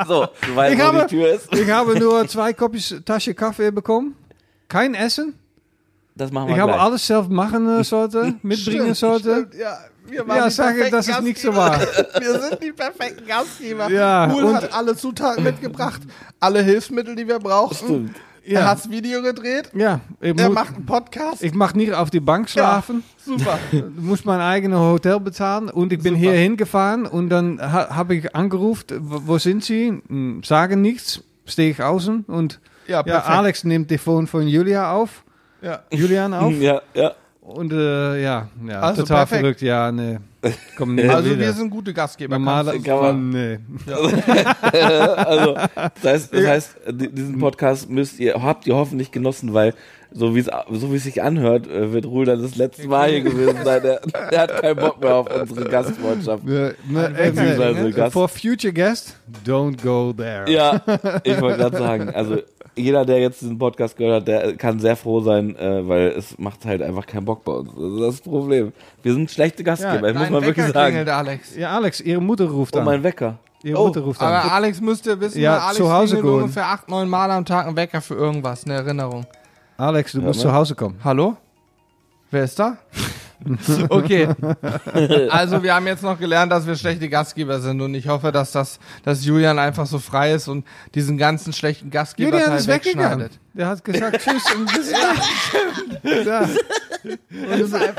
[SPEAKER 2] So, du weißt,
[SPEAKER 3] Ich
[SPEAKER 2] wo
[SPEAKER 3] habe,
[SPEAKER 2] die Tür ist.
[SPEAKER 3] ich habe nur zwei Kopjes Tasche Kaffee bekommen. Kein Essen.
[SPEAKER 2] Das machen wir
[SPEAKER 3] Ich habe
[SPEAKER 2] gleich.
[SPEAKER 3] alles selbst machen äh, sollte, mitbringen sollte.
[SPEAKER 1] Stimmt, ja, wir
[SPEAKER 3] Ja,
[SPEAKER 1] die
[SPEAKER 3] sag ich,
[SPEAKER 1] perfekten
[SPEAKER 3] dass es nicht so
[SPEAKER 1] Gastgeber. Wir sind die perfekten Gastgeber.
[SPEAKER 3] Ja,
[SPEAKER 1] Pool
[SPEAKER 3] und-
[SPEAKER 1] hat alle Zutaten mitgebracht, alle Hilfsmittel, die wir brauchen.
[SPEAKER 2] Stimmt.
[SPEAKER 3] Ja.
[SPEAKER 1] Er hat's Video gedreht.
[SPEAKER 3] Ja,
[SPEAKER 1] Er macht einen Podcast.
[SPEAKER 3] ich mag nicht auf die Bank schlafen.
[SPEAKER 1] Super.
[SPEAKER 3] Ich muss mein eigenes Hotel bezahlen und ich bin
[SPEAKER 1] Super.
[SPEAKER 3] hier hingefahren und dann ha, habe ich angerufen, wo wo sind Sie? Hm, Sagen nichts, stehe ich außen und
[SPEAKER 1] Ja,
[SPEAKER 3] ja. Alex nimmt die Phone von Julia auf,
[SPEAKER 1] Ja.
[SPEAKER 3] Julian auf
[SPEAKER 2] Ja, ja.
[SPEAKER 3] und äh, ja, ja
[SPEAKER 1] Also
[SPEAKER 3] total
[SPEAKER 1] perfekt.
[SPEAKER 3] verrückt, ja, ne, komm nicht
[SPEAKER 1] Also
[SPEAKER 3] wieder.
[SPEAKER 1] wir sind gute Gastgeber.
[SPEAKER 3] Normaler,
[SPEAKER 2] Kann man-
[SPEAKER 3] nee.
[SPEAKER 2] Also, das heißt, das heißt, di- diesen Podcast müsst ihr, habt ihr hoffentlich genossen, weil so wie es so wie es sich anhört, äh, wird Ruhl dann das letzte Mal hier gewesen sein. Der, der hat keinen Bock mehr auf unsere Gastfreundschaft.
[SPEAKER 3] Ne, ne,
[SPEAKER 2] Beziehungsweise
[SPEAKER 3] ne,
[SPEAKER 2] Gast.
[SPEAKER 3] For future guest, don't go there.
[SPEAKER 2] Ja, ich wollte gerade sagen, also jeder, der jetzt diesen Podcast gehört hat, der kann sehr froh sein, äh, weil es macht halt einfach keinen Bock bei uns. Das ist das Problem. Wir sind schlechte Gastgeber,
[SPEAKER 3] Ja,
[SPEAKER 2] muss man wirklich
[SPEAKER 1] Wecker
[SPEAKER 2] sagen.
[SPEAKER 1] klingelt, Alex.
[SPEAKER 3] Ja, Alex, ihre Mutter ruft
[SPEAKER 2] Oh,
[SPEAKER 3] an.
[SPEAKER 2] mein Wecker.
[SPEAKER 3] ihre
[SPEAKER 2] oh,
[SPEAKER 3] Mutter ruft an.
[SPEAKER 1] Aber Alex müsste wissen,
[SPEAKER 3] Ja,
[SPEAKER 1] Alex
[SPEAKER 3] zu Hause
[SPEAKER 1] klingelt
[SPEAKER 3] gehen.
[SPEAKER 1] ungefähr acht, neun Mal am Tag ein Wecker für irgendwas, eine Erinnerung.
[SPEAKER 3] Alex, du musst
[SPEAKER 2] ne?
[SPEAKER 3] zu Hause kommen.
[SPEAKER 1] Hallo? Wer ist da? okay. Also wir haben jetzt noch gelernt, dass wir schlechte Gastgeber sind und ich hoffe, dass das, dass Julian einfach so frei ist und diesen ganzen schlechten Gastgeber
[SPEAKER 3] Julian ist weggegangen.
[SPEAKER 1] wegschneidet.
[SPEAKER 3] Der hat gesagt Tschüss. Und das ja.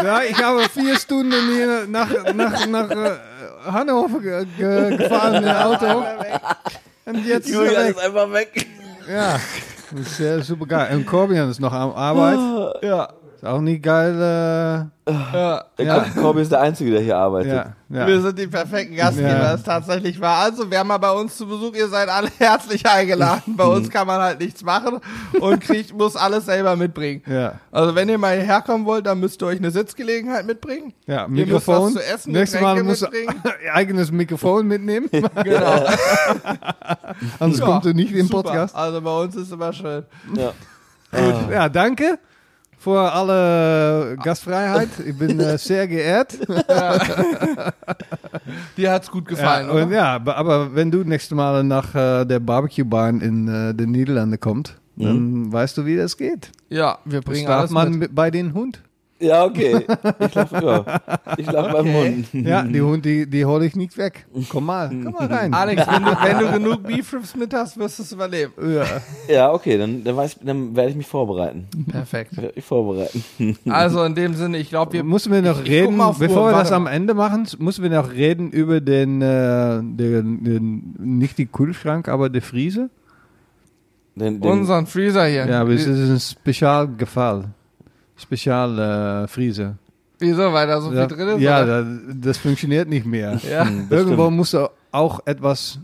[SPEAKER 3] Ja, ich habe vier Stunden hier nach, nach, nach äh, Hannover ge ge gefahren mit dem Auto. Und jetzt ist er
[SPEAKER 2] Julian
[SPEAKER 3] weg.
[SPEAKER 2] ist einfach weg.
[SPEAKER 3] Ja, das ist sehr super geil. Und Corbin ist noch am Arbeit.
[SPEAKER 1] Ja.
[SPEAKER 3] Ist auch nicht geil. Äh,
[SPEAKER 1] ja.
[SPEAKER 2] Der
[SPEAKER 3] Ja.
[SPEAKER 2] Corby ist der Einzige, der hier arbeitet.
[SPEAKER 3] ja,
[SPEAKER 1] Wir
[SPEAKER 3] ja.
[SPEAKER 1] sind die perfekten Gastgeber,
[SPEAKER 3] Ja.
[SPEAKER 1] das tatsächlich war. Also, wer mal bei uns zu Besuch, ihr seid alle herzlich eingeladen. Bei uns kann man halt nichts machen und kriegt, muss alles selber mitbringen.
[SPEAKER 3] Ja,
[SPEAKER 1] Also, wenn ihr mal hierher kommen wollt, dann müsst ihr euch eine Sitzgelegenheit mitbringen.
[SPEAKER 3] ja,
[SPEAKER 1] Ihr müsst
[SPEAKER 3] Mikrofon.
[SPEAKER 1] was zu essen,
[SPEAKER 3] Nächstes Mal musst du
[SPEAKER 1] mitbringen.
[SPEAKER 3] ein eigenes Mikrofon mitnehmen.
[SPEAKER 1] Genau.
[SPEAKER 3] Sonst
[SPEAKER 1] Ja,
[SPEAKER 3] kommt er nicht im
[SPEAKER 1] super.
[SPEAKER 3] Podcast.
[SPEAKER 1] Also, bei uns ist immer schön.
[SPEAKER 2] Ja.
[SPEAKER 3] Gut, ja, danke für alle Gastfreiheit. Ich bin äh, sehr geehrt.
[SPEAKER 1] Dir hat's gut gefallen,
[SPEAKER 3] ja, und
[SPEAKER 1] oder?
[SPEAKER 3] ja, aber- wenn du nächste Mal nach äh, der Barbecue-Bahn in äh, den Niederlanden kommst, dann weißt du, wie das geht.
[SPEAKER 1] Ja, wir bringen
[SPEAKER 3] Schlaft
[SPEAKER 1] alles
[SPEAKER 3] man
[SPEAKER 1] mit.
[SPEAKER 3] mit. bei den Hund.
[SPEAKER 2] Ja, okay. Ich lach, ja. ich lach beim
[SPEAKER 1] Okay.
[SPEAKER 2] Hund.
[SPEAKER 3] Ja, die Hund, die, die hole ich nicht weg. Komm mal, komm mal rein.
[SPEAKER 1] Alex, wenn du, wenn du genug Beef Ribs mit hast, wirst du es überleben.
[SPEAKER 3] Ja.
[SPEAKER 2] Ja, okay, dann, dann, weiß, dann werde ich mich vorbereiten.
[SPEAKER 1] Perfekt.
[SPEAKER 2] Ich werde mich vorbereiten.
[SPEAKER 1] Also, in dem Sinne, ich glaube, wir
[SPEAKER 3] Müssen wir noch
[SPEAKER 1] Ich- ich
[SPEAKER 3] reden,
[SPEAKER 1] auf
[SPEAKER 3] bevor
[SPEAKER 1] Uhr,
[SPEAKER 3] wir das am. Ende machen, müssen wir noch reden über den, äh, den, den nicht die Kühlschrank, aber die Friese.
[SPEAKER 2] Den, den,
[SPEAKER 1] unseren Freezer hier.
[SPEAKER 3] Ja, aber es ist ein Spezialgefall. Spezial äh, Friese.
[SPEAKER 1] Wieso? Weil da so viel
[SPEAKER 3] Ja,
[SPEAKER 1] drin ist?
[SPEAKER 3] ja da, das funktioniert nicht mehr.
[SPEAKER 1] ja.
[SPEAKER 2] Hm,
[SPEAKER 3] Irgendwo muss auch etwas,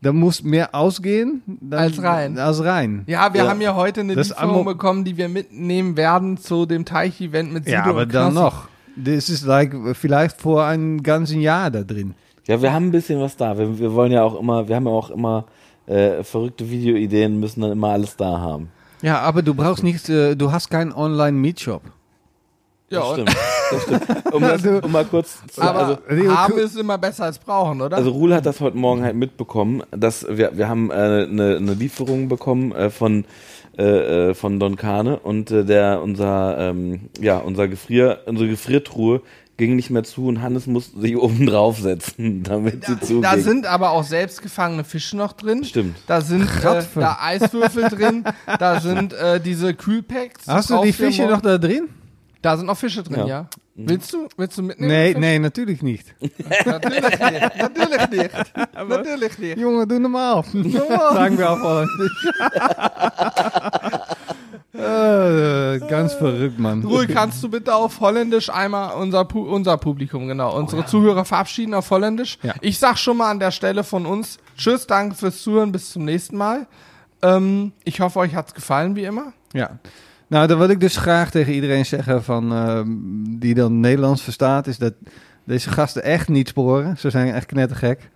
[SPEAKER 3] da muss mehr ausgehen dann,
[SPEAKER 1] Als rein.
[SPEAKER 3] Als rein.
[SPEAKER 1] Ja, wir
[SPEAKER 2] Ja.
[SPEAKER 1] haben ja heute eine
[SPEAKER 3] Das
[SPEAKER 1] Lieferung bekommen, die wir mitnehmen werden zu dem Teich-Event mit Sido
[SPEAKER 3] Ja, aber
[SPEAKER 1] und
[SPEAKER 3] dann noch. Das ist like, vielleicht vor einem ganzen Jahr da drin.
[SPEAKER 2] Ja, wir haben ein bisschen was da. Wir, wir wollen ja auch immer, wir haben ja auch immer äh, verrückte Videoideen, müssen dann immer alles da haben.
[SPEAKER 3] Ja, aber du brauchst nicht, äh, du hast keinen Online-Meetshop.
[SPEAKER 1] Ja,
[SPEAKER 2] das stimmt. Das stimmt. Um, das, um mal kurz zu,
[SPEAKER 1] aber
[SPEAKER 2] also,
[SPEAKER 1] haben ist immer besser als brauchen, oder?
[SPEAKER 2] also Ruhl hat das heute Morgen halt mitbekommen, dass wir, wir haben äh, eine, eine Lieferung bekommen äh, von äh, äh, von Don Kane und äh, der unser ähm, ja unser Gefrier unsere Gefriertruhe ging nicht mehr zu und Hannes musste sich oben draufsetzen, damit sie zuging.
[SPEAKER 1] Da sind aber auch selbstgefangene Fische noch drin.
[SPEAKER 2] Stimmt.
[SPEAKER 1] Da sind äh, da Eiswürfel drin. Da sind äh, diese Kühlpacks.
[SPEAKER 3] Hast du die Fische noch da drin?
[SPEAKER 1] Da sind noch Fische drin, ja.
[SPEAKER 2] Ja.
[SPEAKER 1] Willst du? Willst du mitnehmen?
[SPEAKER 3] Nee, nee, natürlich nicht.
[SPEAKER 1] Natürlich nicht. Natürlich nicht. Natürlich nicht.
[SPEAKER 3] Junge, doe normaal. Sagen wir auf Holländisch. Äh, ganz verrückt, Mann.
[SPEAKER 1] Ruhe, kannst du bitte auf Holländisch einmal unser, Pu unser Publikum, genau, unsere Zuhörer verabschieden auf Holländisch?
[SPEAKER 3] Ja.
[SPEAKER 1] Ich sag schon mal an der Stelle von uns Tschüss, danke fürs Zuhören, bis zum nächsten Mal. Ähm, ich hoffe, euch hat's gefallen, wie immer.
[SPEAKER 3] Ja. Nou, dan wil ik dus graag tegen iedereen zeggen van, ehm, die dan Nederlands verstaat, is dat deze gasten echt niet sporen. Ze zijn echt knettergek.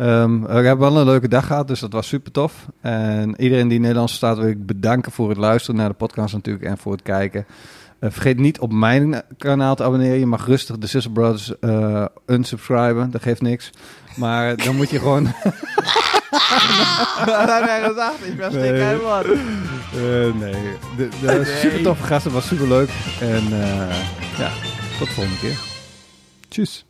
[SPEAKER 3] Ehm we hebben wel een leuke dag gehad, dus dat was super tof. En iedereen die Nederlands verstaat wil ik bedanken voor het luisteren naar de podcast natuurlijk en voor het kijken. Eh, vergeet niet op mijn kanaal te abonneren. Je mag rustig de Sister Brothers eh unsubscriben, dat geeft niks. Maar dan moet je gewoon...
[SPEAKER 1] Wat hat er gesagt? Ich verstehe
[SPEAKER 3] Nee. Eh, nee, de, de super toffe gasten was super leuk. En ja, tot de volgende keer. Tjus.